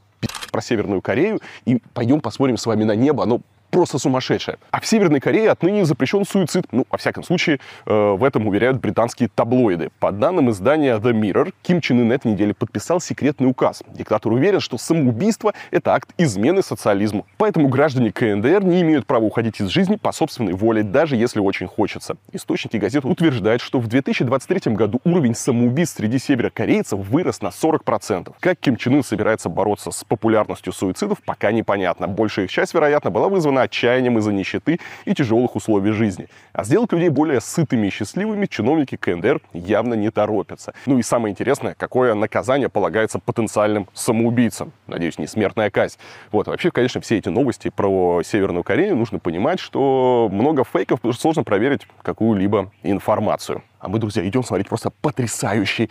Speaker 1: про Северную Корею. И пойдем посмотрим с вами на небо. Оно просто сумасшедшая. А в Северной Корее отныне запрещен суицид. Ну, во всяком случае, э, в этом уверяют британские таблоиды. По данным издания The Mirror, Ким Чен Ын этой неделе подписал секретный указ. Диктатор уверен, что самоубийство – это акт измены социализму. Поэтому граждане КНДР не имеют права уходить из жизни по собственной воле, даже если очень хочется. Источники газеты утверждают, что в 2023 году уровень самоубийств среди северокорейцев вырос на 40%. Как Ким Чен Ын собирается бороться с популярностью суицидов, пока непонятно. Большая их часть, вероятно, была вызвана отчаянием из-за нищеты и тяжелых условий жизни. А сделать людей более сытыми и счастливыми чиновники КНДР явно не торопятся. Ну и самое интересное, какое наказание полагается потенциальным самоубийцам. Надеюсь, не смертная казнь. Вот, вообще, конечно, все эти новости про Северную Корею нужно понимать, что много фейков, потому что сложно проверить какую-либо информацию. А мы, друзья, идем смотреть просто потрясающий,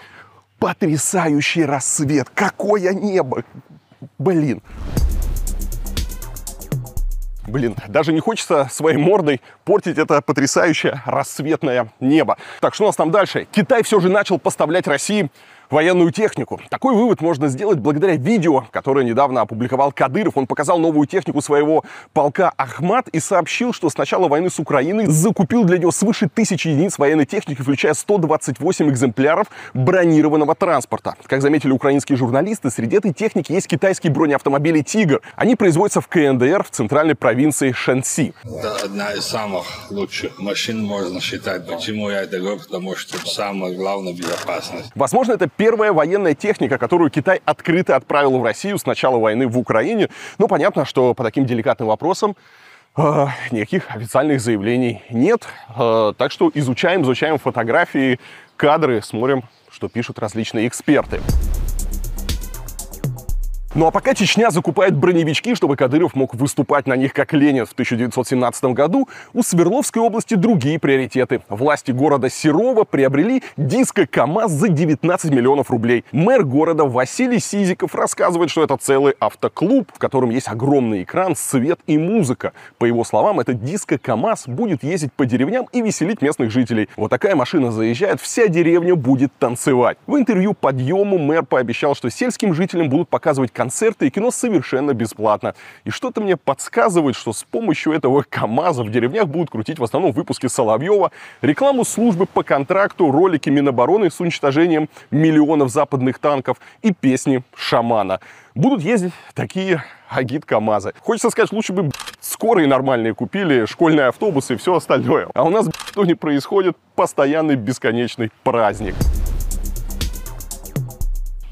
Speaker 1: потрясающий рассвет. Какое небо! Блин. Блин, даже не хочется своей мордой портить это потрясающее рассветное небо. Так, что у нас там дальше? Китай все же начал поставлять России военную технику. Такой вывод можно сделать благодаря видео, которое недавно опубликовал Кадыров. Он показал новую технику своего полка Ахмат и сообщил, что с начала войны с Украиной закупил для него свыше тысячи единиц военной техники, включая 128 экземпляров бронированного транспорта. Как заметили украинские журналисты, среди этой техники есть китайские бронеавтомобили «Тигр». Они производятся в КНДР в центральной провинции Шэньси.
Speaker 33: Это одна из самых лучших машин, можно считать. Почему я это говорю? Потому что самое главное – безопасность.
Speaker 1: Возможно, это первая военная техника, которую Китай открыто отправил в Россию с начала войны в Украине. Но понятно, что по таким деликатным вопросам э, никаких официальных заявлений нет. Э, так что изучаем, изучаем фотографии, кадры, смотрим, что пишут различные эксперты. Ну а пока Чечня закупает броневички, чтобы Кадыров мог выступать на них как Ленин в 1917 году, у Свердловской области другие приоритеты. Власти города Серова приобрели диско КАМАЗ за 19 миллионов рублей. Мэр города Василий Сизиков рассказывает, что это целый автоклуб, в котором есть огромный экран, свет и музыка. По его словам, этот диско КАМАЗ будет ездить по деревням и веселить местных жителей. Вот такая машина заезжает, вся деревня будет танцевать. В интервью «Подъему» мэр пообещал, что сельским жителям будут показывать концерты и кино совершенно бесплатно. И что-то мне подсказывает, что с помощью этого КАМАЗа в деревнях будут крутить в основном выпуски Соловьева, рекламу службы по контракту, ролики Минобороны с уничтожением миллионов западных танков и песни шамана. Будут ездить такие агит КАМАЗы. Хочется сказать, лучше бы скорые нормальные купили, школьные автобусы и все остальное. А у нас что не происходит, постоянный бесконечный праздник.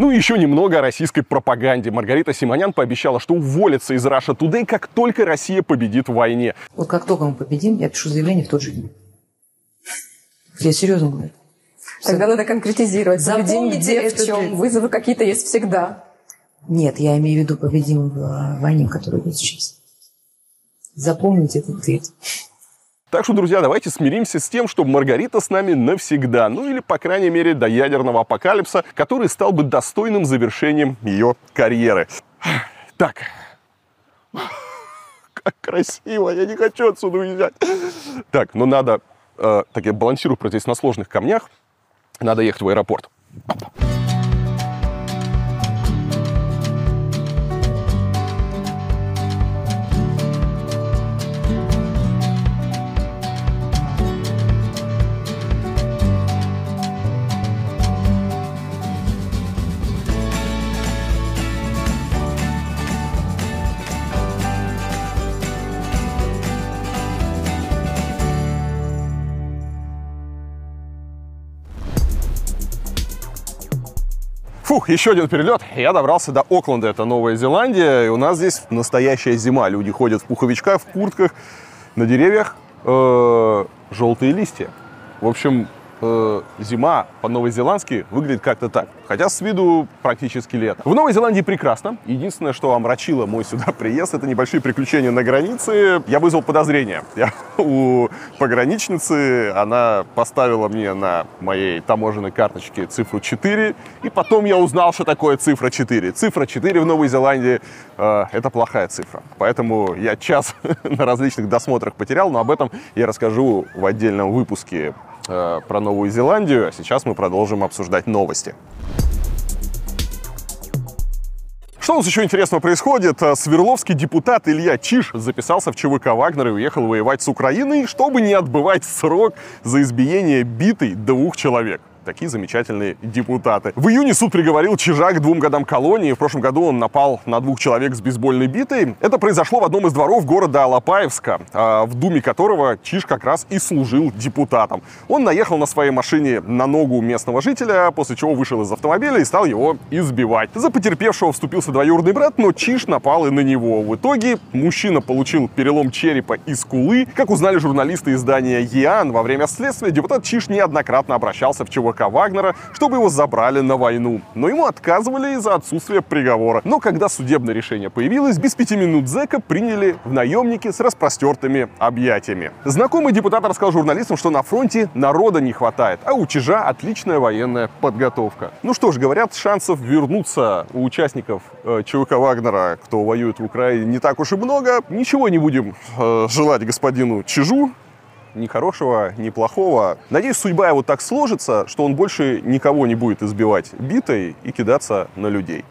Speaker 1: Ну и еще немного о российской пропаганде. Маргарита Симонян пообещала, что уволится из Russia Today, как только Россия победит в войне.
Speaker 34: Вот как только мы победим, я пишу заявление в тот же день. Я серьезно говорю.
Speaker 35: Тогда надо конкретизировать. Победим
Speaker 34: Запомните
Speaker 35: где, в чем. Вызовы какие-то есть всегда.
Speaker 34: Нет, я имею в виду победим в э, войне, которая идет сейчас. Запомните этот ответ.
Speaker 1: Так что, друзья, давайте смиримся с тем, что Маргарита с нами навсегда. Ну или, по крайней мере, до ядерного апокалипса, который стал бы достойным завершением ее карьеры. Так. Как красиво, я не хочу отсюда уезжать. Так, ну надо... э, так, я балансирую здесь на сложных камнях. Надо ехать в аэропорт. Фух, еще один перелет. Я добрался до Окленда, это Новая Зеландия. И у нас здесь настоящая зима. Люди ходят в пуховичках, в куртках. На деревьях э, желтые листья. В общем, э, зима по-новозеландски выглядит как-то так. Хотя с виду практически лето. В Новой Зеландии прекрасно. Единственное, что омрачило мой сюда приезд, это небольшие приключения на границе. Я вызвал подозрение. Я у пограничницы, она поставила мне на моей таможенной карточке цифру 4, и потом я узнал, что такое цифра 4. Цифра 4 в Новой Зеландии э, это плохая цифра. Поэтому я час на различных досмотрах потерял, но об этом я расскажу в отдельном выпуске э, про Новую Зеландию. А сейчас мы продолжим обсуждать новости. Что у нас еще интересного происходит? Э, Свердловский депутат Илья Чиш записался в ЧВК Вагнер и уехал воевать с Украиной, чтобы не отбывать срок за избиение битой двух человек. Такие замечательные депутаты. В июне суд приговорил Чижа к двум годам колонии. В прошлом году он напал на двух человек с бейсбольной битой. Это произошло в одном из дворов города Алапаевска, а, в думе которого Чиж как раз и служил депутатом. Он наехал на своей машине на ногу местного жителя, после чего вышел из автомобиля и стал его избивать. За потерпевшего вступился двоюродный брат, но Чиж напал и на него. В итоге мужчина получил перелом черепа и скулы. Как узнали журналисты издания ЕАН, во время следствия депутат Чиж неоднократно обращался в ЧВК Вагнера, чтобы его забрали на войну. Но ему отказывали из-за отсутствия приговора. Но когда судебное решение появилось, без пяти минут зэка приняли в наемники с распростертыми объятиями. Знакомый депутат рассказал журналистам, что на фронте народа не хватает, а у Чижа отличная военная подготовка. Ну что ж, говорят, шансов вернуться у участников э, ЧВК Вагнера, кто воюет в Украине, не так уж и много. Ничего не будем э, желать господину Чижу, ни хорошего, ни плохого. Надеюсь, судьба его так сложится, что он больше никого не будет избивать битой и кидаться на людей.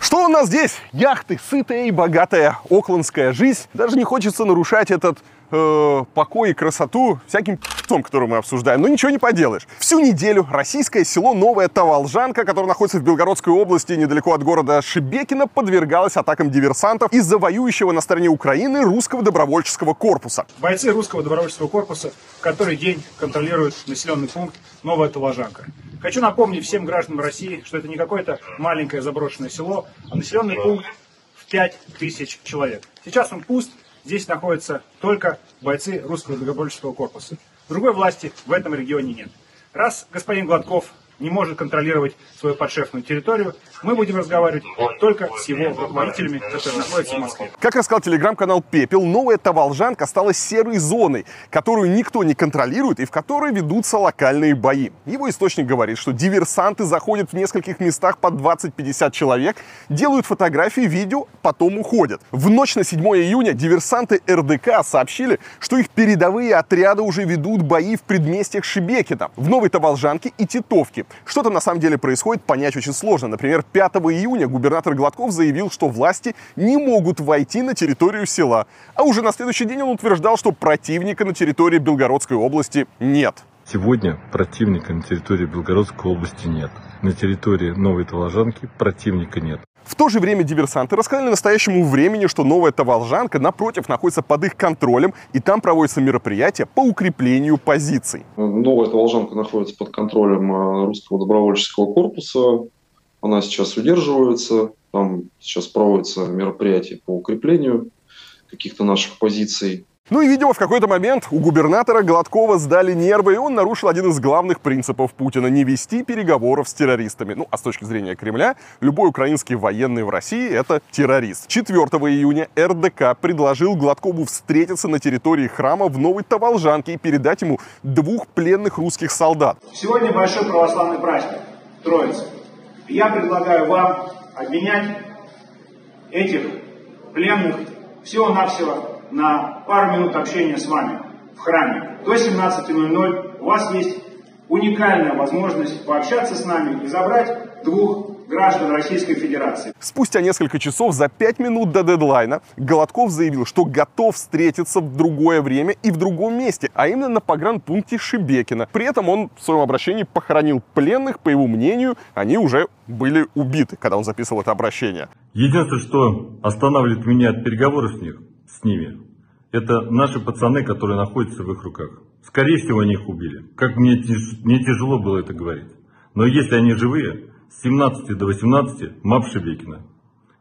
Speaker 1: Что у нас здесь? Яхты, сытая и богатая оклендская жизнь. Даже не хочется нарушать этот э, покой и красоту всяким том, который мы обсуждаем. Но ничего не поделаешь. Всю неделю российское село Новая Таволжанка, которое находится в Белгородской области, недалеко от города Шебекино, подвергалось атакам диверсантов из-за воюющего на стороне Украины русского добровольческого корпуса.
Speaker 30: Бойцы русского добровольческого корпуса который день контролируют населенный пункт Новая Таложанка. Хочу напомнить всем гражданам России, что это не какое-то маленькое заброшенное село, а населенный пункт в 5 тысяч человек. Сейчас он пуст, здесь находятся только бойцы русского добровольческого корпуса. Другой власти в этом регионе нет. Раз господин Гладков не может контролировать свою подшефную территорию. Мы будем разговаривать только с его руководителями, которые находятся в Москве.
Speaker 1: Как рассказал телеграм-канал Пепел, новая Таволжанка стала серой зоной, которую никто не контролирует и в которой ведутся локальные бои. Его источник говорит, что диверсанты заходят в нескольких местах по 20-50 человек, делают фотографии, видео, потом уходят. В ночь на 7 июня диверсанты РДК сообщили, что их передовые отряды уже ведут бои в предместьях Шебекина, в Новой Таволжанке и Титовке. Что там на самом деле происходит, понять очень сложно. Например, 5 июня губернатор Гладков заявил, что власти не могут войти на территорию села. А уже на следующий день он утверждал, что противника на территории Белгородской области нет.
Speaker 36: Сегодня противника на территории Белгородской области нет. На территории Новой Таволжанки противника нет.
Speaker 1: В то же время диверсанты рассказали настоящему времени, что новая Таволжанка, напротив, находится под их контролем, и там проводятся мероприятия по укреплению позиций.
Speaker 37: Новая Таволжанка находится под контролем э, русского добровольческого корпуса. Она сейчас удерживается. Там сейчас проводятся мероприятия по укреплению каких-то наших позиций.
Speaker 1: Ну и, видимо, в какой-то момент у губернатора Гладкова сдали нервы, и он нарушил один из главных принципов Путина – не вести переговоров с террористами. Ну, а с точки зрения Кремля, любой украинский военный в России – это террорист. 4 июня РДК предложил Гладкову встретиться на территории храма в Новой Таволжанке и передать ему двух пленных русских солдат.
Speaker 30: Сегодня большой православный праздник – Троица. Я предлагаю вам обменять этих пленных всего-навсего на пару минут общения с вами в храме. До 17.00 у вас есть уникальная возможность пообщаться с нами и забрать двух граждан Российской Федерации.
Speaker 1: Спустя несколько часов, за пять минут до дедлайна, Голодков заявил, что готов встретиться в другое время и в другом месте, а именно на погранпункте Шибекина. При этом он в своем обращении похоронил пленных, по его мнению, они уже были убиты, когда он записывал это обращение.
Speaker 36: Единственное, что останавливает меня от переговоров с них, с ними, это наши пацаны, которые находятся в их руках. Скорее всего, они их убили. Как мне, мне тяжело было это говорить. Но если они живые, с 17 до 18 МАП Шебекина.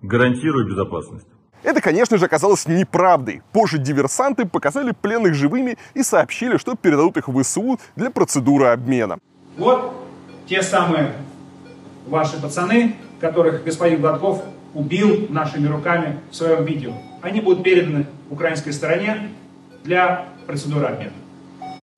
Speaker 36: Гарантирую безопасность.
Speaker 1: Это, конечно же, оказалось неправдой. Позже диверсанты показали пленных живыми и сообщили, что передадут их в ВСУ для процедуры обмена.
Speaker 30: Вот те самые ваши пацаны, которых господин Гладков убил нашими руками в своем видео. Они будут переданы украинской стороне для процедуры обмена.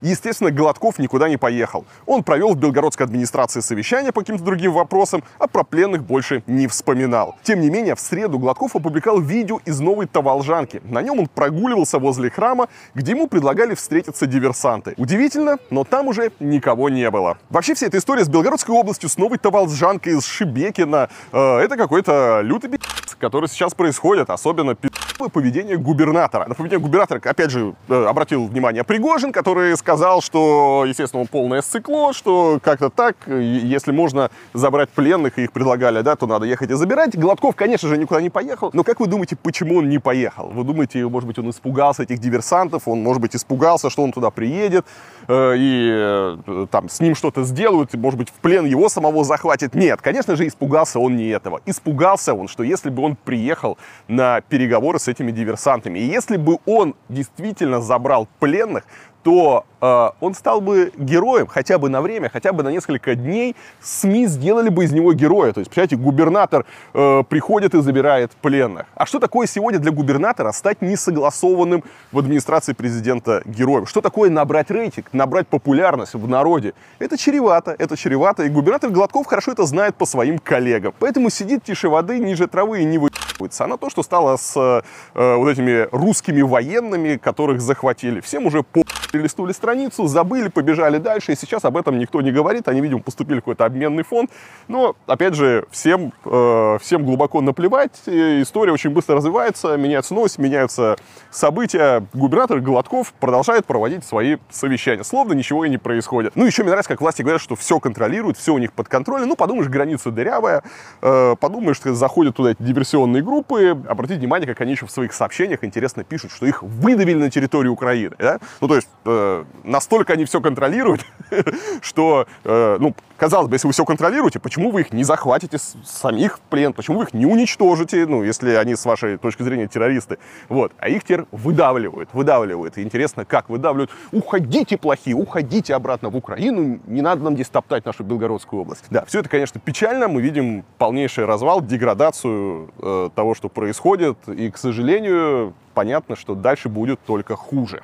Speaker 1: Естественно, Гладков никуда не поехал. Он провел в белгородской администрации совещание по каким-то другим вопросам, а про пленных больше не вспоминал. Тем не менее, в среду Гладков опубликовал видео из новой Таволжанки. На нем он прогуливался возле храма, где ему предлагали встретиться диверсанты. Удивительно, но там уже никого не было. Вообще вся эта история с Белгородской областью, с новой Таволжанкой, с Шибекина, э, это какой-то лютый пи***ц, который сейчас происходит, особенно пи***. поведение губернатора. На поведение губернатора, опять же, э, обратил внимание Пригожин, который сказал, что, естественно, он полное сцикло, что как-то так, если можно забрать пленных, и их предлагали, да, то надо ехать и забирать. Гладков, конечно же, никуда не поехал. Но как вы думаете, почему он не поехал? Вы думаете, может быть, он испугался этих диверсантов, он, может быть, испугался, что он туда приедет, э, и э, там с ним что-то сделают, и, может быть, в плен его самого захватит? Нет, конечно же, испугался он не этого. Испугался он, что если бы он приехал на переговоры с этими диверсантами, и если бы он действительно забрал пленных, то э, он стал бы героем хотя бы на время, хотя бы на несколько дней. СМИ сделали бы из него героя. То есть, представляете, губернатор э, приходит и забирает пленных. А что такое сегодня для губернатора стать несогласованным в администрации президента героем? Что такое набрать рейтинг, набрать популярность в народе? Это чревато, это чревато. И губернатор Гладков хорошо это знает по своим коллегам. Поэтому сидит тише воды, ниже травы и не выебывается. А на то, что стало с э, вот этими русскими военными, которых захватили. Всем уже по перелистнули страницу, забыли, побежали дальше, и сейчас об этом никто не говорит. Они, видимо, поступили в какой-то обменный фонд. Но, опять же, всем, э, всем глубоко наплевать. История очень быстро развивается, меняются новости, меняются события. Губернатор Голодков продолжает проводить свои совещания. Словно ничего и не происходит. Ну, еще мне нравится, как власти говорят, что все контролируют, все у них под контролем. Ну, подумаешь, граница дырявая, э, подумаешь, что заходят туда эти диверсионные группы, обратите внимание, как они еще в своих сообщениях интересно пишут, что их выдавили на территории Украины. Да? Ну, то есть, э, настолько они все контролируют, что, э, ну, казалось бы, если вы все контролируете, почему вы их не захватите самих в плен, почему вы их не уничтожите, ну, если они, с вашей точки зрения, террористы. Вот. А их теперь выдавливают, выдавливают. И интересно, как выдавливают. Уходите, плохие, уходите обратно в Украину, не надо нам здесь топтать нашу Белгородскую область. Да, все это, конечно, печально. Мы видим полнейший развал, деградацию э, того, что происходит. И, к сожалению, понятно, что дальше будет только хуже.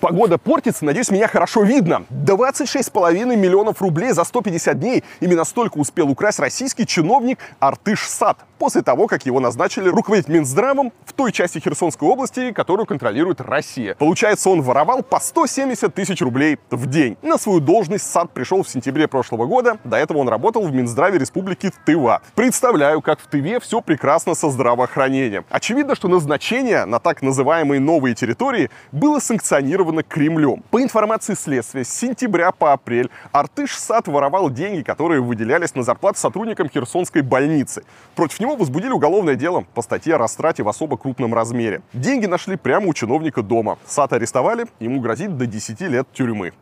Speaker 1: Погода портится, надеюсь, меня хорошо видно. 26,5 миллионов рублей за 150 дней. Именно столько успел украсть российский чиновник Артыш Сад после того, как его назначили руководить Минздравом в той части Херсонской области, которую контролирует Россия. Получается, он воровал по 170 тысяч рублей в день. На свою должность Сад пришел в сентябре прошлого года. До этого он работал в Минздраве Республики Тыва. Представляю, как в Тыве все прекрасно со здравоохранением. Очевидно, что назначение на так называемые новые территории было санкционировано Кремлем. По информации следствия, с сентября по апрель Артыш Сад воровал деньги, которые выделялись на зарплаты сотрудникам Херсонской больницы. Против него возбудили уголовное дело по статье о растрате в особо крупном размере. Деньги нашли прямо у чиновника дома. Сад арестовали, ему грозит до 10 лет тюрьмы.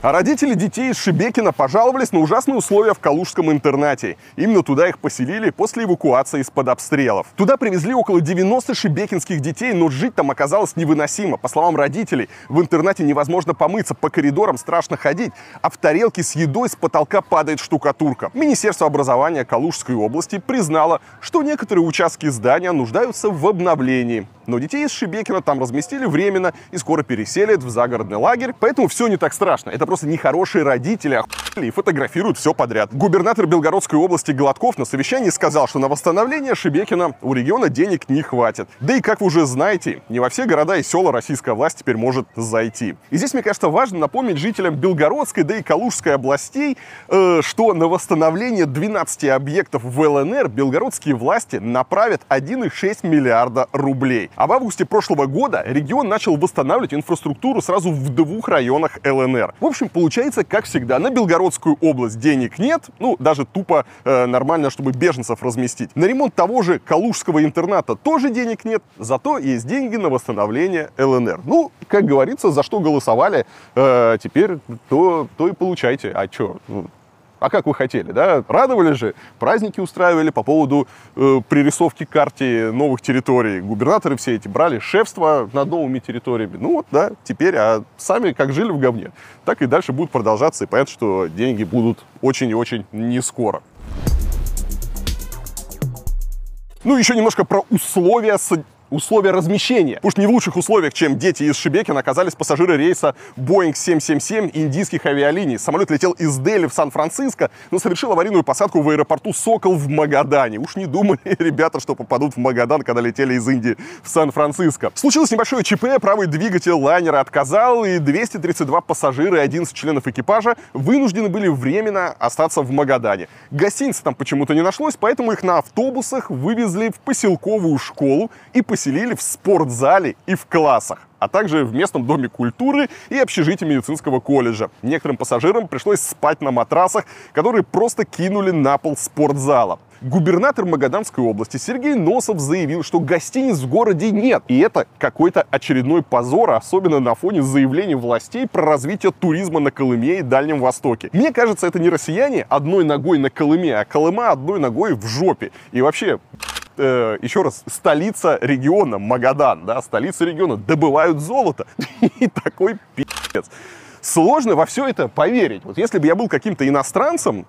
Speaker 1: А родители детей из Шебекина пожаловались на ужасные условия в калужском интернате. Именно туда их поселили после эвакуации из-под обстрелов. Туда привезли около 90 шебекинских детей, но жить там оказалось невыносимо. По словам родителей, в интернате невозможно помыться, по коридорам страшно ходить, а в тарелке с едой с потолка падает штукатурка. Министерство образования Калужской области признало, что некоторые участки здания нуждаются в обновлении. Но детей из Шебекина там разместили временно и скоро переселят в загородный лагерь, поэтому все не так страшно. Это просто нехорошие родители охуели и фотографируют все подряд. Губернатор Белгородской области Гладков на совещании сказал, что на восстановление Шебекина у региона денег не хватит. Да и, как вы уже знаете, не во все города и села российская власть теперь может зайти. И здесь, мне кажется, важно напомнить жителям Белгородской, да и Калужской областей, э, что на восстановление 12 объектов в ЛНР белгородские власти направят 1,6 миллиарда рублей. А в августе прошлого года регион начал восстанавливать инфраструктуру сразу в двух районах ЛНР. В общем, получается, как всегда, на Белгородскую область денег нет, ну, даже тупо э, нормально, чтобы беженцев разместить. На ремонт того же Калужского интерната тоже денег нет, зато есть деньги на восстановление ЛНР. Ну, как говорится, за что голосовали, э, теперь то, то и получайте. А что? А как вы хотели, да? Радовали же, праздники устраивали по поводу э, пририсовки карте новых территорий. Губернаторы все эти брали шефство над новыми территориями. Ну вот, да, теперь, а сами как жили в говне, так и дальше будут продолжаться. И понятно, что деньги будут очень и очень не скоро. Ну, еще немножко про условия условия размещения. Что не в лучших условиях, чем дети из Шебекина, оказались пассажиры рейса Boeing 777 индийских авиалиний. Самолет летел из Дели в Сан-Франциско, но совершил аварийную посадку в аэропорту Сокол в Магадане. Уж не думали ребята, что попадут в Магадан, когда летели из Индии в Сан-Франциско. Случилось небольшое ЧП, правый двигатель лайнера отказал, и 232 пассажира и 11 членов экипажа вынуждены были временно остаться в Магадане. Гостиницы там почему-то не нашлось, поэтому их на автобусах вывезли в поселковую школу и поселили в спортзале и в классах а также в местном доме культуры и общежитии медицинского колледжа. Некоторым пассажирам пришлось спать на матрасах, которые просто кинули на пол спортзала. Губернатор Магаданской области Сергей Носов заявил, что гостиниц в городе нет. И это какой-то очередной позор, особенно на фоне заявлений властей про развитие туризма на Колыме и Дальнем Востоке. Мне кажется, это не россияне одной ногой на Колыме, а Колыма одной ногой в жопе. И вообще, э, еще раз, столица региона, Магадан, да, столица региона, добывают золото. И такой пи***ц. Сложно во все это поверить. Вот если бы я был каким-то иностранцем,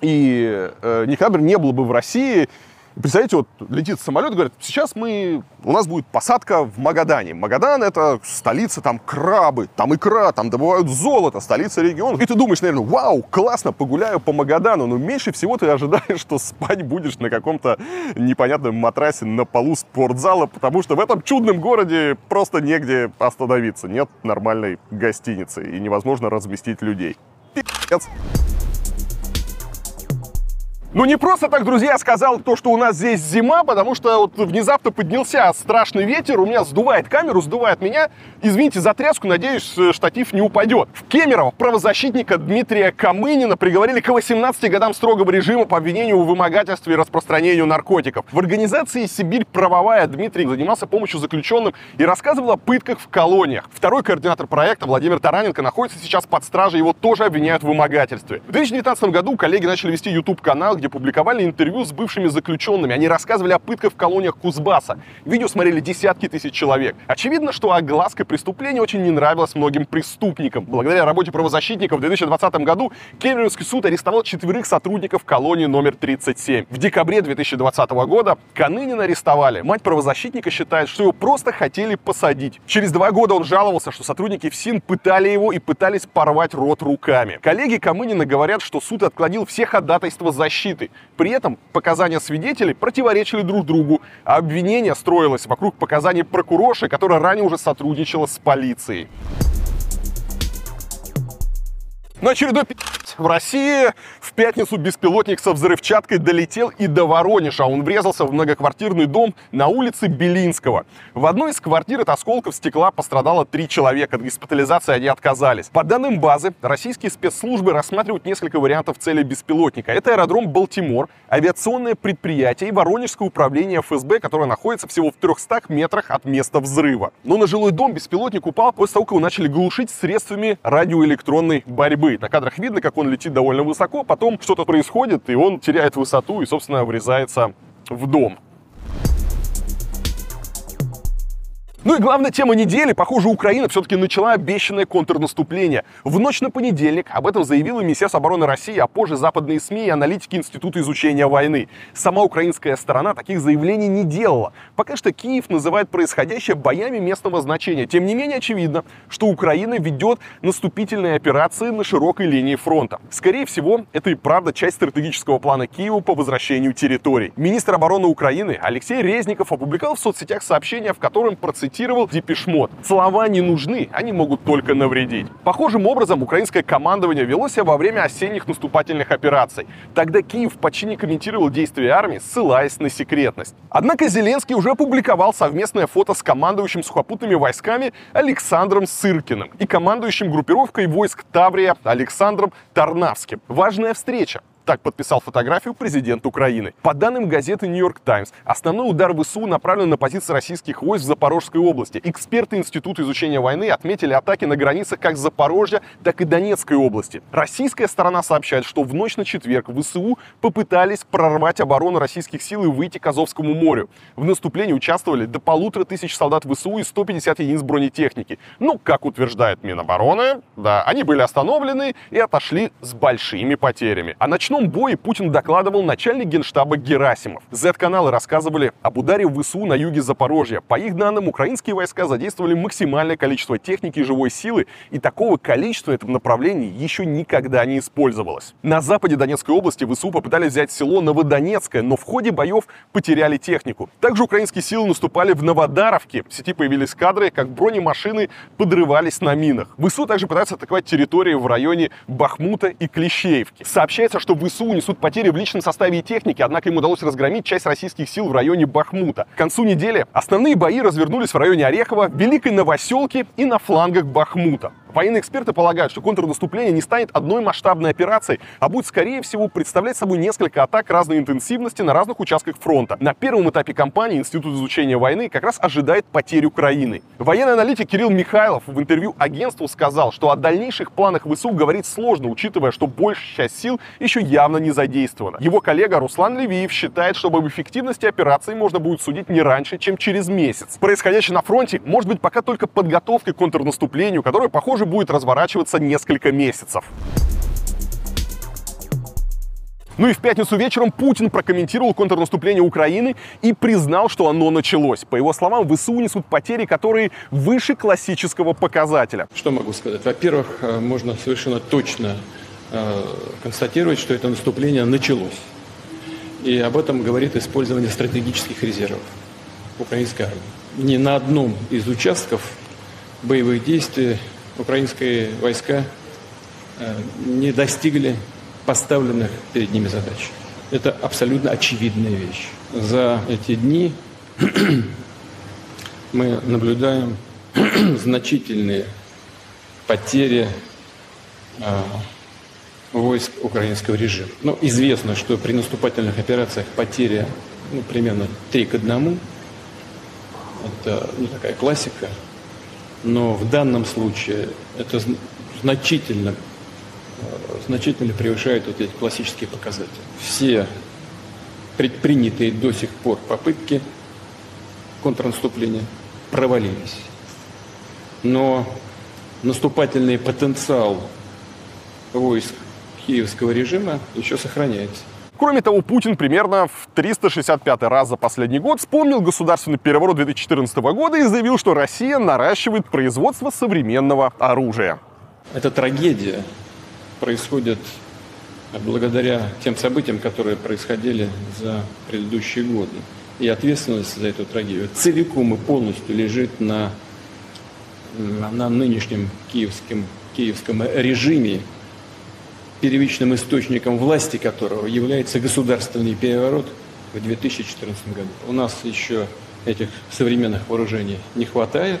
Speaker 1: и э, никогда бы не было бы в России, Представляете, вот летит самолет, говорит, сейчас мы, у нас будет посадка в Магадане. Магадан это столица, там крабы, там икра, там добывают золото, столица региона. И ты думаешь, наверное, вау, классно, погуляю по Магадану. Но меньше всего ты ожидаешь, что спать будешь на каком-то непонятном матрасе на полу спортзала, потому что в этом чудном городе просто негде остановиться. Нет нормальной гостиницы и невозможно разместить людей. Пи***ц. Ну не просто так, друзья, сказал то, что у нас здесь зима, потому что вот внезапно поднялся страшный ветер, у меня сдувает камеру, сдувает меня. Извините за тряску, надеюсь, штатив не упадет. В Кемерово правозащитника Дмитрия Камынина приговорили к 18 годам строгого режима по обвинению в вымогательстве и распространению наркотиков. В организации «Сибирь правовая» Дмитрий занимался помощью заключенным и рассказывал о пытках в колониях. Второй координатор проекта Владимир Тараненко находится сейчас под стражей, его тоже обвиняют в вымогательстве. В 2019 году коллеги начали вести YouTube-канал, где публиковали интервью с бывшими заключенными. Они рассказывали о пытках в колониях Кузбасса. Видео смотрели десятки тысяч человек. Очевидно, что огласка преступления очень не нравилась многим преступникам. Благодаря работе правозащитников в 2020 году Кемеровский суд арестовал четверых сотрудников колонии номер 37. В декабре 2020 года Канынина арестовали. Мать правозащитника считает, что его просто хотели посадить. Через два года он жаловался, что сотрудники ФСИН пытали его и пытались порвать рот руками. Коллеги Камынина говорят, что суд отклонил все ходатайства защиты защиты. При этом показания свидетелей противоречили друг другу, а обвинение строилось вокруг показаний прокурорши, которая ранее уже сотрудничала с полицией. На очередной в России в пятницу беспилотник со взрывчаткой долетел и до Воронежа. Он врезался в многоквартирный дом на улице Белинского. В одной из квартир от осколков стекла пострадало три человека. От госпитализации они отказались. По данным базы, российские спецслужбы рассматривают несколько вариантов цели беспилотника. Это аэродром Балтимор, авиационное предприятие и Воронежское управление ФСБ, которое находится всего в 300 метрах от места взрыва. Но на жилой дом беспилотник упал после того, как его начали глушить средствами радиоэлектронной борьбы. На кадрах видно, как он летит довольно высоко, потом что-то происходит, и он теряет высоту и, собственно, врезается в дом. Ну и главная тема недели. Похоже, Украина все-таки начала обещанное контрнаступление. В ночь на понедельник об этом заявила Министерство обороны России, а позже западные СМИ и аналитики Института изучения войны. Сама украинская сторона таких заявлений не делала. Пока что Киев называет происходящее боями местного значения. Тем не менее, очевидно, что Украина ведет наступительные операции на широкой линии фронта. Скорее всего, это и правда часть стратегического плана Киева по возвращению территорий. Министр обороны Украины Алексей Резников опубликовал в соцсетях сообщение, в котором процитировал процитировал Депешмот. Слова не нужны, они могут только навредить. Похожим образом украинское командование вело себя во время осенних наступательных операций. Тогда Киев почти не комментировал действия армии, ссылаясь на секретность. Однако Зеленский уже опубликовал совместное фото с командующим сухопутными войсками Александром Сыркиным и командующим группировкой войск Таврия Александром Тарнавским. Важная встреча. Так подписал фотографию президент Украины. По данным газеты «Нью-Йорк Таймс», основной удар ВСУ направлен на позиции российских войск в Запорожской области. Эксперты Института изучения войны отметили атаки на границах как Запорожья, так и Донецкой области. Российская сторона сообщает, что в ночь на четверг ВСУ попытались прорвать оборону российских сил и выйти к Азовскому морю. В наступлении участвовали до полутора тысяч солдат ВСУ и 150 единиц бронетехники. Ну, как утверждает Минобороны, да, они были остановлены и отошли с большими потерями. А ночной ночном бое Путин докладывал начальник генштаба Герасимов. Z-каналы рассказывали об ударе в ВСУ на юге Запорожья. По их данным, украинские войска задействовали максимальное количество техники и живой силы, и такого количества в этом направлении еще никогда не использовалось. На западе Донецкой области ВСУ попытались взять село Новодонецкое, но в ходе боев потеряли технику. Также украинские силы наступали в Новодаровке. В сети появились кадры, как бронемашины подрывались на минах. ВСУ также пытаются атаковать территории в районе Бахмута и Клещеевки. Сообщается, что ВСУ несут потери в личном составе и технике, однако им удалось разгромить часть российских сил в районе Бахмута. К концу недели основные бои развернулись в районе Орехова, Великой Новоселки и на флангах Бахмута. Военные эксперты полагают, что контрнаступление не станет одной масштабной операцией, а будет, скорее всего, представлять собой несколько атак разной интенсивности на разных участках фронта. На первом этапе кампании Институт изучения войны как раз ожидает потерь Украины. Военный аналитик Кирилл Михайлов в интервью агентству сказал, что о дальнейших планах ВСУ говорить сложно, учитывая, что большая часть сил еще явно не задействована. Его коллега Руслан Левиев считает, что об эффективности операции можно будет судить не раньше, чем через месяц. Происходящее на фронте может быть пока только подготовкой к контрнаступлению, которое, похоже, тоже будет разворачиваться несколько месяцев. Ну и в пятницу вечером Путин прокомментировал контрнаступление Украины и признал, что оно началось. По его словам, ВСУ несут потери, которые выше классического показателя.
Speaker 23: Что могу сказать? Во-первых, э, можно совершенно точно э, констатировать, что это наступление началось. И об этом говорит использование стратегических резервов украинской армии. Ни на одном из участков боевых действий украинские войска э, не достигли поставленных перед ними задач. Это абсолютно очевидная вещь. За эти дни мы наблюдаем значительные потери а, войск украинского режима. Ну, известно, что при наступательных операциях потеря ну, примерно 3 к 1. Это ну, такая классика. Но в данном случае это значительно, э, значительно превышает вот эти классические показатели. Все предпринятые до сих пор попытки контрнаступления провалились. Но наступательный потенциал войск киевского режима еще сохраняется.
Speaker 1: Кроме того, Путин примерно в 365 раз за последний год вспомнил государственный переворот 2014 года и заявил, что Россия наращивает производство современного оружия.
Speaker 23: Эта трагедия происходит благодаря тем событиям, которые происходили за предыдущие годы. И ответственность за эту трагедию целиком и полностью лежит на, на нынешнем киевском, киевском режиме, первичным источником власти которого является государственный переворот в 2014 году. У нас еще этих современных вооружений не хватает,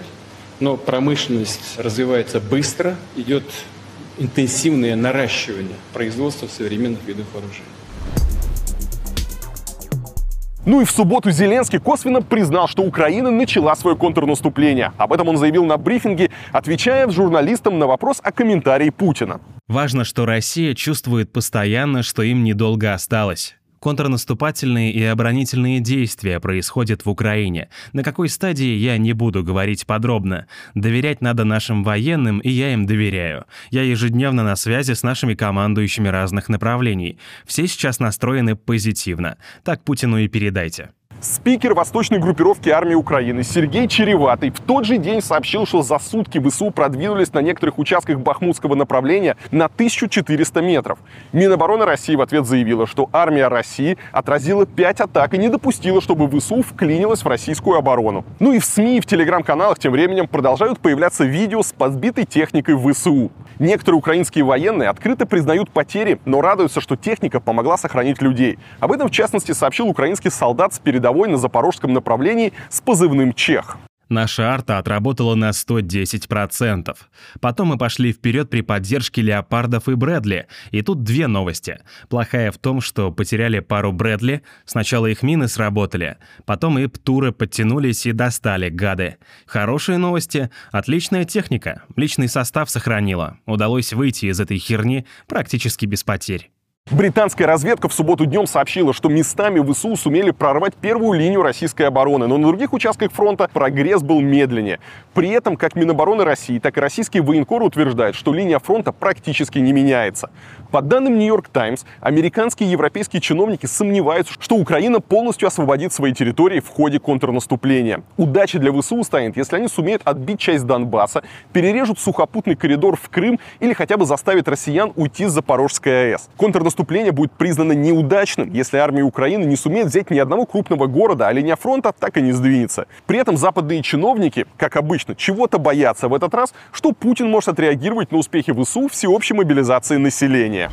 Speaker 23: но промышленность развивается быстро, идет интенсивное наращивание производства современных видов вооружений.
Speaker 1: Ну и в субботу Зеленский косвенно признал, что Украина начала свое контрнаступление. Об этом он заявил на брифинге, отвечая журналистам на вопрос о комментарии Путина.
Speaker 31: Важно, что Россия чувствует постоянно, что им недолго осталось. Контрнаступательные и оборонительные действия происходят в Украине. На какой стадии я не буду говорить подробно. Доверять надо нашим военным, и я им доверяю. Я ежедневно на связи с нашими командующими разных направлений. Все сейчас настроены позитивно. Так Путину и передайте.
Speaker 1: Спикер восточной группировки армии Украины Сергей Череватый в тот же день сообщил, что за сутки ВСУ продвинулись на некоторых участках Бахмутского направления на 1400 метров. Минобороны России в ответ заявила, что армия России отразила 5 атак и не допустила, чтобы ВСУ вклинилась в российскую оборону. Ну и в СМИ и в телеграм-каналах тем временем продолжают появляться видео с подбитой техникой ВСУ. Некоторые украинские военные открыто признают потери, но радуются, что техника помогла сохранить людей. Об этом, в частности, сообщил украинский солдат с передовой передовой на запорожском направлении с позывным «Чех».
Speaker 31: Наша арта отработала на 110%. Потом мы пошли вперед при поддержке леопардов и Брэдли. И тут две новости. Плохая в том, что потеряли пару Брэдли. Сначала их мины сработали. Потом и птуры подтянулись и достали, гады. Хорошие новости. Отличная техника. Личный состав сохранила. Удалось выйти из этой херни практически без потерь.
Speaker 1: Британская разведка в субботу днем сообщила, что местами ВСУ сумели прорвать первую линию российской обороны, но на других участках фронта прогресс был медленнее. При этом как Минобороны России, так и российские военкоры утверждают, что линия фронта практически не меняется. По данным Нью-Йорк Таймс, американские и европейские чиновники сомневаются, что Украина полностью освободит свои территории в ходе контрнаступления. Удача для ВСУ станет, если они сумеют отбить часть Донбасса, перережут сухопутный коридор в Крым или хотя бы заставят россиян уйти с Запорожской АЭС. Контрнаступление будет признано неудачным, если армия Украины не сумеет взять ни одного крупного города, а линия фронта так и не сдвинется. При этом западные чиновники, как обычно, чего-то боятся в этот раз, что Путин может отреагировать на успехи ВСУ всеобщей мобилизации населения.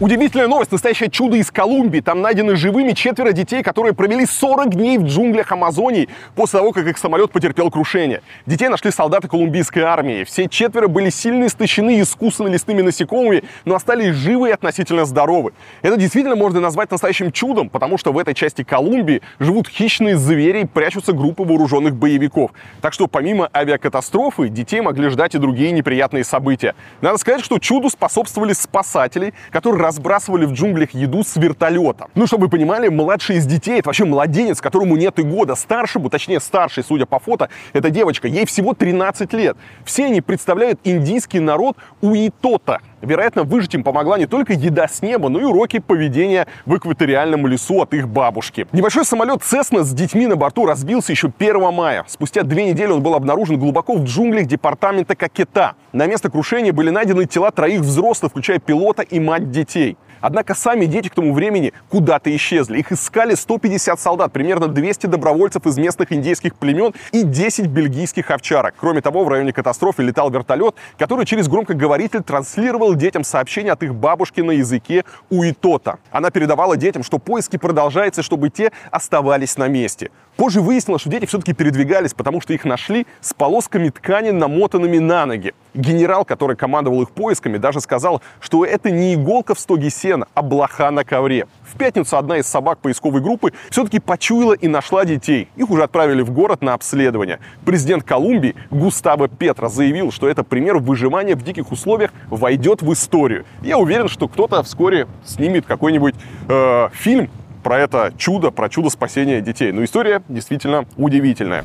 Speaker 1: Удивительная новость, настоящее чудо из Колумбии. Там найдены живыми четверо детей, которые провели 40 дней в джунглях Амазонии после того, как их самолет потерпел крушение. Детей нашли солдаты колумбийской армии. Все четверо были сильно истощены и искусаны лесными насекомыми, но остались живы и относительно здоровы. Это действительно можно назвать настоящим чудом, потому что в этой части Колумбии живут хищные звери и прячутся группы вооруженных боевиков. Так что помимо авиакатастрофы, детей могли ждать и другие неприятные события. Надо сказать, что чуду способствовали спасатели, которые разбрасывали в джунглях еду с вертолета. Ну, чтобы вы понимали, младший из детей, это вообще младенец, которому нет и года. Старшему, точнее старший, судя по фото, это девочка, ей всего 13 лет. Все они представляют индийский народ Уитота. Вероятно, выжить им помогла не только еда с неба, но и уроки поведения в экваториальном лесу от их бабушки. Небольшой самолет Cessna с детьми на борту разбился еще 1 мая. Спустя две недели он был обнаружен глубоко в джунглях департамента Какета. На место крушения были найдены тела троих взрослых, включая пилота и мать детей. Однако сами дети к тому времени куда-то исчезли. Их искали 150 солдат, примерно 200 добровольцев из местных индейских племен и 10 бельгийских овчарок. Кроме того, в районе катастрофы летал вертолет, который через громкоговоритель транслировал детям сообщения от их бабушки на языке уитота. Она передавала детям, что поиски продолжаются, чтобы те оставались на месте. Позже выяснилось, что дети все-таки передвигались, потому что их нашли с полосками ткани, намотанными на ноги. Генерал, который командовал их поисками, даже сказал, что это не иголка в стоге сена, а блоха на ковре. В пятницу одна из собак поисковой группы все-таки почуяла и нашла детей. Их уже отправили в город на обследование. Президент Колумбии Густаво Петро заявил, что это пример выживания в диких условиях войдет в историю. Я уверен, что кто-то вскоре снимет какой-нибудь э, фильм про это чудо, про чудо спасения детей. Но история действительно удивительная.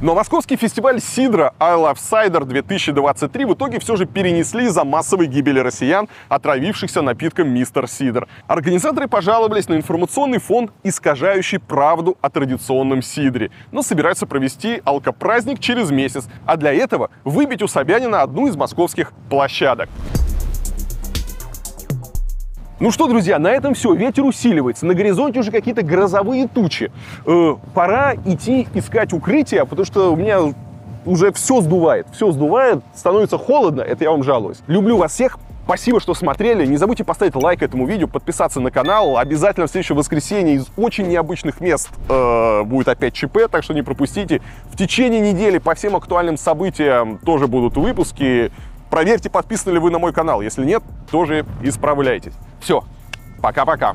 Speaker 1: Но московский фестиваль Сидра I Love Cider 2023 в итоге все же перенесли из-за массовой гибели россиян, отравившихся напитком Мистер Сидр. Организаторы пожаловались на информационный фон, искажающий правду о традиционном сидре, но собираются провести алкопраздник через месяц, а для этого выбить у Собянина одну из московских площадок. Ну что, друзья, на этом все. Ветер усиливается. На горизонте уже какие-то грозовые тучи. Э, пора идти искать укрытие, потому что у меня уже все сдувает. Все сдувает, становится холодно. Это я вам жалуюсь. Люблю вас всех. Спасибо, что смотрели. Не забудьте поставить лайк этому видео, подписаться на канал. Обязательно в следующее воскресенье из очень необычных мест э, будет опять ЧП, так что не пропустите. В течение недели по всем актуальным событиям тоже будут выпуски. Проверьте, подписаны ли вы на мой канал. Если нет, тоже исправляйтесь. Все, пока-пока.